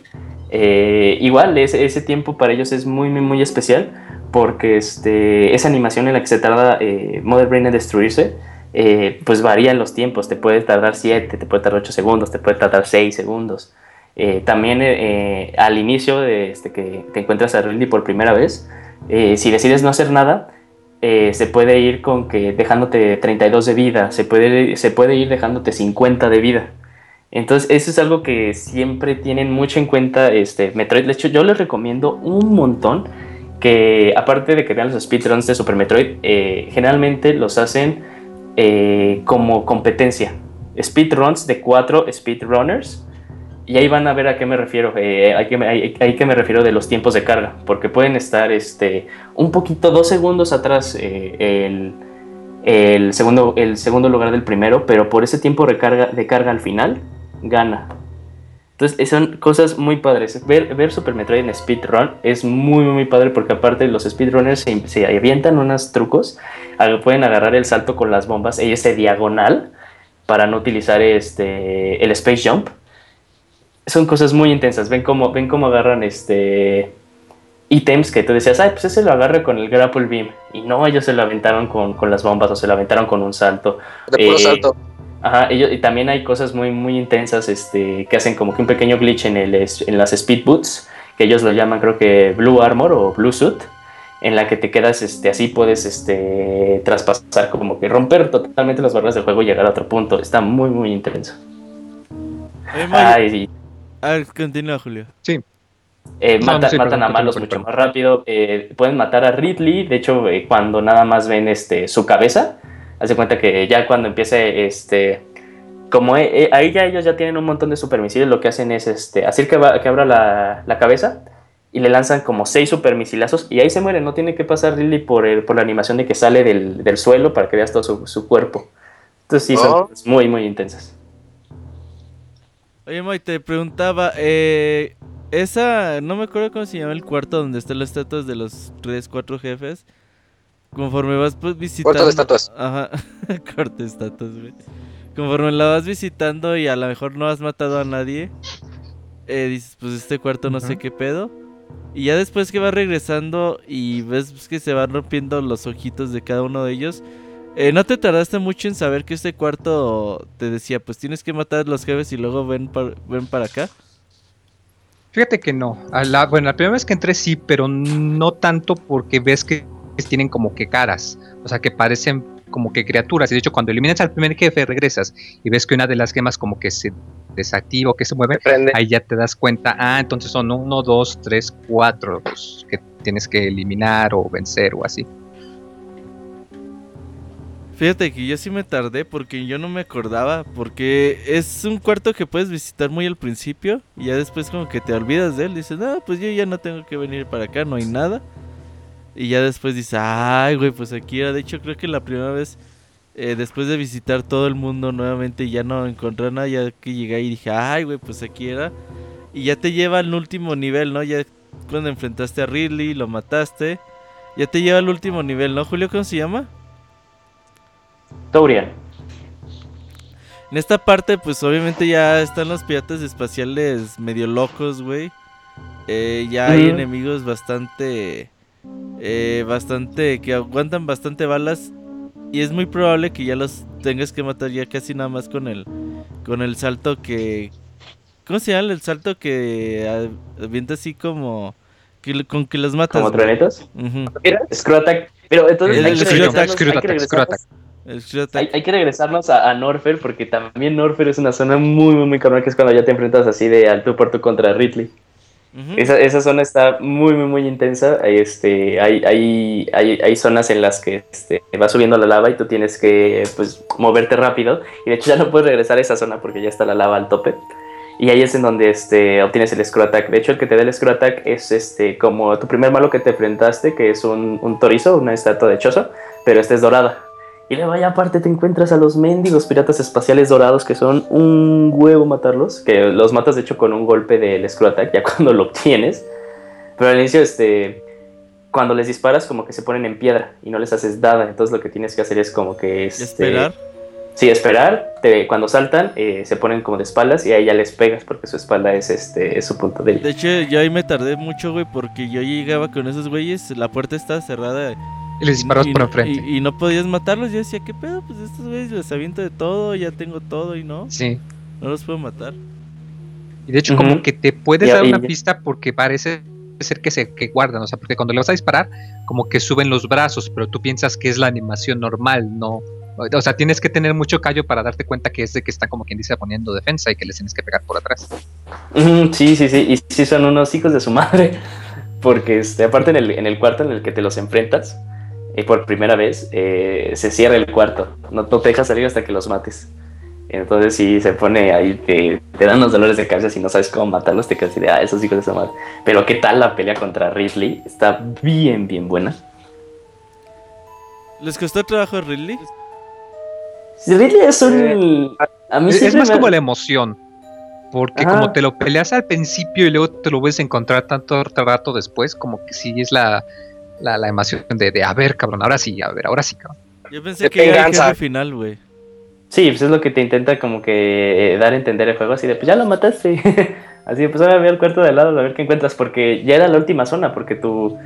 [SPEAKER 2] eh, igual ese, ese tiempo para ellos es muy, muy, muy especial porque este, esa animación en la que se tarda eh, Mother Brain en destruirse, eh, pues varía en los tiempos. Te puede tardar 7, te puede tardar 8 segundos, te puede tardar 6 segundos. Eh, también eh, al inicio de este, que te encuentras a Ridley por primera vez, si decides no hacer nada, eh, se puede ir con que dejándote 32 de vida, se puede, se puede ir dejándote 50 de vida. Entonces, eso es algo que siempre tienen mucho en cuenta este, Metroid. De hecho, yo les recomiendo un montón que, aparte de que vean los speedruns de Super Metroid, eh, generalmente los hacen eh, como competencia. Speedruns de cuatro speedrunners. Y ahí van a ver a qué me refiero. Eh, hay, que me refiero de los tiempos de carga. Porque pueden estar este, un poquito, dos segundos atrás el, el, segundo, el segundo lugar del primero. Pero por ese tiempo de carga, de carga al final, gana. Entonces, son cosas muy padres. Ver, ver Super Metroid en speedrun es muy, muy padre porque aparte los speedrunners se, se avientan unos trucos. Pueden agarrar el salto con las bombas y ese diagonal para no utilizar este, el Space Jump. Son cosas muy intensas. Ven cómo, ven cómo agarran este ítems que tú decías, ay, pues ese lo agarra con el grapple beam. Y no, ellos se lo aventaron con, con las bombas o se lo aventaron con un salto.
[SPEAKER 3] De puro eh, salto.
[SPEAKER 2] Ajá, y también hay cosas muy, muy intensas este, que hacen como que un pequeño glitch en, el, en las speed boots, que ellos lo llaman creo que Blue Armor o Blue Suit, en la que te quedas este, así, puedes este, traspasar, como que romper totalmente las barreras del juego y llegar a otro punto. Está muy, muy intenso.
[SPEAKER 1] Ay, A ver, continúa, Julio.
[SPEAKER 5] Sí.
[SPEAKER 2] Eh, matan a malos mucho más rápido. Eh, pueden matar a Ridley. De hecho, eh, cuando nada más ven este, su cabeza, Hace cuenta que ya cuando empiece, este, como ahí ya ellos ya tienen un montón de supermisiles, lo que hacen es, este, hacer que, que abra la, la, cabeza y le lanzan como seis supermisilazos y ahí se muere, no tiene que pasar Ridley por, el, por la animación de que sale del, del, suelo para que veas todo su, su cuerpo. Entonces sí, son oh. muy, muy intensas.
[SPEAKER 1] Oye, Moy, te preguntaba, eh, esa, no me acuerdo cómo se llama el cuarto donde están las estatuas de los tres, cuatro jefes. Conforme vas pues, visitando.
[SPEAKER 3] Cuarto de estatuas.
[SPEAKER 1] Ajá. <laughs> Cuarto de estatuas, güey. Conforme la vas visitando y a lo mejor no has matado a nadie. Eh, dices, pues este cuarto no sé qué pedo. Y ya después que vas regresando y ves pues, que se van rompiendo los ojitos de cada uno de ellos. Eh, ¿No te tardaste mucho en saber que este cuarto te decía, pues tienes que matar a los jefes y luego ven, ven para acá?
[SPEAKER 5] Fíjate que no. la, bueno, la primera vez que entré sí, pero no tanto porque ves que tienen como que caras, o sea, que parecen como que criaturas. Y de hecho, cuando eliminas al primer jefe, regresas y ves que una de las gemas como que se desactiva o que se mueve, ahí ya te das cuenta, ah, entonces son uno, dos, tres, cuatro los que tienes que eliminar o vencer o así.
[SPEAKER 1] Fíjate que yo sí me tardé porque yo no me acordaba, porque es un cuarto que puedes visitar muy al principio y ya después como que te olvidas de él, dices, no, pues yo ya no tengo que venir para acá, no hay nada. Y ya después dice, ay, güey, pues aquí era. De hecho, creo que la primera vez, eh, después de visitar todo el mundo nuevamente y ya no encontré nada, ya que llegué y dije, ay, güey, pues aquí era. Y ya te lleva al último nivel, ¿no? Ya cuando enfrentaste a Ridley, lo mataste. Ya te lleva al último nivel, ¿no, Julio? ¿Cómo se llama?
[SPEAKER 2] Taurian.
[SPEAKER 1] En esta parte, pues obviamente ya están los piratas espaciales medio locos, güey. Eh, ya hay enemigos bastante eh, bastante, que aguantan bastante balas y es muy probable que ya los tengas que matar ya casi nada más con el, con el salto que, ¿cómo se llama? El salto que avienta así como, que, con que los matas.
[SPEAKER 2] ¿Como trenetos? Screw Attack. Pero entonces hay, que regresarnos a, a, Norfer porque también Norfer es una zona muy, muy, muy cabrón que es cuando ya te enfrentas así de alto por tu contra Ridley esa, esa, zona está muy, muy, muy intensa. Este, hay, hay, hay, hay zonas en las que este, va subiendo la lava y tú tienes que pues, moverte rápido. Y de hecho ya no puedes regresar a esa zona porque ya está la lava al tope. Y ahí es en donde este, obtienes el Screw Attack. De hecho, el que te da el Screw Attack es este, como tu primer malo que te enfrentaste, que es un, un torizo, una estatua de chozo, pero esta es dorada. Y luego allá aparte te encuentras a los mendigos piratas espaciales dorados que son un huevo matarlos, que los matas de hecho con un golpe del Screw Attack ya <laughs> cuando lo obtienes. Pero al inicio, este, cuando les disparas como que se ponen en piedra y no les haces nada. Entonces lo que tienes que hacer es como que... Este,
[SPEAKER 1] ¿Esperar?
[SPEAKER 2] Sí, esperar. Te, cuando saltan eh, se ponen como de espaldas y ahí ya les pegas porque su espalda es este es su punto débil.
[SPEAKER 1] De hecho, yo ahí me tardé mucho, güey, porque yo llegaba con esos güeyes, la puerta estaba cerrada
[SPEAKER 5] y les disparas por enfrente.
[SPEAKER 1] Y, no podías matarlos. Yo decía, ¿qué pedo? Pues estos güeyes les aviento de todo, ya tengo todo y no.
[SPEAKER 5] Sí.
[SPEAKER 1] No los puedo matar.
[SPEAKER 5] Y de hecho, como que te puedes dar una pista porque parece ser que se que guardan, o sea, porque cuando le vas a disparar, como que suben los brazos, pero tú piensas que es la animación normal, no. O sea, tienes que tener mucho callo para darte cuenta que es de que están como quien dice poniendo defensa y que les tienes que pegar por atrás.
[SPEAKER 2] Sí, sí, sí. Y sí son unos hijos de su madre. <laughs> Porque este, aparte en el, en el cuarto en el que te los enfrentas, eh, por primera vez, eh, se cierra el cuarto. No, no te deja salir hasta que los mates. Entonces sí se pone ahí, te, te dan los dolores de cabeza si no sabes cómo matarlos, te quedas así de, ah, esos hijos de su madre. Pero qué tal la pelea contra Ridley, está bien, bien buena.
[SPEAKER 1] ¿Les costó trabajo Ridley?
[SPEAKER 2] Ridley es un... A mí
[SPEAKER 5] Es, más
[SPEAKER 2] me-
[SPEAKER 5] como la emoción. Porque
[SPEAKER 2] Ajá.
[SPEAKER 5] como te lo peleas al principio y luego te lo vuelves a encontrar tanto rato después, como que sí es la, la, la emoción de, de, a ver, cabrón, ahora sí, a ver, ahora sí, cabrón.
[SPEAKER 1] Yo pensé que era el final, güey.
[SPEAKER 2] Sí, pues es lo que te intenta como que eh, dar a entender el juego, así de, pues ya lo mataste. <laughs> así de, pues ahora ve al cuarto de al lado a ver qué encuentras, porque ya era la última zona, porque tú,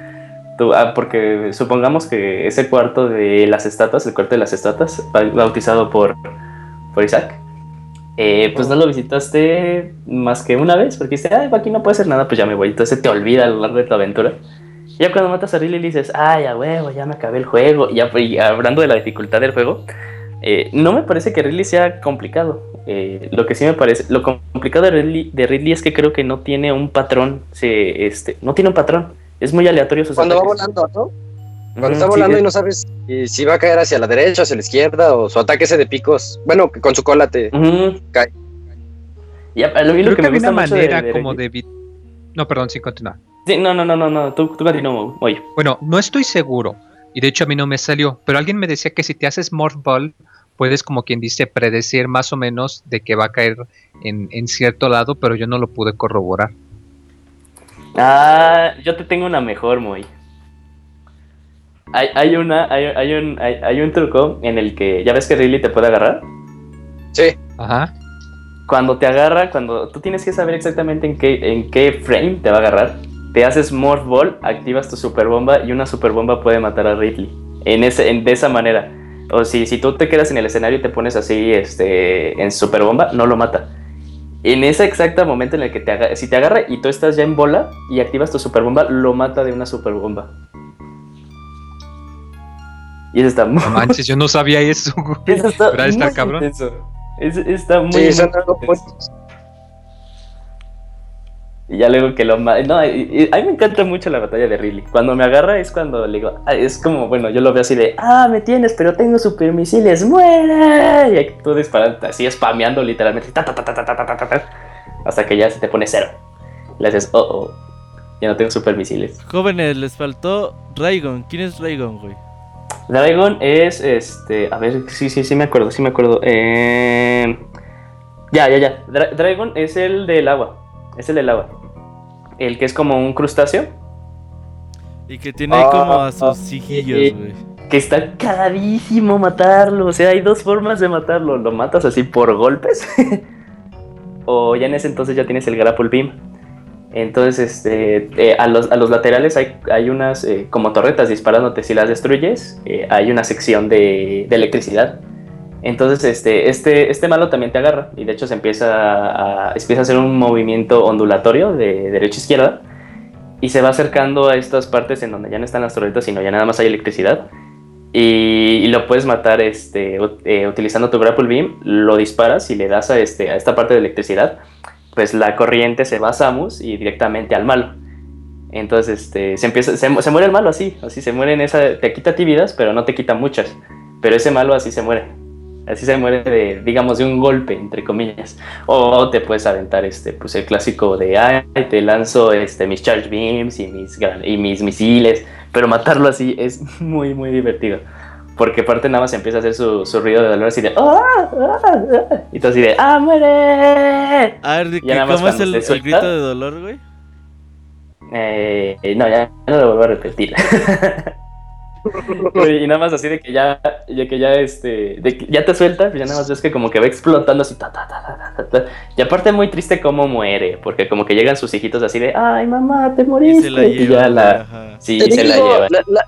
[SPEAKER 2] tú ah, porque supongamos que ese cuarto de las estatuas, el cuarto de las estatuas, ba- bautizado por, por Isaac, eh, pues no lo visitaste más que una vez, porque dices, ay, aquí no puede hacer nada, pues ya me voy. Entonces te olvida a lo largo de tu aventura. Ya cuando matas a Ridley dices, ay, a huevo, ya me acabé el juego. Y ya y hablando de la dificultad del juego, eh, no me parece que Ridley sea complicado. Eh, lo que sí me parece, lo complicado de Ridley, de Ridley es que creo que no tiene un patrón, se, este, no tiene un patrón. Es muy aleatorio sus
[SPEAKER 3] Cuando va volando, ¿no? Cuando está volando y no sabes si, si va a caer hacia la derecha, hacia la izquierda, o su ataque ese de picos. Bueno, que con su cola te cae.
[SPEAKER 2] Y a, a mí lo
[SPEAKER 5] Creo
[SPEAKER 2] que
[SPEAKER 5] que
[SPEAKER 2] me
[SPEAKER 5] había
[SPEAKER 2] gusta
[SPEAKER 5] una
[SPEAKER 2] mucho de-
[SPEAKER 5] manera
[SPEAKER 2] de
[SPEAKER 5] como de... No, perdón, sin continuar.
[SPEAKER 2] Sí, no, no, no, no, no, tú, tú continúa, oye.
[SPEAKER 5] Bueno, no estoy seguro, y de hecho a mí no me salió, pero alguien me decía que si te haces Morph Ball, puedes como quien dice predecir más o menos de que va a caer en, en cierto lado, pero yo no lo pude corroborar.
[SPEAKER 2] Ah, yo te tengo una mejor, muy. Hay, hay una, hay, hay un, hay, hay un truco en el que, ¿ya ves que Ridley te puede agarrar?
[SPEAKER 3] Sí,
[SPEAKER 5] Ajá.
[SPEAKER 2] Cuando te agarra, cuando tú tienes que saber exactamente en qué, en qué frame te va a agarrar, te haces Morph Ball, activas tu super bomba y una super bomba puede matar a Ridley. En ese, en, de esa manera. O si, si tú te quedas en el escenario y te pones así este, en super bomba, no lo mata. En ese exacto momento en el que te agarra, si te agarra y tú estás ya en bola y activas tu super bomba, lo mata de una super bomba. Y eso está muy,
[SPEAKER 5] No manches, yo no sabía eso. güey. <laughs>
[SPEAKER 2] eso está muy
[SPEAKER 5] cabrón.
[SPEAKER 2] intenso. Es- está muy,
[SPEAKER 3] sí,
[SPEAKER 2] muy y ya luego que lo... No, y, a mí me encanta mucho la batalla de Ridley. Cuando me agarra es cuando le digo... Es como, bueno, yo lo veo así de... Ah, me tienes, pero tengo supermisiles, muera. Y aquí tú disparando, así spameando literalmente. Hasta que ya se te pone cero. Y Le haces, oh, oh. Ya no tengo supermisiles.
[SPEAKER 1] Jóvenes, les faltó Raygon. ¿Quién es Raygon, güey?
[SPEAKER 2] Dragon es este. A ver, sí, sí, sí me acuerdo, sí me acuerdo. Ya, ya, ya. Dra Dragon es el del agua es el del agua. El que es como un crustáceo.
[SPEAKER 1] Y que tiene como a
[SPEAKER 2] Ah,
[SPEAKER 1] sus hijillos,
[SPEAKER 2] sí.
[SPEAKER 1] güey.
[SPEAKER 2] que está cagadísimo matarlo. O sea, hay dos formas de matarlo. Lo matas así por golpes. <laughs> o ya en ese entonces ya tienes el grapple beam. Entonces, este, eh, a, los, a los laterales hay, hay unas eh, como torretas disparándote. Si las destruyes, eh, hay una sección de, de electricidad. Entonces, este, este, este malo también te agarra. Y de hecho se empieza a, empieza a hacer un movimiento ondulatorio de derecha a izquierda. Y se va acercando a estas partes en donde ya no están las torretas, sino ya nada más hay electricidad. Y, y lo puedes matar este, eh, utilizando tu grapple beam, lo disparas y le das a, este, a esta parte de electricidad, pues la corriente se va a Samus y directamente al malo. Entonces este, se, empieza, se, se muere el malo así, así se muere en esa, te quita ti vidas, pero no te quita muchas. Pero ese malo así se muere. Así se muere de, digamos, de un golpe, entre comillas. O te puedes aventar este, pues el clásico de, ay, te lanzo este, mis charge beams y mis, y mis misiles. Pero matarlo así es <laughs> muy, muy divertido. Porque aparte nada más empieza a hacer su, su ruido de dolor así de, ¡ah! ah, ah", Y tú así de, ¡ah, muere!
[SPEAKER 1] A ver, ¿de
[SPEAKER 2] Ya nada
[SPEAKER 1] qué-
[SPEAKER 2] más
[SPEAKER 1] ¿cómo es el,
[SPEAKER 2] se
[SPEAKER 1] el
[SPEAKER 2] suelta.
[SPEAKER 1] grito de dolor, güey?
[SPEAKER 2] Eh, no, ya no lo vuelvo a repetir. <laughs> y nada más así de que ya, ya que ya este, de que ya te sueltas, ya nada más ves que como que va explotando así, ta, ta, ta, ta, ta, ta. y aparte muy triste cómo muere, porque como que llegan sus hijitos así de, ay mamá, te
[SPEAKER 1] Y
[SPEAKER 2] moriste,
[SPEAKER 1] se la
[SPEAKER 2] y
[SPEAKER 1] lleva.
[SPEAKER 2] ya la,
[SPEAKER 1] ajá.
[SPEAKER 2] sí,
[SPEAKER 3] Te
[SPEAKER 2] se la lleva.
[SPEAKER 3] la- la-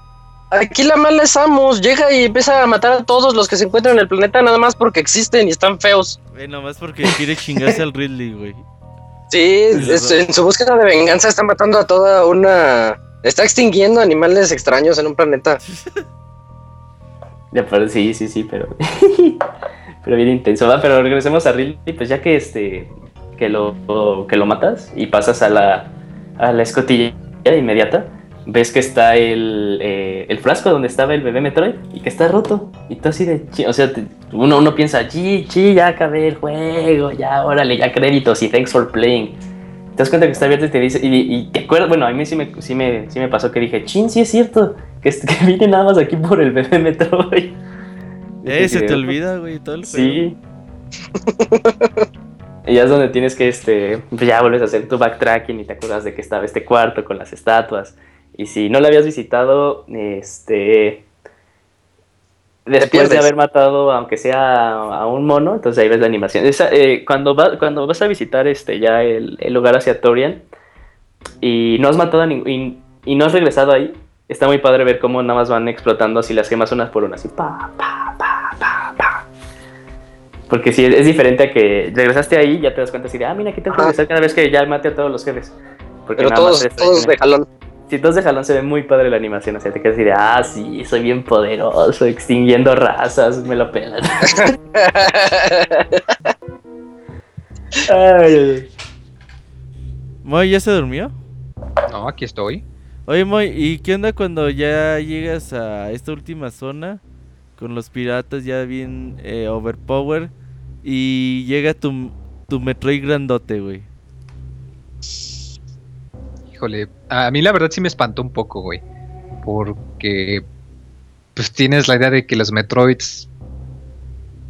[SPEAKER 3] aquí la mala es Samus. Llega y empieza a matar a todos los que se encuentran en el planeta nada más porque existen y están feos.
[SPEAKER 1] Güey, nomás porque quiere chingarse al Ridley, güey.
[SPEAKER 3] Sí, es- en su búsqueda de venganza está matando a toda una. Está extinguiendo animales extraños en un planeta.
[SPEAKER 2] Ya, pero sí, sí, sí, pero. <laughs> pero bien intenso. Va, pero regresemos a Ridley, pues ya que este. Que lo, que lo matas y pasas a la, a la escotilla inmediata, ves que está el, eh, el frasco donde estaba el bebé Metroid y que está roto. Y tú así de. O sea, uno, uno piensa, chi, chi, ya acabé el juego, ya, órale, ya créditos y thanks for playing. Te das cuenta que está abierto y te dice, y, y te acuerdas, bueno, a mí sí me, sí, me, sí me pasó que dije, chin, sí es cierto, que, es- <laughs> que vine nada más aquí por el bebé Metroid. <laughs>
[SPEAKER 1] Eh, se te olvida, güey, todo el
[SPEAKER 2] Sí. <laughs> y ya es donde tienes que, este, pues ya vuelves a hacer tu backtracking y te acuerdas de que estaba este cuarto con las estatuas. Y si no lo habías visitado, este... Después de haber matado, aunque sea a un mono, entonces ahí ves la animación. Esa, eh, cuando, va- cuando vas a visitar este ya el, el lugar hacia Torian y no has matado a. Y, y no has regresado ahí, está muy padre ver cómo nada más van explotando así las gemas unas por unas. Así, pa, pa, pa, pa, pa. Porque si es diferente a que regresaste ahí, ya te das cuenta así de, ah, mira, aquí tengo que regresar cada vez que ya mate a todos los jefes. Porque
[SPEAKER 3] Pero
[SPEAKER 2] nada
[SPEAKER 3] todos,
[SPEAKER 2] más
[SPEAKER 3] todos de jalón.
[SPEAKER 2] Si todos de jalón se ve muy padre la animación, o sea, te quedas así de, ah, sí, soy bien poderoso, extinguiendo razas, me lo pelan. <laughs> Ay.
[SPEAKER 1] Moy, ¿ya se durmió?
[SPEAKER 5] No, aquí estoy.
[SPEAKER 1] Oye, Moy, ¿y qué onda cuando ya llegas a esta última zona? Con los piratas ya bien eh, overpower. Y llega tu, tu Metroid grandote, güey.
[SPEAKER 5] Híjole, a mí la verdad sí me espantó un poco, güey. Porque pues tienes la idea de que los Metroids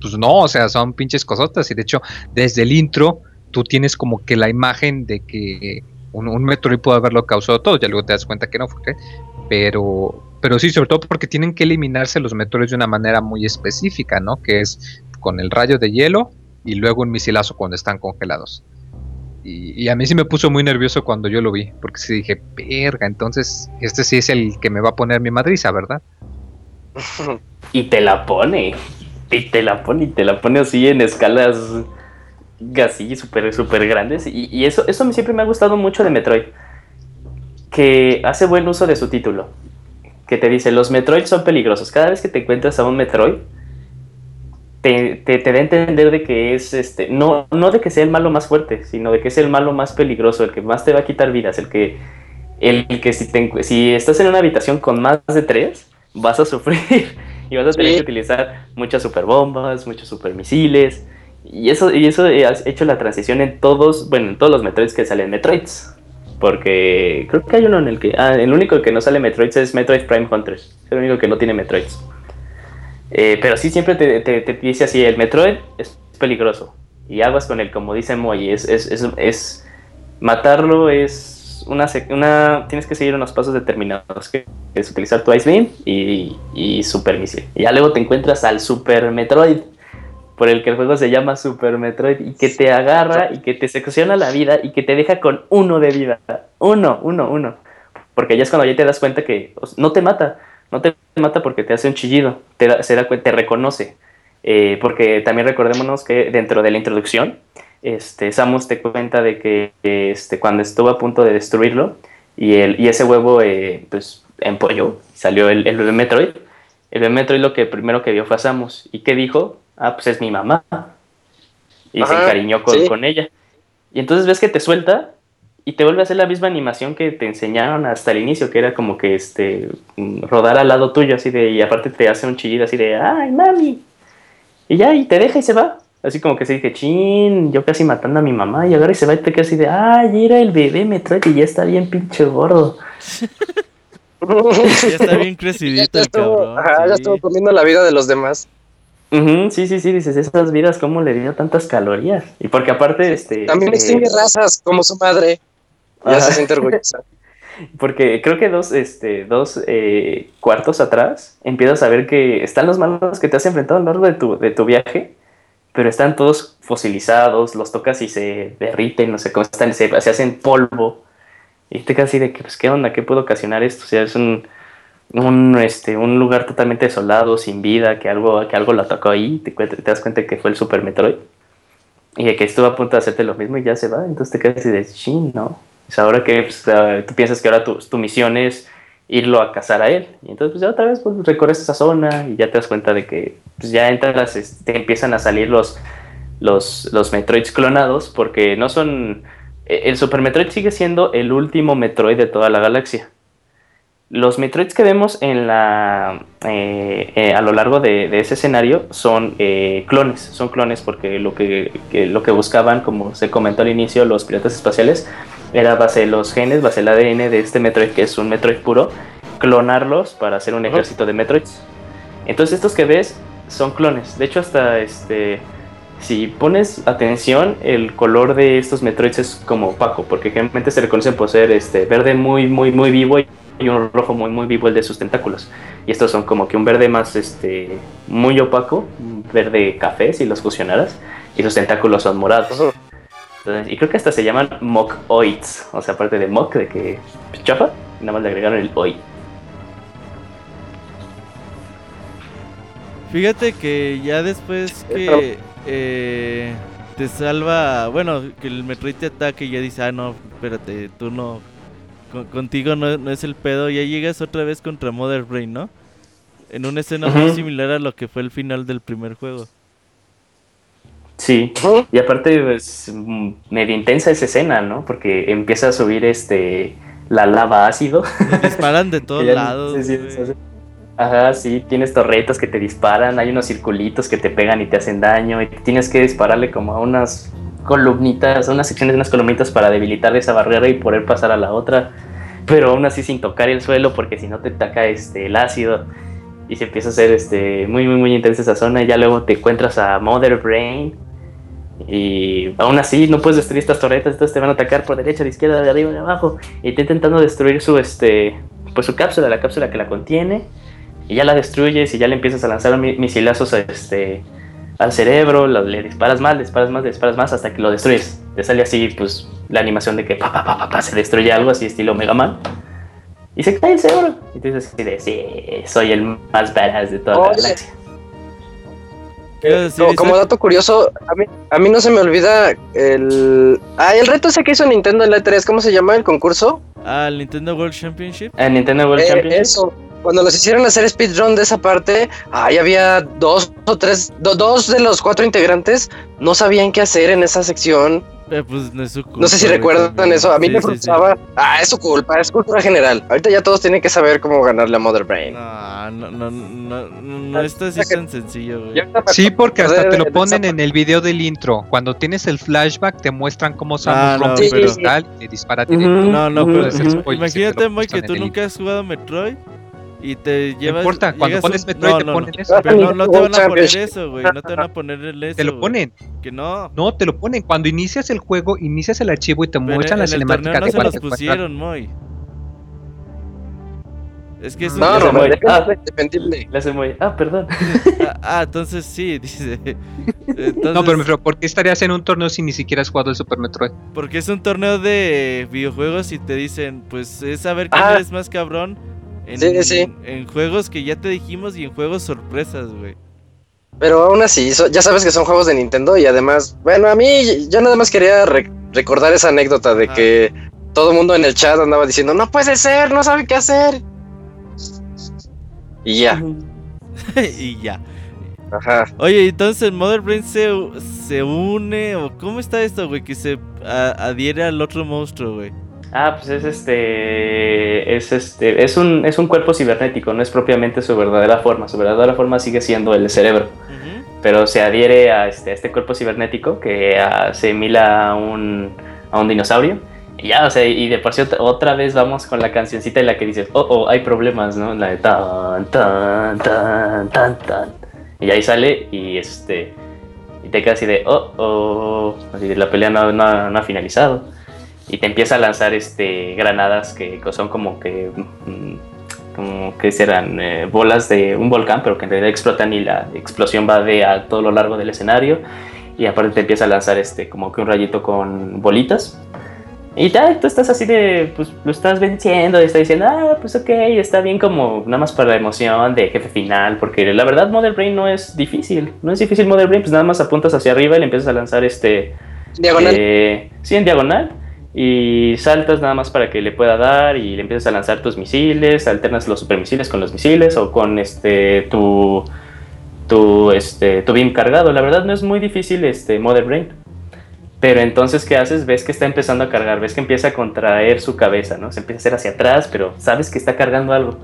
[SPEAKER 5] pues no, o sea, son pinches cosotas y de hecho desde el intro tú tienes como que la imagen de que un, Metroid puede haberlo causado todo, ya luego te das cuenta que no fue, pero pero sí, sobre todo porque tienen que eliminarse los Metroids de una manera muy específica, ¿no? Que es con el rayo de hielo y luego un misilazo cuando están congelados. Y, a mí sí me puso muy nervioso cuando yo lo vi, porque sí dije, verga, entonces este sí es el que me va a poner mi madriza, ¿verdad? <laughs>
[SPEAKER 2] Y te la pone, y te la pone, y te la pone así en escalas así súper, súper grandes. Y, y eso, eso siempre me ha gustado mucho de Metroid. Que hace buen uso de su título. Que te dice, los Metroid son peligrosos. Cada vez que te encuentras a un Metroid, te, te, te da a entender de que es, este, no, no de que sea el malo más fuerte, sino de que es el malo más peligroso, el que más te va a quitar vidas, el que, el que si, te si estás en una habitación con más de tres, vas a sufrir <laughs> y vas a tener
[SPEAKER 3] Sí.
[SPEAKER 2] que utilizar muchas superbombas, muchos supermisiles. Y eso, y eso has hecho la transición en todos, bueno, en todos los Metroids que salen Metroids. Porque creo que hay uno en el que. Ah, el único que no sale Metroids es Metroid Prime Hunters. Es el único que no tiene Metroids. Eh, pero sí siempre te, te- te dice así: el Metroid es peligroso. Y aguas con él, como dice Moy. Es, es, es, es- matarlo es una, una. Tienes que seguir unos pasos determinados. Que es utilizar tu Ice Beam y, y Super Misil. Y ya luego te encuentras al Super Metroid por el que el juego se llama Super Metroid y que te agarra y que te secciona la vida y que te deja con uno de vida. Uno, uno, uno. Porque ya es cuando ya te das cuenta que no te mata. No te mata porque te hace un chillido. Te, da- se da te reconoce. Eh, porque también recordémonos que dentro de la introducción, este, Samus te cuenta de que este, cuando estuvo a punto de destruirlo y, el, y ese huevo eh, pues empolló, salió el, el bebé Metroid. El bebé Metroid lo que primero que vio fue a Samus. ¿Y qué dijo? Ah, pues es mi mamá. Y se encariñó con,
[SPEAKER 3] sí.
[SPEAKER 2] con ella. Y entonces ves que te suelta y te vuelve a hacer la misma animación que te enseñaron hasta el inicio, que era como que este rodar al lado tuyo, así de, y aparte te hace un chillido así de, ay, mami. Y ya, y te deja y se va. Así como que se dije, chin, yo casi matando a mi mamá, y ahora y se va y te quedas así de, ay, era el bebé Metroid y ya está bien pinche gordo. <laughs>
[SPEAKER 1] Ya está bien <laughs> crecidito
[SPEAKER 3] ya
[SPEAKER 1] el
[SPEAKER 3] estuvo,
[SPEAKER 1] cabrón.
[SPEAKER 3] ajá, ya estuvo comiendo la vida de los demás.
[SPEAKER 2] Sí, sí, sí, dices, esas vidas, ¿cómo le dio tantas calorías? Y porque aparte, este...
[SPEAKER 3] También
[SPEAKER 2] eh,
[SPEAKER 3] extingue razas como su madre. Ya
[SPEAKER 2] Ajá.
[SPEAKER 3] se siente orgullosa. <laughs>
[SPEAKER 2] Porque creo que dos, este, dos eh, cuartos atrás empiezas a ver que están los malos que te has enfrentado a lo largo de tu, de tu viaje, pero están todos fosilizados, los tocas y se derriten, no sé cómo están, se, se hacen polvo. Y te quedas así de que, pues, ¿qué onda? ¿Qué puede ocasionar esto? O sea, es un, un, este, un lugar totalmente desolado, sin vida, que algo, que algo lo atacó ahí, te, te das cuenta que fue el Super Metroid. y que estuvo a punto de hacerte lo mismo y ya se va, entonces te quedas así de chin, ¿no? Ahora que pues, ah, tú piensas que ahora tu, misión es irlo a cazar a él. Y entonces pues ya otra vez pues, recorres esa zona y ya te das cuenta de que pues, ya entras, este, te empiezan a salir los, los, los Metroids clonados porque no son... e, El Super Metroid sigue siendo el último Metroid de toda la galaxia. Los Metroids que vemos en la, eh, eh, a lo largo de, ese escenario son eh, clones, son clones porque lo que, que- lo que buscaban, como se comentó al inicio, los piratas espaciales, era base los genes, base el ADN de este Metroid, que es un Metroid puro, clonarlos para hacer un ejército de Metroids. Entonces estos que ves son clones. De hecho, hasta este... Si pones atención, el color de estos Metroids es como opaco, porque generalmente se reconocen por ser este verde muy, muy, muy vivo y un rojo muy, muy vivo el de sus tentáculos. Y estos son como que un verde más, este, muy opaco, verde café si los fusionaras, y sus tentáculos son morados. Entonces, y creo que hasta se llaman Mock-Oids, o sea, aparte de Mock, de que chafa, nada más le agregaron el Oid.
[SPEAKER 1] Fíjate que ya después que eh, te salva, bueno, que el Metroid te ataque y ya dice, ah, no, espérate, tú no, con- contigo no, no es el pedo, ya llegas otra vez contra Mother Brain, ¿no? En una escena muy similar a lo que fue el final del primer juego.
[SPEAKER 2] Sí, y aparte es mm, medio intensa esa escena, ¿no? Porque empieza a subir este la lava ácido.
[SPEAKER 1] Disparan de <laughs> todos lados.
[SPEAKER 2] sí, sí,
[SPEAKER 1] güey.
[SPEAKER 2] sí, sí. Ajá, sí, tienes torretas que te disparan, hay unos circulitos que te pegan y te hacen daño, y tienes que dispararle como a unas columnitas, a unas secciones de unas columnitas para debilitar esa barrera y poder pasar a la otra, pero aún así sin tocar el suelo porque si no te ataca este, el ácido y se empieza a hacer este, muy, muy, muy intensa esa zona y ya luego te encuentras a Mother Brain y aún así no puedes destruir estas torretas, entonces te van a atacar por derecha, de izquierda, de arriba, de abajo y te intentando destruir su, este, pues su cápsula, la cápsula que la contiene y ya la destruyes y ya le empiezas a lanzar mi- misilazos a este, al cerebro, le disparas más, le disparas más, le disparas más hasta que lo destruyes. Te sale así, pues, la animación de que pa, pa, pa, pa, se destruye algo así estilo Mega Man. Y se cae el cerebro. Y tú dices sí, soy el más badass de toda la
[SPEAKER 3] Oye.
[SPEAKER 2] galaxia.
[SPEAKER 1] ¿Qué ibas a decir,
[SPEAKER 3] Como, dato curioso, a mí, a mí no se me olvida el... Ah, el reto ese que hizo Nintendo en la E3, ¿cómo se llama el concurso?
[SPEAKER 1] Ah, el Nintendo World Championship.
[SPEAKER 2] En Nintendo World
[SPEAKER 3] Eh,
[SPEAKER 2] Championship.
[SPEAKER 3] eso. Cuando los hicieron hacer speedrun de esa parte, ahí había dos o tres, do- dos de los cuatro integrantes no sabían qué hacer en esa sección.
[SPEAKER 1] Eh, pues no es su culpa,
[SPEAKER 3] No sé si recuerdan
[SPEAKER 1] también.
[SPEAKER 3] eso. A mí
[SPEAKER 1] Sí,
[SPEAKER 3] me
[SPEAKER 1] sí, sí.
[SPEAKER 3] frustraba. Ah, es su culpa, es cultura general. Ahorita ya todos tienen que saber cómo ganarle a Mother Brain.
[SPEAKER 1] No, no, no, no, no, no está así tan sencillo, güey.
[SPEAKER 5] Sí, porque hasta te lo ponen en el video del intro. Cuando tienes el flashback, te muestran cómo
[SPEAKER 1] Ah,
[SPEAKER 5] Samus
[SPEAKER 1] no,
[SPEAKER 5] rompe el
[SPEAKER 3] pero-
[SPEAKER 5] cristal y te dispara directo.
[SPEAKER 1] No, no, pero Imagínate, Moy, que tú nunca has jugado Metroid y te llevas.
[SPEAKER 5] importa, cuando pones
[SPEAKER 1] un-
[SPEAKER 5] Metroid
[SPEAKER 1] no,
[SPEAKER 5] te
[SPEAKER 1] no,
[SPEAKER 5] ponen
[SPEAKER 1] no.
[SPEAKER 5] eso.
[SPEAKER 1] Pero no, no te van a poner eso, güey. No te van a poner el eso.
[SPEAKER 5] Te lo ponen.
[SPEAKER 1] Que no.
[SPEAKER 5] No, te lo ponen. Cuando inicias el juego, inicias el archivo y te
[SPEAKER 1] Pero
[SPEAKER 5] muestran
[SPEAKER 1] en
[SPEAKER 5] la
[SPEAKER 1] el
[SPEAKER 5] cinemática
[SPEAKER 1] torneo no
[SPEAKER 5] de
[SPEAKER 1] se los pusieron, Moy. Es que es un-
[SPEAKER 3] No,
[SPEAKER 2] se
[SPEAKER 3] Romero,
[SPEAKER 2] muere. Ah. muy. Ah, perdón. <laughs>
[SPEAKER 1] Ah, ah, entonces sí, dice. Entonces,
[SPEAKER 5] No, pero me ¿por qué estarías en un torneo si ni siquiera has jugado el Super Metroid?
[SPEAKER 1] Porque es un torneo de videojuegos y te dicen, pues es saber quién
[SPEAKER 3] Ah.
[SPEAKER 1] eres más cabrón en,
[SPEAKER 3] Sí, sí.
[SPEAKER 1] en juegos que ya te dijimos y en juegos sorpresas, güey.
[SPEAKER 3] Pero aún así, so- ya sabes que son juegos de Nintendo y además, bueno, a mí yo nada más quería re- recordar esa anécdota de
[SPEAKER 1] Ah.
[SPEAKER 3] que todo el mundo en el chat andaba diciendo, no puede ser, no sabe qué hacer. Y ya, <laughs>
[SPEAKER 1] y ya.
[SPEAKER 3] ajá.
[SPEAKER 1] Oye, entonces Mother Brain se, se une o cómo está esto, güey, que se adhiere al otro monstruo, güey.
[SPEAKER 2] Ah, pues es este. Es este. Es un, es un cuerpo cibernético, no es propiamente su verdadera forma. Su verdadera forma sigue siendo el cerebro.
[SPEAKER 1] Ujú.
[SPEAKER 2] Pero se adhiere a este, a este cuerpo cibernético que se emila a un, a un dinosaurio. Y ya, o sea, y de por sí otra- vez vamos con la cancioncita en la que dices, oh, oh, hay problemas, ¿no? La de tan, tan, tan, tan, tan. Y ahí sale y este. Y te quedas así de, oh, oh. Así de la pelea no, no- no ha finalizado y te empieza a lanzar este granadas que son como que mm, como que serán Eh, bolas de un volcán pero que en realidad explotan y la explosión va de a todo lo largo del escenario y aparte te empieza a lanzar este como que un rayito con bolitas Y ya, tú estás así de, pues lo estás venciendo, y estás diciendo, ah, pues ok, está bien como nada más para la emoción de jefe final, porque la verdad Mother Brain no es difícil, no es difícil Mother Brain, pues nada más apuntas hacia arriba y le empiezas a lanzar este...
[SPEAKER 3] Diagonal.
[SPEAKER 2] eh, sí, en diagonal. Y saltas nada más para que le pueda dar y le empiezas a lanzar tus misiles, alternas los supermisiles con los misiles o con este tu tu este tu beam cargado. La verdad no es muy difícil este Mother Brain. Pero entonces, ¿qué haces? Ves que está empezando a cargar, ves que empieza a contraer su cabeza, ¿no? Se empieza a hacer hacia atrás, pero sabes que está cargando algo.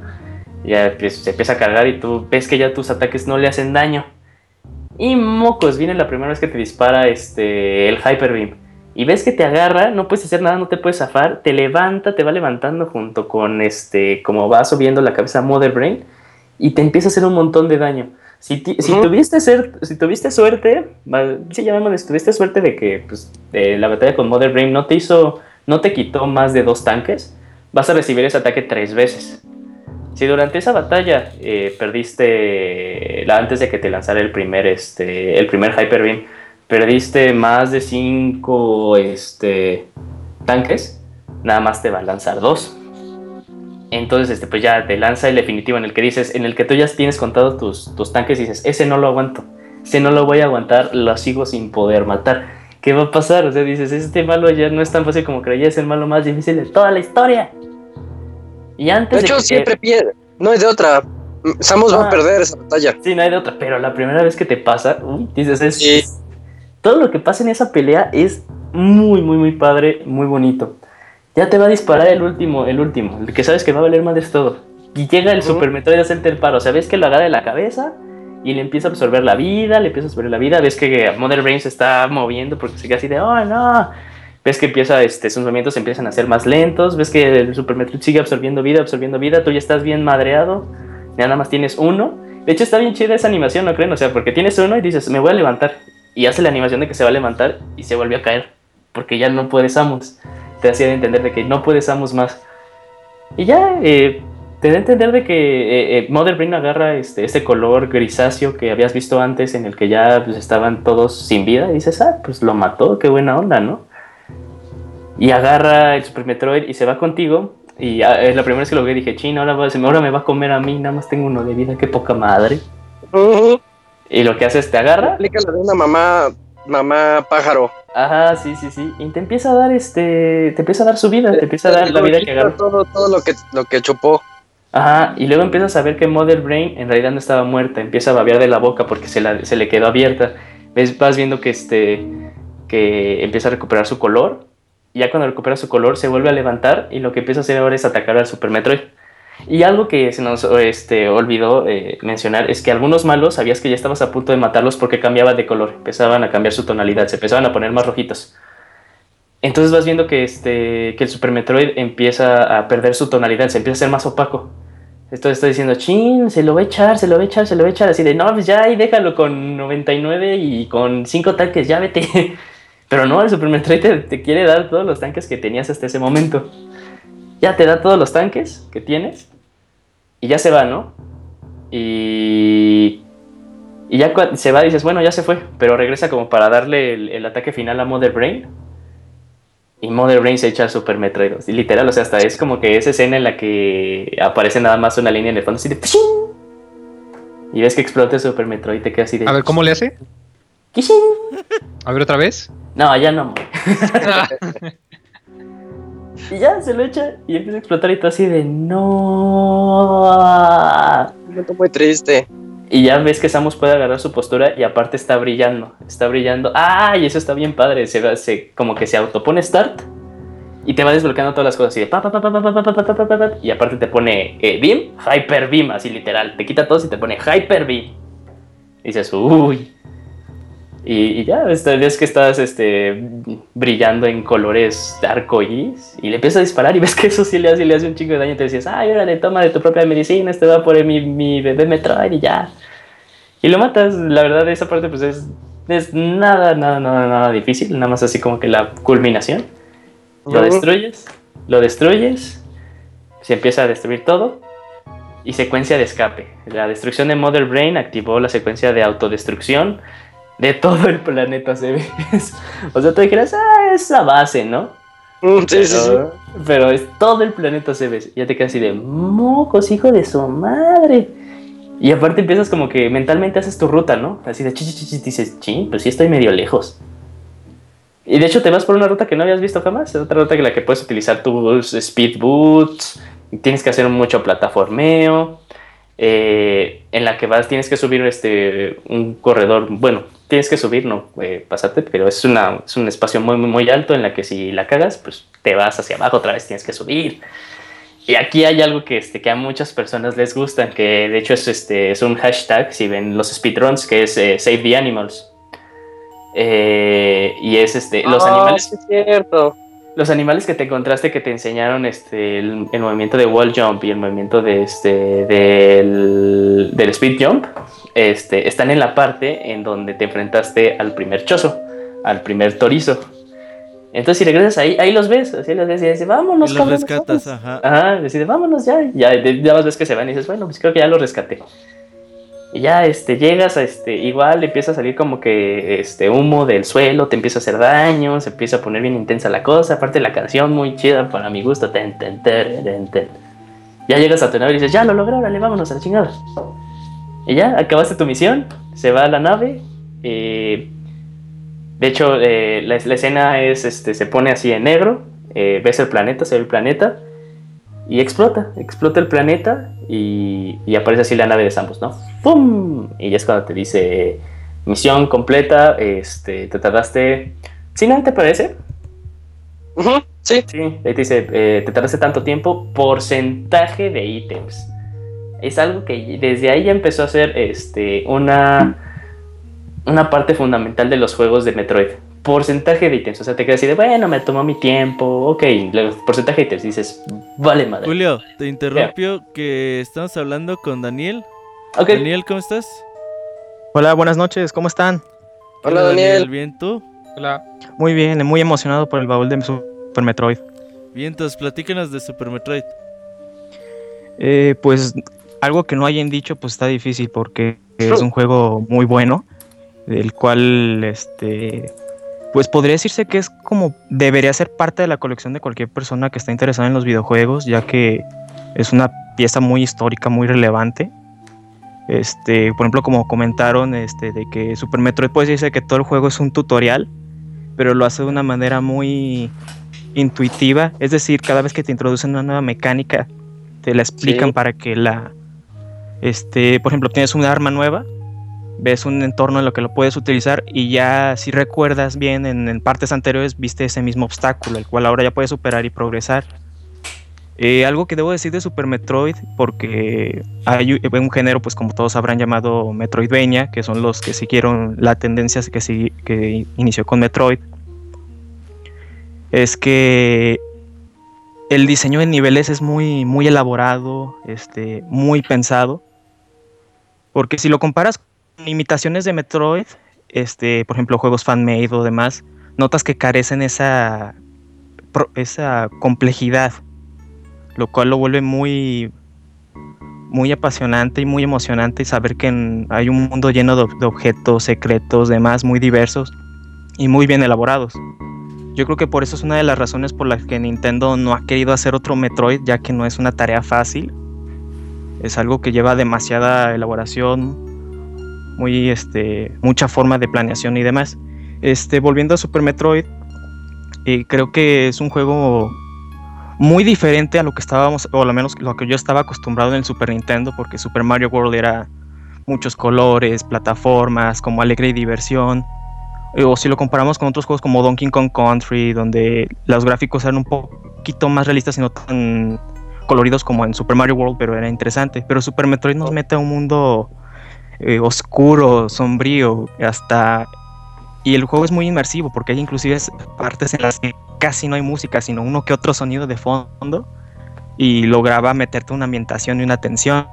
[SPEAKER 2] Ya pues, se empieza a cargar y tú ves que ya tus ataques no le hacen daño. Y mocos, viene la primera vez que te dispara este, el Hyper Beam. Y ves que te agarra, no puedes hacer nada, no te puedes zafar, te levanta, te va levantando junto con este, como va subiendo la cabeza Mother Brain y te empieza a hacer un montón de daño. Si, ti- si
[SPEAKER 3] Ujú.
[SPEAKER 2] tuviste, ser, si tuviste suerte, va- sí, llamémosle, si tuviste suerte de que pues, eh, la batalla con Mother Brain no te hizo, no te quitó más de dos tanques, vas a recibir ese ataque tres veces. Si durante esa batalla eh, perdiste, la, antes de que te lanzara el primer, este, el primer Hyper Beam, perdiste más de cinco este, tanques, nada más te va a lanzar dos. Entonces, este, pues ya te lanza el definitivo en el que dices, en el que tú ya tienes contados tus, tus tanques y dices, ese no lo aguanto, ese no lo voy a aguantar, lo sigo sin poder matar. ¿Qué va a pasar? O sea, dices, este malo ya no es tan fácil como creía, es el malo más difícil de toda la historia. Y antes
[SPEAKER 3] De hecho,
[SPEAKER 2] que-
[SPEAKER 3] siempre pierde. No hay de otra. Samus va
[SPEAKER 2] Ah.
[SPEAKER 3] a perder esa batalla.
[SPEAKER 2] Sí, no hay de otra, pero la primera vez que te pasa, uy, dices, es,
[SPEAKER 3] Sí.
[SPEAKER 2] Todo lo que pasa en esa pelea es muy, muy, muy padre, muy bonito. Ya te va a disparar el último, el último, el que sabes que va a valer madres todo. Y llega el
[SPEAKER 3] Ujú.
[SPEAKER 2] Super Metroid a hacerte el paro, o sea, ves que lo agarra de la cabeza y le empieza a absorber la vida, le empieza a absorber la vida, ves que Mother Brain se está moviendo porque se queda así de, oh no. Ves que empieza, este, sus movimientos empiezan a ser más lentos, ves que el Super Metroid sigue absorbiendo vida, absorbiendo vida, tú ya estás bien madreado, ya nada más tienes uno. De hecho, está bien chida esa animación, ¿no creen? O sea, porque tienes uno y dices, me voy a levantar. Y hace la animación de que se va a levantar y se vuelve a caer. Porque ya no puede Samus. Te hacía de entender de que no puede Samus más. Y ya, eh, te da a entender de que eh, eh, Mother Brain agarra este, este color grisáceo que habías visto antes, en el que ya pues, estaban todos sin vida. Y dices, ah, pues lo mató, qué buena onda, ¿no? Y agarra el Super Metroid y se va contigo. Y ah, es la primera vez que lo vi dije, chino, ahora, ahora me va a comer a mí, nada más tengo uno de vida, qué poca madre.
[SPEAKER 3] Ujú. <laughs>
[SPEAKER 2] Y lo que hace es te agarra.
[SPEAKER 3] Aplica la de una mamá, mamá pájaro.
[SPEAKER 2] Ajá, sí, sí, sí. Y te empieza a dar este. Te empieza a dar su vida, te empieza a dar la vida que agarra.
[SPEAKER 3] Todo, todo lo que, lo que chupó.
[SPEAKER 2] Ajá, y luego empiezas a ver que Mother Brain en realidad no estaba muerta, empieza a babear de la boca porque se, la- se le quedó abierta. Ves, vas viendo que este. que empieza a recuperar su color. Y ya cuando recupera su color se vuelve a levantar. Y lo que empieza a hacer ahora es atacar al Super Metroid. Y algo que se nos este, olvidó eh, mencionar es que algunos malos sabías que ya estabas a punto de matarlos porque cambiaban de color, empezaban a cambiar su tonalidad, se empezaban a poner más rojitos. Entonces vas viendo que, este, que el Super Metroid empieza a perder su tonalidad, se empieza a ser más opaco. Entonces está diciendo, chin, se lo va a echar, se lo va a echar, se lo va a echar. Así de, no, pues ya ahí déjalo con 99 y con 5 tanques, ya vete. <laughs> Pero no, el Super Metroid te, te quiere dar todos los tanques que tenías hasta ese momento. Ya te da todos los tanques que tienes y ya se va, ¿no? Y, y ya se va y dices, bueno, ya se fue, pero regresa como para darle el, el ataque final a Mother Brain. Y Mother Brain se echa al Super Metroid. Y literal, o sea, hasta es como que esa escena en la que aparece nada más una línea en el fondo así de ¡pshing! Y ves que explota el Super Metroid y te quedas así de
[SPEAKER 5] A ver, ¿cómo le hace?
[SPEAKER 2] ¡Kishing!
[SPEAKER 5] A ver otra vez.
[SPEAKER 2] No, ya no. <laughs> Y ya se lo echa y empieza a explotar y todo así de no.
[SPEAKER 3] muy triste.
[SPEAKER 2] Y ya ves que Samus puede agarrar su postura y aparte está brillando, está brillando. ¡Ay! Ah, eso está bien padre. Se, se, como que se autopone start y te va desbloqueando todas las cosas así de pa, pa, pa, pa y aparte te pone eh, beam, hyper beam, así literal. Te quita todo y te pone hyper beam. Y dices, uy. Y, y ya, ves, ves que estás este, brillando en colores arcoíris y le empiezas a disparar y <laughs> ves que eso sí le hace, le hace un chingo de daño y te decías, ay, órale, toma de tu propia medicina, este va por mi, mi bebé Metroid y ya. Y lo matas, la verdad, esa parte pues es, es nada, nada, nada, nada difícil, nada más así como que la culminación. Lo destruyes, lo destruyes, se empieza a destruir todo y secuencia de escape. La destrucción de Mother Brain activó la secuencia de autodestrucción de todo el planeta, se ve. <laughs> o sea, tú dijeras, ah, es la base, ¿no?
[SPEAKER 3] Mm, Sí, sí, sí.
[SPEAKER 2] Pero, pero es todo el planeta se ve. Ya te quedas así de mocos, hijo de su madre. Y aparte empiezas como que mentalmente haces tu ruta, ¿no? Así de chi, chi, chi, chi, dices, ching, pues sí estoy medio lejos. Y de hecho te vas por una ruta que no habías visto jamás. Es otra ruta que la que puedes utilizar tus speed boots. Tienes que hacer mucho plataformeo. eh, en la que vas, tienes que subir este, un corredor. Bueno, tienes que subir, no eh, pasarte, pero es, una, es un espacio muy, muy, muy alto en la que si la cagas, pues te vas hacia abajo otra vez, tienes que subir. Y aquí hay algo que, este, que a muchas personas les gusta, que de hecho es, este, es un hashtag, si ven los speedruns, que es eh, Save the Animals. Eh, y es este, los
[SPEAKER 3] Ah,
[SPEAKER 2] animales
[SPEAKER 3] es cierto.
[SPEAKER 2] Los animales que te encontraste que te enseñaron este, el, el movimiento de wall jump y el movimiento de este, del, del speed jump este, están en la parte en donde te enfrentaste al primer chozo, al primer torizo. Entonces, si regresas ahí, ahí los ves, así los ves y dices, vámonos,
[SPEAKER 1] Y los
[SPEAKER 2] cabrón,
[SPEAKER 1] rescatas,
[SPEAKER 2] vámonos".
[SPEAKER 1] ajá.
[SPEAKER 2] Ajá, decides, vámonos ya. Ya, ya más ves que se van y dices, bueno, pues creo que ya lo rescaté. Y ya este, llegas a este, igual empieza a salir como que este humo del suelo, te empieza a hacer daño, se empieza a poner bien intensa la cosa. Aparte la canción muy chida para mi gusto. ten, ten, ten. Ya llegas a tu nave y dices, ya lo logré, órale, vámonos a la chingada. Y ya, acabaste tu misión, se va a la nave. eh, de hecho, eh, la, la escena es, este, se pone así en negro, eh, ves el planeta, se ve el planeta, y explota, explota el planeta y, y aparece así la nave de Samus, ¿no? ¡Pum! Y ya es cuando te dice, misión completa, este, te tardaste... ¿Sí, no te parece?
[SPEAKER 3] Sí.
[SPEAKER 2] Sí, ahí te dice, eh, te tardaste tanto tiempo, porcentaje de ítems. Es algo que desde ahí ya empezó a ser este, una, una parte fundamental de los juegos de Metroid. Porcentaje de ítems. O sea, te quedas así de, bueno, me tomó mi tiempo, ok. Luego, porcentaje de ítems. Dices, vale, madre.
[SPEAKER 1] Julio, te interrumpió que estamos hablando con Daniel. Daniel, ¿cómo estás?
[SPEAKER 7] Hola, buenas noches, ¿cómo están?
[SPEAKER 1] ¿Qué
[SPEAKER 3] Hola,
[SPEAKER 1] onda,
[SPEAKER 3] Daniel.
[SPEAKER 1] Bien, ¿tú?
[SPEAKER 5] Hola.
[SPEAKER 7] Muy bien, muy emocionado por el baúl de Super Metroid.
[SPEAKER 1] Bien, entonces platícanos de Super Metroid.
[SPEAKER 7] Eh, pues algo que no hayan dicho, pues está difícil porque es un juego muy bueno, del cual, este, pues podría decirse que es como debería ser parte de la colección de cualquier persona que está interesada en los videojuegos, ya que es una pieza muy histórica, muy relevante. Este, por ejemplo, como comentaron, este, de que Super Metroid puede decirse que todo el juego es un tutorial, pero lo hace de una manera muy intuitiva, es decir, cada vez que te introducen una nueva mecánica, te la explican
[SPEAKER 3] Sí.
[SPEAKER 7] para que la, este, por ejemplo, tienes una arma nueva, ves un entorno en lo que lo puedes utilizar y ya si recuerdas bien en, en partes anteriores viste ese mismo obstáculo, el cual ahora ya puedes superar y progresar. Eh, algo que debo decir de Super Metroid, porque hay un género, pues como todos habrán llamado Metroidvania, que son los que siguieron la tendencia que, sigui- que inició con Metroid, es que el diseño de niveles es muy, muy elaborado, este, muy pensado. Porque si lo comparas imitaciones de Metroid, este, por ejemplo, juegos fan-made o demás, notas que carecen esa, esa complejidad, lo cual lo vuelve muy, muy apasionante y muy emocionante saber que hay un mundo lleno de objetos secretos, demás, muy diversos y muy bien elaborados. Yo creo que por eso es una de las razones por las que Nintendo no ha querido hacer otro Metroid, ya que no es una tarea fácil. Es algo que lleva demasiada elaboración, muy este, mucha forma de planeación y demás. Este, volviendo a Super Metroid, eh, creo que es un juego muy diferente a lo que estábamos, o al menos lo que yo estaba acostumbrado en el Super Nintendo, porque Super Mario World era muchos colores, plataformas, como alegre y diversión. Eh, O si lo comparamos con otros juegos como Donkey Kong Country, donde los gráficos eran un poquito más realistas y no tan coloridos como en Super Mario World, pero era interesante. Pero Super Metroid nos mete a un mundo eh, oscuro, sombrío, hasta... Y el juego es muy inmersivo porque hay inclusive partes en las que casi no hay música, sino uno que otro sonido de fondo y lograba meterte una ambientación y una tensión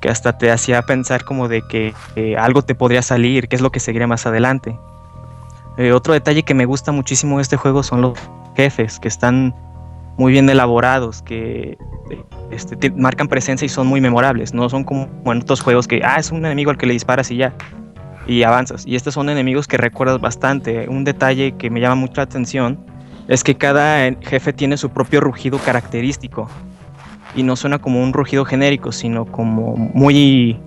[SPEAKER 7] que hasta te hacía pensar como de que eh, algo te podría salir, qué es lo que seguiría más adelante. Eh, otro detalle que me gusta muchísimo de este juego son los jefes, que están muy bien elaborados, que eh, este, te- marcan presencia y son muy memorables. No son como en otros juegos que, ah, es un enemigo al que le disparas y ya, y avanzas. Y estos son enemigos que recuerdas bastante. Un detalle que me llama mucho la atención es que cada jefe tiene su propio rugido característico. Y no suena como un rugido genérico, sino como muy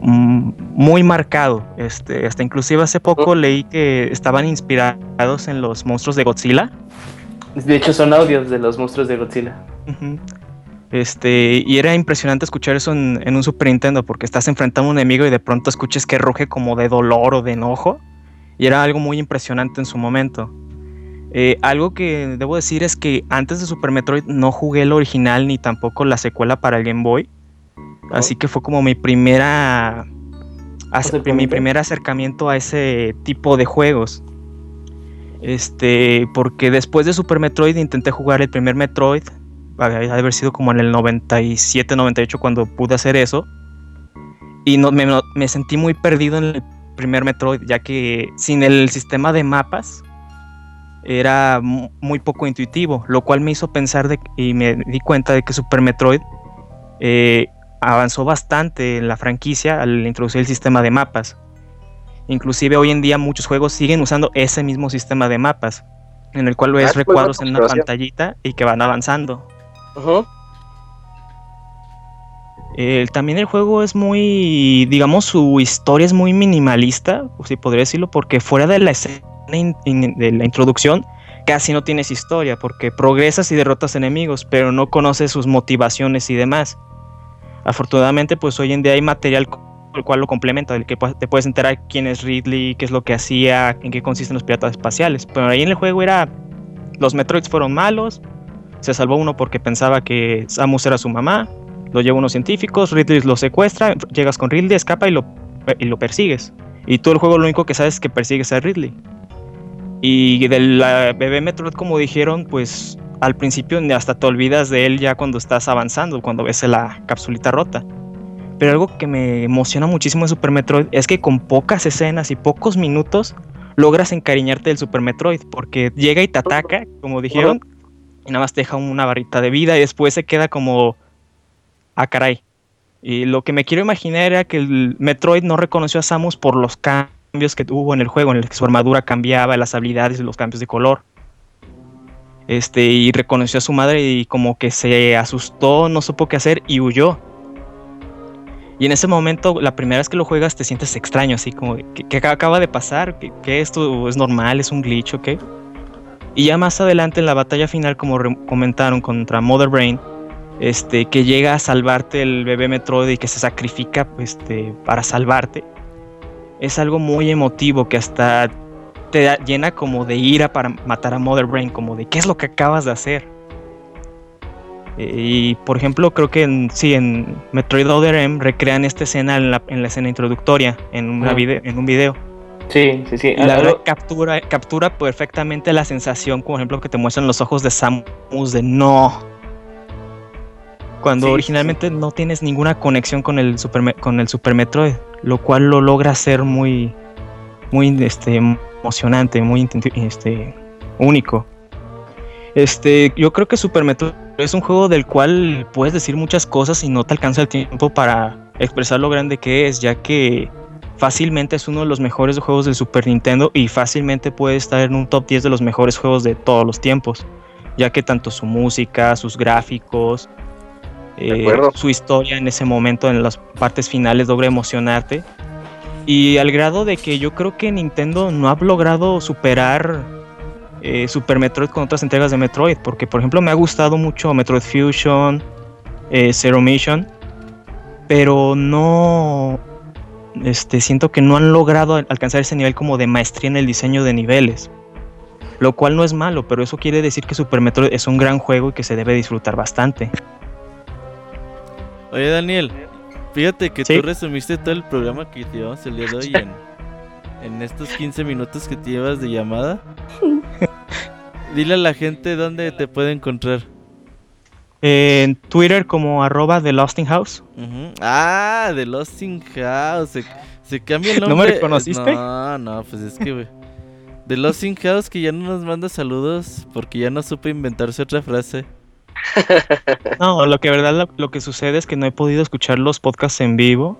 [SPEAKER 7] mm, muy marcado. Este, hasta inclusive hace poco leí que estaban inspirados en los monstruos de Godzilla.
[SPEAKER 2] De hecho, son audios de los monstruos de Godzilla.
[SPEAKER 7] Este, y era impresionante escuchar eso en, en un Super Nintendo, porque estás enfrentando a un enemigo y de pronto escuches que ruge como de dolor o de enojo. Y era algo muy impresionante en su momento. Eh, algo que debo decir es que antes de Super Metroid no jugué el original ni tampoco la secuela para el Game Boy. Así que fue como mi primera. mi primer acercamiento a ese tipo de juegos. Este, porque después de Super Metroid intenté jugar el primer Metroid. Ha de haber sido como en el 97, 98 cuando pude hacer eso. Y no, me, sentí muy perdido en el primer Metroid, ya que sin el sistema de mapas era mu- muy poco intuitivo, lo cual me hizo pensar de, y me di cuenta de que Super Metroid eh, avanzó bastante en la franquicia al introducir el sistema de mapas. Inclusive hoy en día muchos juegos siguen usando ese mismo sistema de mapas, en el cual ves
[SPEAKER 3] Ah, buena
[SPEAKER 7] recuadros en una pantallita y que van avanzando. Eh, también el juego es muy, digamos, su historia es muy minimalista, si podría decirlo, porque fuera de la escena in- in- de la introducción casi no tienes historia, porque progresas y derrotas enemigos, pero no conoces sus motivaciones y demás. Afortunadamente, pues hoy en día hay material el cual lo complementa, del que te puedes enterar quién es Ridley, qué es lo que hacía, en qué consisten los piratas espaciales. Pero ahí en el juego era, los Metroids fueron malos, se salvó uno porque pensaba que Samus era su mamá, lo lleva unos científicos, Ridley lo secuestra, llegas con Ridley, escapa y lo, y lo persigues. Y todo el juego lo único que sabes es que persigues a Ridley. Y del bebé Metroid, como dijeron, pues al principio hasta te olvidas de él ya cuando estás avanzando, cuando ves la capsulita rota. Pero algo que me emociona muchísimo de Super Metroid es que con pocas escenas y pocos minutos logras encariñarte del Super Metroid, porque llega y te ataca, como dijeron, y nada más te deja una barrita de vida y después se queda como ah, caray. Y lo que me quiero imaginar era que el Metroid no reconoció a Samus por los cambios que tuvo en el juego, en el que su armadura cambiaba, las habilidades y los cambios de color. Este, y reconoció a su madre y como que se asustó, no supo qué hacer y huyó. Y en ese momento, la primera vez que lo juegas, te sientes extraño, así como, ¿qué, acaba de pasar? ¿Qué, esto es normal? ¿Es un glitch o qué? Y ya más adelante en la batalla final, como comentaron contra Mother Brain, este, que llega a salvarte el bebé Metroid y que se sacrifica este, para salvarte, es algo muy emotivo que hasta te llena como de ira para matar a Mother Brain, como de qué es lo que acabas de hacer. Eh, Y por ejemplo, creo que en, sí, en Metroid Other M recrean esta escena en la, en la escena introductoria, en, una
[SPEAKER 2] Ah.
[SPEAKER 7] vide- en un video.
[SPEAKER 2] Sí, sí, sí.
[SPEAKER 7] La verdad captura, captura perfectamente la sensación, por ejemplo, que te muestran los ojos de Samus de no. Cuando
[SPEAKER 2] Sí, sí,
[SPEAKER 7] originalmente no tienes ninguna conexión con el Super, con el Super Metroid, lo cual lo logra ser muy, muy este, emocionante, muy este, único. Este, yo creo que Super Metroid es un juego del cual puedes decir muchas cosas y no te alcanza el tiempo para expresar lo grande que es, ya que fácilmente es uno de los mejores juegos del Super Nintendo y fácilmente puede estar en un top 10 de los mejores juegos de todos los tiempos, ya que tanto su música, sus gráficos, eh, su historia en ese momento, en las partes finales, logra emocionarte. Y al grado de que yo creo que Nintendo no ha logrado superar eh, Super Metroid con otras entregas de Metroid, porque por ejemplo me ha gustado mucho Metroid Fusion, eh, Zero Mission, pero no, este, siento que no han logrado al- alcanzar ese nivel como de maestría en el diseño de niveles. Lo cual no es malo, pero eso quiere decir que Super Metroid es un gran juego y que se debe disfrutar bastante.
[SPEAKER 1] Oye, Daniel, fíjate que
[SPEAKER 7] Sí.
[SPEAKER 1] tú resumiste todo el programa que llevamos el día de hoy <laughs> en, en estos 15 minutos que te llevas de llamada. <laughs> Dile a la gente dónde te puede encontrar.
[SPEAKER 7] En Twitter como arroba The Lost in House.
[SPEAKER 1] Ujú. Ah, de Lost in House. Se, se cambia el <laughs>
[SPEAKER 7] ¿No me
[SPEAKER 1] nombre.
[SPEAKER 7] reconociste?
[SPEAKER 1] No, no, pues es que, güey. De Lost in House que ya no nos manda saludos porque ya no supe inventarse otra frase. <laughs>
[SPEAKER 7] No, lo que verdad lo, lo que sucede es que no he podido escuchar los podcasts en vivo.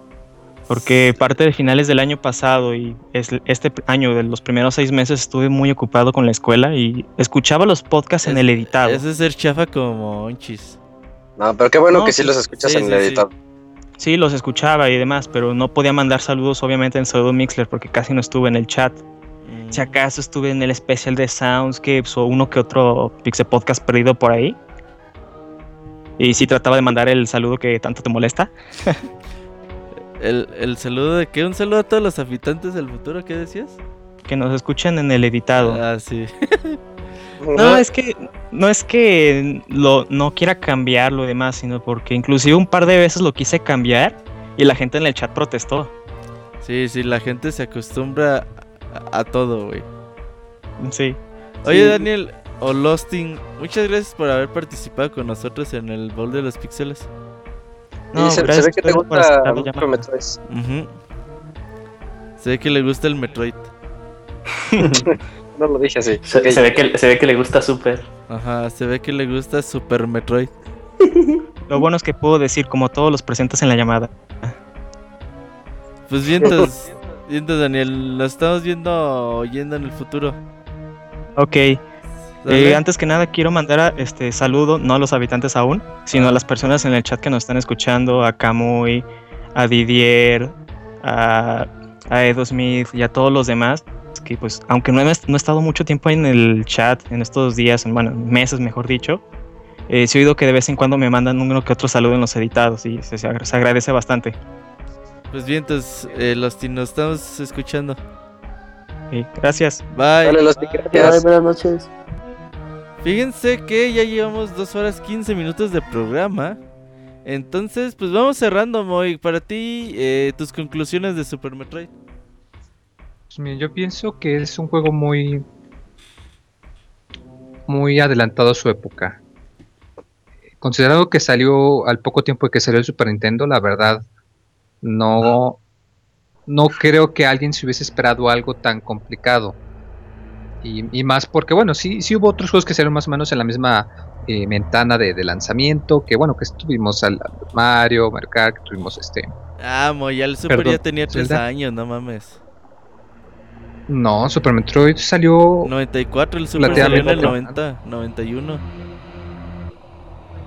[SPEAKER 7] Porque parte de finales del año pasado y es- este año, de los primeros seis meses, estuve muy ocupado con la escuela y escuchaba los podcasts en el editado.
[SPEAKER 1] Ese es ser chafa como Monchis.
[SPEAKER 3] No, pero qué bueno
[SPEAKER 7] No,
[SPEAKER 3] que sí los escuchas
[SPEAKER 1] sí,
[SPEAKER 3] en
[SPEAKER 1] sí,
[SPEAKER 3] el editado.
[SPEAKER 7] Sí, los escuchaba y demás, pero no podía mandar saludos obviamente en Pseudo Mixler porque casi no estuve en el chat.
[SPEAKER 1] Mm.
[SPEAKER 7] Si acaso estuve en el especial de Soundscapes o uno que otro Pixel Podcast perdido por ahí. Y sí trataba de mandar el saludo que tanto te molesta. <laughs>
[SPEAKER 1] El, el saludo de qué? Un saludo a todos los habitantes del futuro, ¿qué decías?
[SPEAKER 7] Que nos escuchen en el editado.
[SPEAKER 1] Ah, sí. <laughs>
[SPEAKER 7] No, es que no es que lo, no quiera cambiarlo y demás, sino porque inclusive un par de veces lo quise cambiar y la gente en el chat protestó.
[SPEAKER 1] Sí, sí, la gente se acostumbra a, a todo, güey.
[SPEAKER 7] Sí.
[SPEAKER 1] Oye,
[SPEAKER 3] Sí.
[SPEAKER 1] Daniel o Losting, muchas gracias por haber participado con nosotros en el Bowl de los Píxeles.
[SPEAKER 7] No,
[SPEAKER 3] Y se, ve que te gusta mucho. Metroid.
[SPEAKER 1] Ujú. Se ve que le gusta el Metroid. <laughs>
[SPEAKER 3] No lo dije así.
[SPEAKER 2] Se, ve que, se ve que le gusta súper.
[SPEAKER 1] Ajá, se ve que le gusta Super Metroid. <laughs>
[SPEAKER 7] Lo bueno es que puedo decir como todos los presentes en la llamada.
[SPEAKER 1] Pues vientos, vientos, Daniel, lo estamos viendo oyendo en el futuro.
[SPEAKER 7] Ok. Eh, antes que nada quiero mandar a, este saludo, no a los habitantes aún, sino a las personas en el chat que nos están escuchando, a Camuy, a Didier, a, a Edo Smith y a todos los demás, que pues aunque no he, no he estado mucho tiempo en el chat en estos días, en, bueno, meses mejor dicho, eh, sí he oído que de vez en cuando me mandan uno que otro saludo en los editados y se, se agra- se agradece bastante.
[SPEAKER 1] Pues vientos, eh, los nos estamos escuchando.
[SPEAKER 7] Gracias.
[SPEAKER 1] Bye.
[SPEAKER 3] Dale los gracias.
[SPEAKER 2] buenas noches.
[SPEAKER 1] Fíjense que ya llevamos 2 horas 15 minutos de programa. Entonces, pues vamos cerrando, Moy. Para ti, eh, tus conclusiones de Super Metroid.
[SPEAKER 5] Pues mira, yo pienso que es un juego muy muy adelantado a su época. Considerado que salió al poco tiempo de que salió el Super Nintendo, la verdad no no creo que alguien se hubiese esperado algo tan complicado. Y, y más porque, bueno, sí, sí hubo otros juegos que salieron más o menos en la misma eh, ventana de, de lanzamiento, que bueno, que tuvimos al, al Mario, Mario Kart, que tuvimos este...
[SPEAKER 1] Ah, Moy, ya el Super
[SPEAKER 5] Perdón,
[SPEAKER 1] ya tenía 3
[SPEAKER 5] Zelda.
[SPEAKER 1] años, no mames.
[SPEAKER 5] No, Super Metroid salió...
[SPEAKER 1] 94, el Super salió en el
[SPEAKER 5] Relativamente
[SPEAKER 1] 90, 91.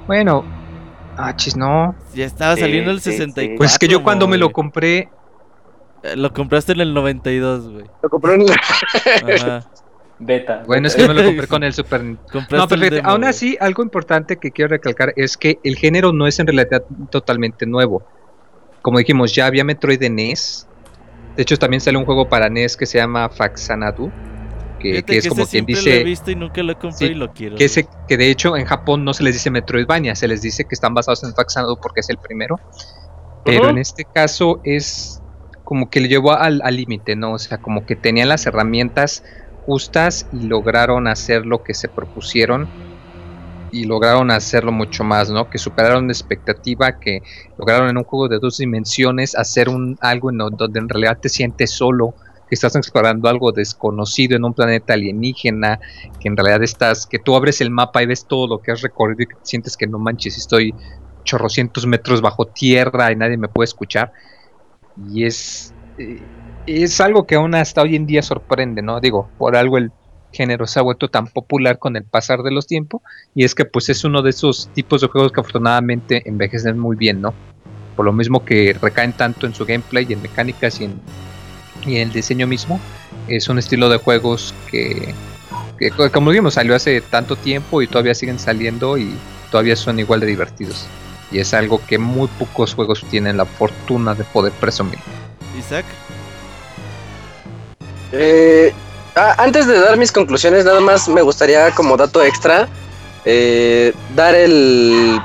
[SPEAKER 5] Bueno, ah, chis, no.
[SPEAKER 1] Ya estaba
[SPEAKER 2] Sí,
[SPEAKER 1] saliendo el
[SPEAKER 2] sí, sí.
[SPEAKER 1] 64.
[SPEAKER 5] Pues es que yo cuando me lo compré,
[SPEAKER 1] Eh, Lo compraste en el 92, güey.
[SPEAKER 3] Lo compré en la-
[SPEAKER 1] Ajá.
[SPEAKER 2] Beta.
[SPEAKER 5] bueno, es que me lo compré con el Super <laughs> No, pero
[SPEAKER 1] el
[SPEAKER 5] fíjate,
[SPEAKER 1] demo,
[SPEAKER 5] aún así, algo importante que quiero recalcar es que el género no es en realidad totalmente nuevo. Como dijimos, ya había Metroid de NES. De hecho, también sale un juego para NES que se llama Faxanadu. Que, es como quien
[SPEAKER 1] siempre lo he
[SPEAKER 5] dice.
[SPEAKER 1] visto y nunca lo compré
[SPEAKER 5] Sí,
[SPEAKER 1] y lo quiero.
[SPEAKER 5] Que, ese, que de hecho en Japón no se les dice Metroidvania, se les dice que están basados en Faxanadu porque es el primero. Pero en este caso es como que le llevó al límite, ¿no? O sea, como que tenían las herramientas justas y lograron hacer lo que se propusieron y lograron hacerlo mucho más, ¿no? Que superaron la expectativa, que lograron en un juego de dos dimensiones hacer un algo en donde en realidad te sientes solo, que estás explorando algo desconocido en un planeta alienígena, que en realidad estás, que tú abres el mapa y ves todo lo que has recorrido y que sientes que no manches, estoy chorrocientos metros bajo tierra y nadie me puede escuchar. Y es, eh, es algo que aún hasta hoy en día sorprende, ¿no? Digo, por algo el género se ha vuelto tan popular con el pasar de los tiempos y es que pues es uno de esos tipos de juegos que afortunadamente envejecen muy bien, ¿no? Por lo mismo que recaen tanto en su gameplay y en mecánicas y en, el diseño mismo, es un estilo de juegos que, como dijimos, salió hace tanto tiempo y todavía siguen saliendo y todavía son igual de divertidos. Y es algo que muy pocos juegos tienen la fortuna de poder presumir.
[SPEAKER 1] Isaac.
[SPEAKER 3] Eh, ah, antes de dar mis conclusiones, nada más me gustaría como dato extra eh, dar el...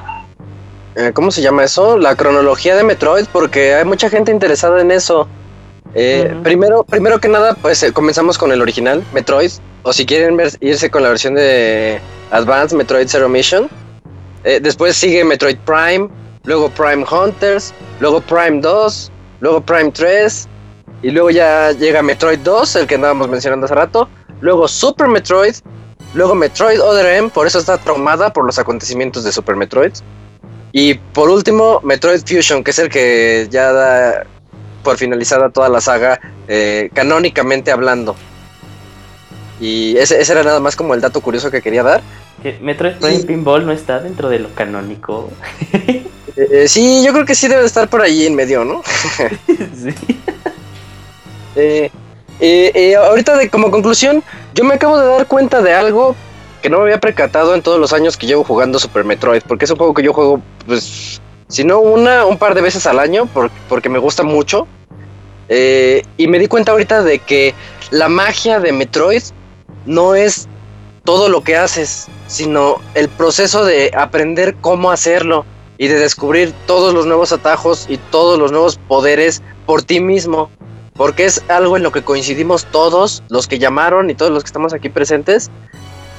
[SPEAKER 3] eh, ¿Cómo se llama eso? La cronología de Metroid, porque hay mucha gente interesada en eso. Eh, primero, primero que nada, pues comenzamos con el original, Metroid. O si quieren ver- irse con la versión de Advanced Metroid Zero Mission. Después sigue Metroid Prime, luego Prime Hunters, luego Prime 2, luego Prime 3, y luego ya llega Metroid 2, el que andábamos mencionando hace rato. Luego Super Metroid. Luego Metroid Other M, por eso está traumada por los acontecimientos de Super Metroid. Y por último, Metroid Fusion, que es el que ya da por finalizada toda la saga, eh, canónicamente hablando. Y ese, ese era nada más como el dato curioso que quería dar.
[SPEAKER 2] Metroid Prime Pinball no está dentro de lo canónico.
[SPEAKER 3] Eh, sí, yo creo que sí debe de estar por ahí en medio, ¿no? <laughs>
[SPEAKER 2] sí.
[SPEAKER 3] Eh, eh, eh, ahorita de, como conclusión, yo me acabo de dar cuenta de algo que no me había percatado en todos los años que llevo jugando Super Metroid, porque es un juego que yo juego, pues, si no una, un par de veces al año, por- porque me gusta mucho. Eh, y me di cuenta ahorita de que la magia de Metroid no es todo lo que haces, sino el proceso de aprender cómo hacerlo y de descubrir todos los nuevos atajos y todos los nuevos poderes por ti mismo porque es algo en lo que coincidimos todos los que llamaron y todos los que estamos aquí presentes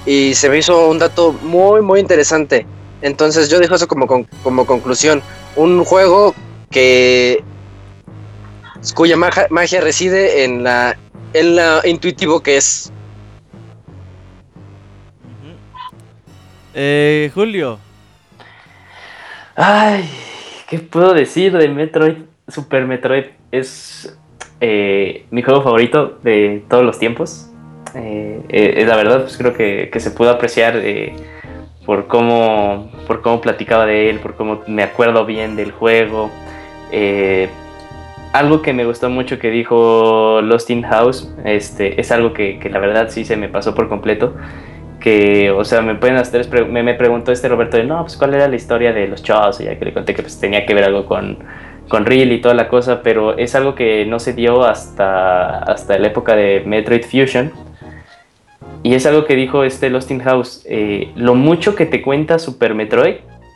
[SPEAKER 3] y se me hizo un dato muy muy interesante entonces yo dejo eso como, con- como conclusión un juego que cuya maja- magia reside en la en la intuitivo que es.
[SPEAKER 1] Eh, Julio.
[SPEAKER 2] Ay, ¿qué puedo decir de Metroid? Super Metroid es eh, mi juego favorito de todos los tiempos. Eh, eh, la verdad, pues creo que, que se pudo apreciar eh, por, cómo, por cómo platicaba de él, por cómo me acuerdo bien del juego. Eh, algo que me gustó mucho que dijo Lost in House este, es algo que, que la verdad sí se me pasó por completo que, o sea, me pueden hacer, me, me preguntó este Roberto de, no, pues cuál era la historia de los Chaos, y ya que le conté que pues tenía que ver algo con, con Real y toda la cosa, pero es algo que no se dio hasta, hasta la época de Metroid Fusion, y es algo que dijo este Lost in House, eh, lo mucho que te cuenta Super Metroid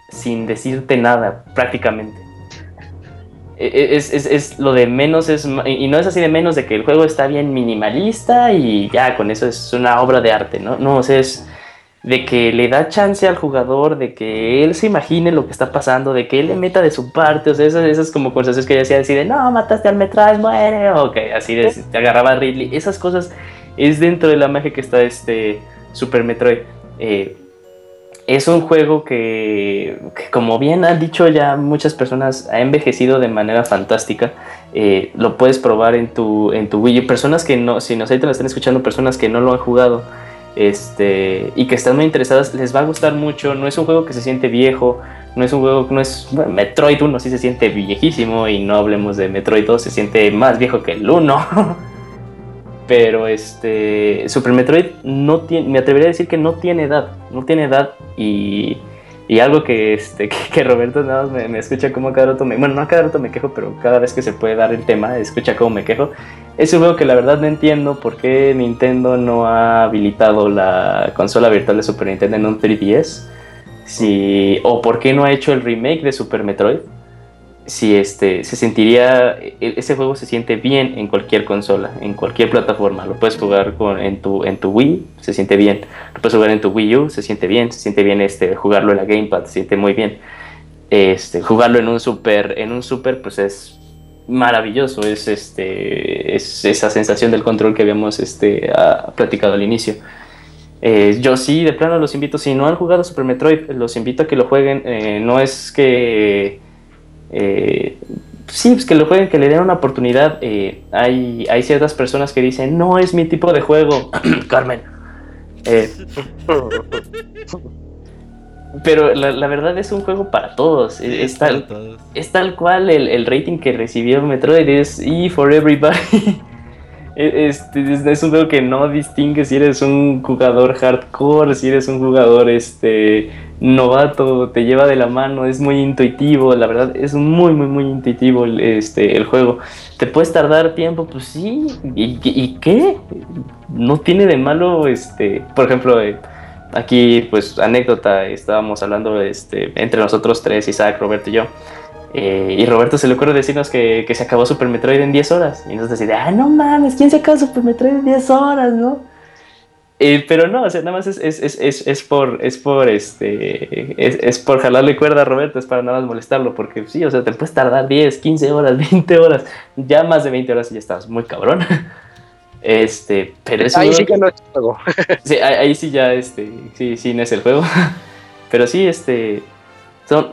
[SPEAKER 2] sin decirte nada, prácticamente. E- e- Es, es- es lo de menos, es, y no es así de menos de que el juego está bien minimalista y ya con eso es una obra de arte, ¿no? No, o sea, es de que le da chance al jugador, de que él se imagine lo que está pasando, de que él le meta de su parte, o sea, esas, esas como conversaciones que ella decía así de, no, mataste al Metroid, muere, ok, así de, te agarraba a Ridley, esas cosas es dentro de la magia que está este Super Metroid. Eh, es un juego que, que, como bien han dicho ya muchas personas, ha envejecido de manera fantástica. Eh, lo puedes probar en tu, en tu Wii U. Personas que no, si nos ahorita lo están escuchando, personas que no lo han jugado este, y que están muy interesadas, les va a gustar mucho. No es un juego que se siente viejo, no es un juego que no es. Metroid 1 sí se siente viejísimo y no hablemos de Metroid 2, se siente más viejo que el 1. <laughs> Pero este Super Metroid no tiene, me atrevería a decir que no tiene edad, no tiene edad y, y algo que este <laughs> que, Roberto nada me, me escucha como cada rato me, bueno, no cada rato me quejo, pero cada vez que se puede dar el tema, escucha cómo me quejo. Es un juego que la verdad no entiendo por qué Nintendo no ha habilitado la consola virtual de Super Nintendo en un 3DS. Si, o por qué no ha hecho el remake de Super Metroid si este se sentiría e- ese juego se siente bien en cualquier consola, en cualquier plataforma. Lo puedes jugar con, en tu en tu Wii, se siente bien. Lo puedes jugar en tu Wii U, se siente bien, se siente bien este jugarlo en la Gamepad, se siente muy bien. Este, jugarlo en un super en un super pues es maravilloso, es este es esa sensación del control que habíamos este ah, platicado al inicio. Eh, yo sí, de plano los invito, si no han jugado Super Metroid, los invito a que lo jueguen. Eh, no es que eh, sí, pues que lo jueguen, que le den una oportunidad. Eh, hay, hay ciertas personas que dicen, no es mi tipo de juego, <clears throat> Carmen. Eh, pero la, la verdad es un juego para todos.
[SPEAKER 1] Sí,
[SPEAKER 2] es,
[SPEAKER 1] es
[SPEAKER 2] tal,
[SPEAKER 1] para todos.
[SPEAKER 2] es tal cual el, el rating que recibió Metroid es E for Everybody. <laughs> E- Este, es, un juego que no distingue si eres un jugador hardcore, si eres un jugador este novato, te lleva de la mano, es muy intuitivo, la verdad es muy muy muy intuitivo el, este, el juego. ¿Te puedes tardar tiempo? Pues sí. ¿Y, y qué? No tiene de malo, este, por ejemplo, eh, aquí pues anécdota, estábamos hablando este, entre nosotros tres, Isaac, Roberto y yo. Eh, y Roberto se le ocurre decirnos que, que se acabó Super Metroid en 10 horas. Y nosotros decimos, ah, no mames, ¿quién se acabó Super Metroid en 10 horas, no? Eh, pero no, o sea, nada más es, es, es, es, es por, es por, este, es, es por jalarle cuerda a Roberto, es para nada más molestarlo, porque sí, o sea, te puedes tardar 10, 15 horas, <laughs> 20 horas, ya más de 20 horas y ya estás muy cabrón. <laughs> Este, pero es un
[SPEAKER 3] ahí sí
[SPEAKER 2] que-
[SPEAKER 3] que no es juego
[SPEAKER 2] Sí, ahí, ahí sí ya, este, sí, sí, no es el juego. <laughs> Pero sí, este, Son,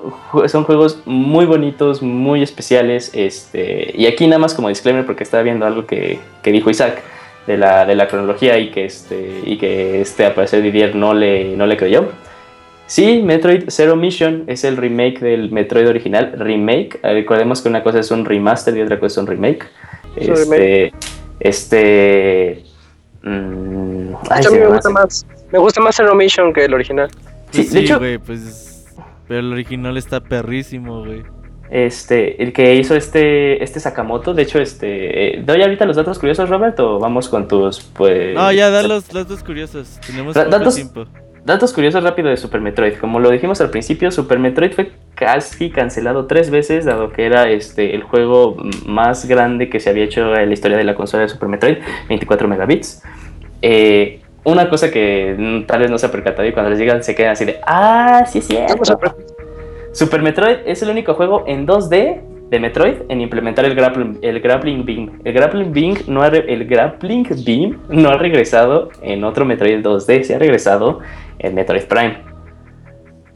[SPEAKER 2] son juegos muy bonitos, muy especiales. Este, y aquí nada más como disclaimer, porque estaba viendo algo que, que dijo Isaac de la, de la cronología y que este, y que este a parecer Didier no le, no le creyó. Sí, Metroid Zero Mission es el remake del Metroid original. Remake, recordemos que una cosa es un remaster y otra cosa es un remake.
[SPEAKER 3] Es
[SPEAKER 2] Este. Este. mm, ay,
[SPEAKER 3] a mí me gusta
[SPEAKER 2] hace-
[SPEAKER 3] más. Me gusta más Zero Mission que el original.
[SPEAKER 2] Sí, de hecho-
[SPEAKER 1] pues. Pero el original está perrísimo, güey.
[SPEAKER 2] Este, el que hizo este, este Sakamoto, de hecho, este, eh, ¿doy ahorita los datos curiosos, Robert, o vamos con tus, pues...
[SPEAKER 1] No, ya da los datos curiosos. Tenemos
[SPEAKER 2] Da- datos-
[SPEAKER 1] tiempo.
[SPEAKER 2] Datos curiosos rápido de Super Metroid. Como lo dijimos al principio, Super Metroid fue casi cancelado tres veces, dado que era este, el juego más grande que se había hecho en la historia de la consola de Super Metroid, 24 megabits. Eh, una cosa que tal vez no se ha percatado y cuando les llegan se quedan así de, ah, sí es cierto. Super Metroid es el único juego en 2D de Metroid en implementar el grappling, el grappling beam. El grappling beam no ha el grappling beam no ha regresado en otro Metroid 2D, se ha regresado en Metroid Prime.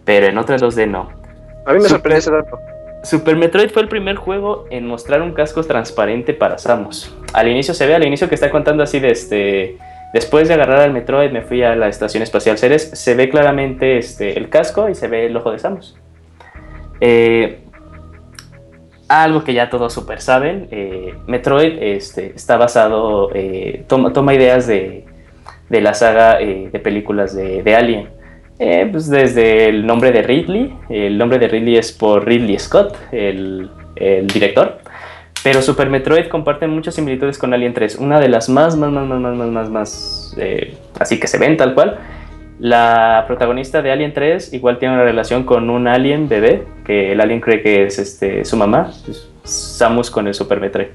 [SPEAKER 2] Pero en otro 2D no.
[SPEAKER 3] A mí me sorprende ese dato.
[SPEAKER 2] Super Metroid fue el primer juego en mostrar un casco transparente para Samus. Al inicio se ve, al inicio que está contando así de este... Después de agarrar al Metroid me fui a la Estación Espacial Ceres, se ve claramente este, el casco y se ve el ojo de Samus. Eh, algo que ya todos super saben, eh, Metroid este, está basado, eh, toma, ideas de, la saga de películas de, Alien. Pues desde el nombre de Ridley, el nombre de Ridley es por Ridley Scott, el director. Pero Super Metroid comparte muchas similitudes con Alien 3. Una de las más, más, más, más, más, más, más, más eh, así que se ven tal cual. La protagonista de Alien 3 igual tiene una relación con un alien bebé, que el alien cree que es este, su mamá, Samus con el Super Metroid.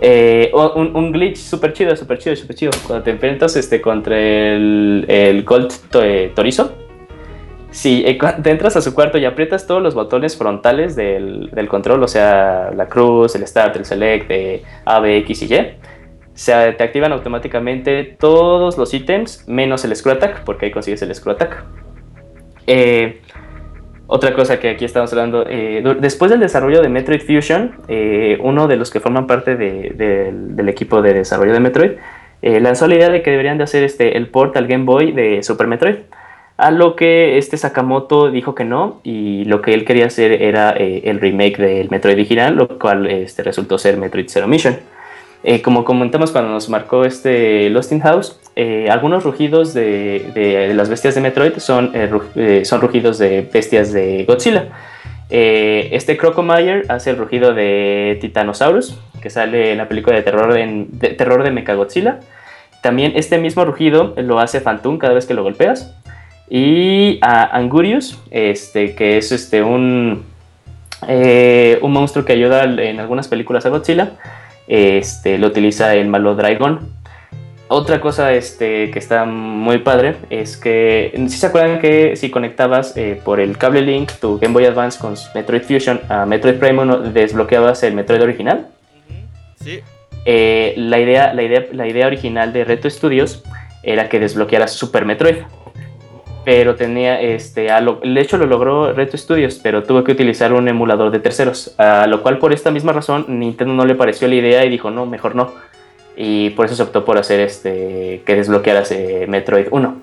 [SPEAKER 2] Eh, un, un, glitch súper chido, súper chido, súper chido. Cuando te enfrentas este, contra el, el Gold to eh, Torizo, si eh, te entras a su cuarto y aprietas todos los botones frontales del, del control, o sea, la cruz, el start, el select, de A, B, X y Y, se te activan automáticamente todos los ítems menos el Screw Attack, porque ahí consigues el Screw Attack. Eh, otra cosa que aquí estamos hablando, eh, después del desarrollo de Metroid Fusion, eh, uno de los que forman parte de- del- equipo de desarrollo de Metroid eh, lanzó la idea de que deberían de hacer este, el port al Game Boy de Super Metroid. A lo que este Sakamoto dijo que no, y lo que él quería hacer era eh, el remake del Metroid original, lo cual este, resultó ser Metroid Zero Mission. Eh, como comentamos cuando nos marcó este Lost in House, eh, algunos rugidos de, de- de las bestias de Metroid son, eh, eh, son rugidos de bestias de Godzilla. Eh, este Crocomire hace el rugido de Titanosaurus, que sale en la película de terror, en, de, terror de Mechagodzilla. También este mismo rugido lo hace Phantom cada vez que lo golpeas. Y a Angurius, este, que es este, un, eh, un monstruo que ayuda en algunas películas a Godzilla, este, lo utiliza el malo Dragon. Otra cosa este, que está muy padre es que, si se acuerdan que si conectabas eh, por el cable Link tu Game Boy Advance con Metroid Fusion a Metroid Prime 1, desbloqueabas el Metroid original?
[SPEAKER 1] Sí.
[SPEAKER 2] Eh, la, idea, la, idea, la idea original de Reto Studios era que desbloquearas Super Metroid. Pero tenía, este, a lo- de hecho lo logró Reto Studios, pero tuvo que utilizar un emulador de terceros. A lo cual por esta misma razón Nintendo no le pareció la idea y dijo, no, mejor no. Y por eso se optó por hacer este, que desbloquearas eh, Metroid 1.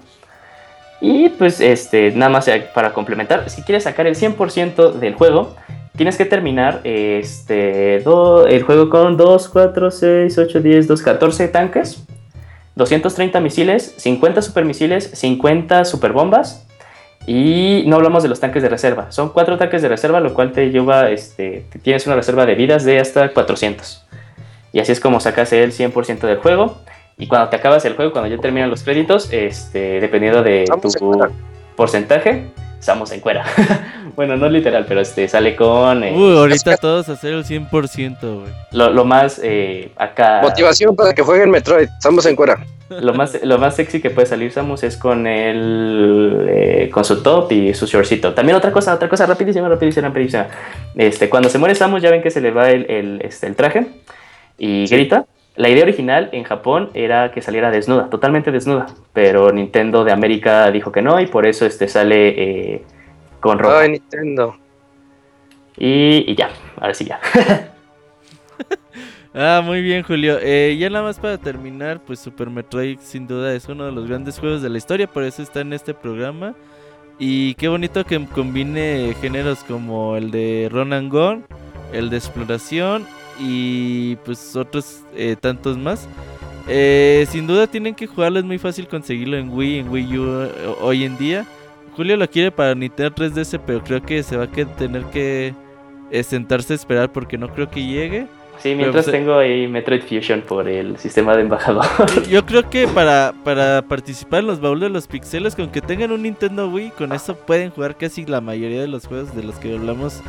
[SPEAKER 2] Y pues este, nada más para complementar, si quieres sacar el 100% del juego, tienes que terminar este, do- el juego con 2, 4, 6, 8, 10, 2, 14 tanques, 230 misiles, 50 supermisiles, 50 superbombas. Y no hablamos de los tanques de reserva. Son 4 tanques de reserva, lo cual te lleva, este, te- tienes una reserva de vidas de hasta 400. Y así es como sacas el 100% del juego. Y cuando te acabas el juego, cuando ya terminan los créditos, este, dependiendo de
[SPEAKER 3] Vamos
[SPEAKER 2] tu. Porcentaje, estamos en cuera. <laughs> bueno, no literal, pero este, sale con eh,
[SPEAKER 1] Uy, ahorita todos a hacer el 100%, güey.
[SPEAKER 2] lo, lo más eh, acá.
[SPEAKER 3] Motivación para que jueguen Metroid. Estamos en cuera.
[SPEAKER 2] Lo más, lo más sexy que puede salir Samus es con el eh, con su top y su shortcito. También otra cosa, otra cosa rapidísima, rapidísima, rapidísima. Este, cuando se muere Samus ya ven que se le va el, el, este, el traje y grita. La idea original en Japón era que saliera desnuda, totalmente desnuda, pero Nintendo de América dijo que no y por eso este sale eh, con ropa.
[SPEAKER 3] Ay, Nintendo.
[SPEAKER 2] Y, y ya, ahora sí ya. <laughs>
[SPEAKER 1] Ah, muy bien, Julio. Eh, ya nada más para terminar, pues Super Metroid sin duda es uno de los grandes juegos de la historia, por eso está en este programa. Y qué bonito que combine géneros como el de Run and Gun, el de exploración y pues otros eh, tantos más. Eh, sin duda tienen que jugarlo, es muy fácil conseguirlo en Wii, en Wii U eh, hoy en día. Julio lo quiere para Nintendo 3DS, pero creo que se va a que- tener que sentarse a esperar porque no creo que llegue.
[SPEAKER 2] Sí, mientras
[SPEAKER 1] pues,
[SPEAKER 2] tengo ahí Metroid Fusion por el sistema de embajador. <laughs>
[SPEAKER 1] Yo creo que para, para participar en los baúles de los pixeles, con que tengan un Nintendo Wii, con eso pueden jugar casi la mayoría de los juegos de los que hablamos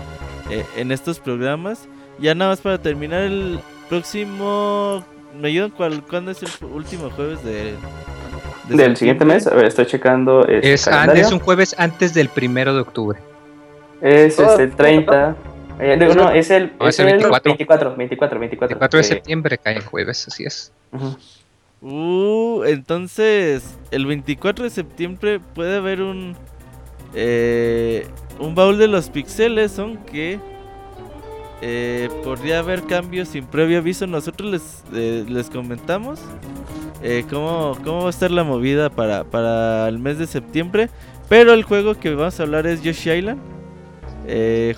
[SPEAKER 1] eh, en estos programas. Ya nada más para terminar el próximo... ¿Me ayudan cuál, cuándo es el último jueves de... de
[SPEAKER 2] Del siguiente mes, a ver, estoy checando. este
[SPEAKER 5] Es,
[SPEAKER 2] calendario.
[SPEAKER 5] antes, un jueves antes del primero de octubre.
[SPEAKER 2] Es
[SPEAKER 3] Oh,
[SPEAKER 2] este, el 30. Eh, no, no, es el,
[SPEAKER 5] No,
[SPEAKER 2] es
[SPEAKER 5] es el
[SPEAKER 2] el
[SPEAKER 5] 24.
[SPEAKER 2] 24. 24, 24.
[SPEAKER 5] 4 de
[SPEAKER 2] eh,
[SPEAKER 5] septiembre cae en jueves, así es.
[SPEAKER 2] ujú.
[SPEAKER 1] Uh, entonces el 24 de septiembre puede haber un eh, un baúl de los pixeles, aunque eh, podría haber cambios sin previo aviso. Nosotros les, eh, les comentamos eh, cómo, cómo va a estar la movida para, para el mes de septiembre. Pero el juego que vamos a hablar es Yoshi Island,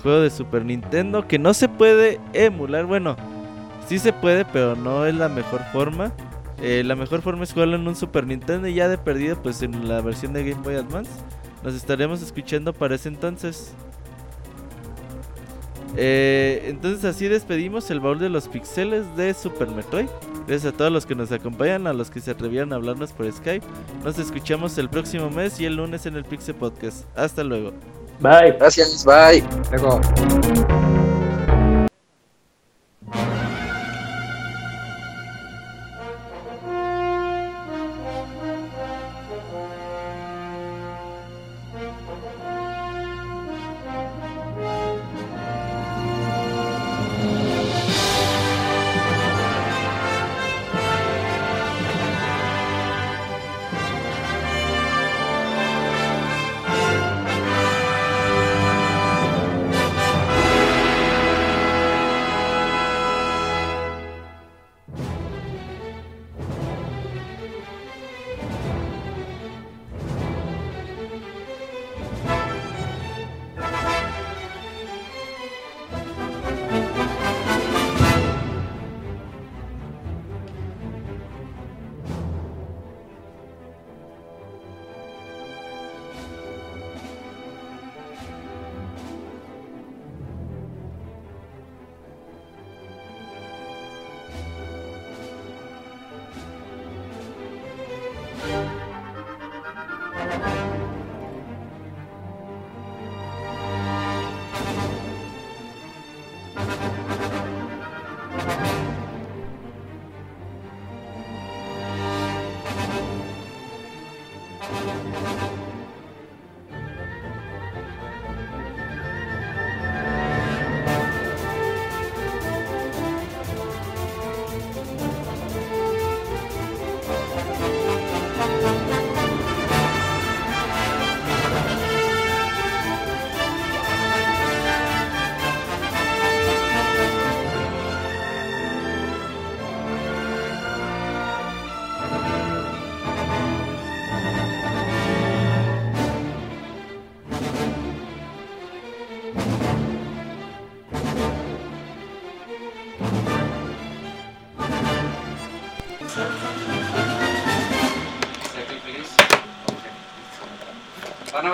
[SPEAKER 1] juego de Super Nintendo que no se puede emular. Bueno, sí se puede, pero no es la mejor forma. La mejor forma es jugarlo en un Super Nintendo y ya de perdido pues en la versión de Game Boy Advance. Nos estaremos escuchando para ese entonces. Eh, entonces así despedimos el baúl de los pixeles de Super Metroid. Gracias a todos los que nos acompañan, a los que se atrevieron a hablarnos por Skype. Nos escuchamos el próximo mes y el lunes en el Pixel Podcast. Hasta luego.
[SPEAKER 2] Bye.
[SPEAKER 3] Gracias, bye.
[SPEAKER 5] Luego,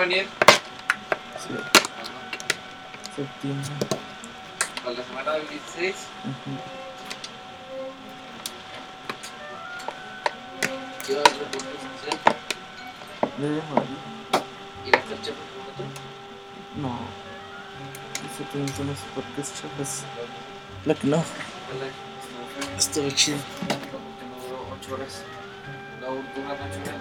[SPEAKER 8] ¿Van a venir?
[SPEAKER 1] Septiembre.
[SPEAKER 8] ¿Para la semana del 16? ¿Qué va a ser por especial? ¿Ir a esta chapa con otro?
[SPEAKER 1] No. Eso podcast chapas. La que no. Estuvo chido.
[SPEAKER 8] Porque no duró 8 horas. No duró 8 horas, qué chidos.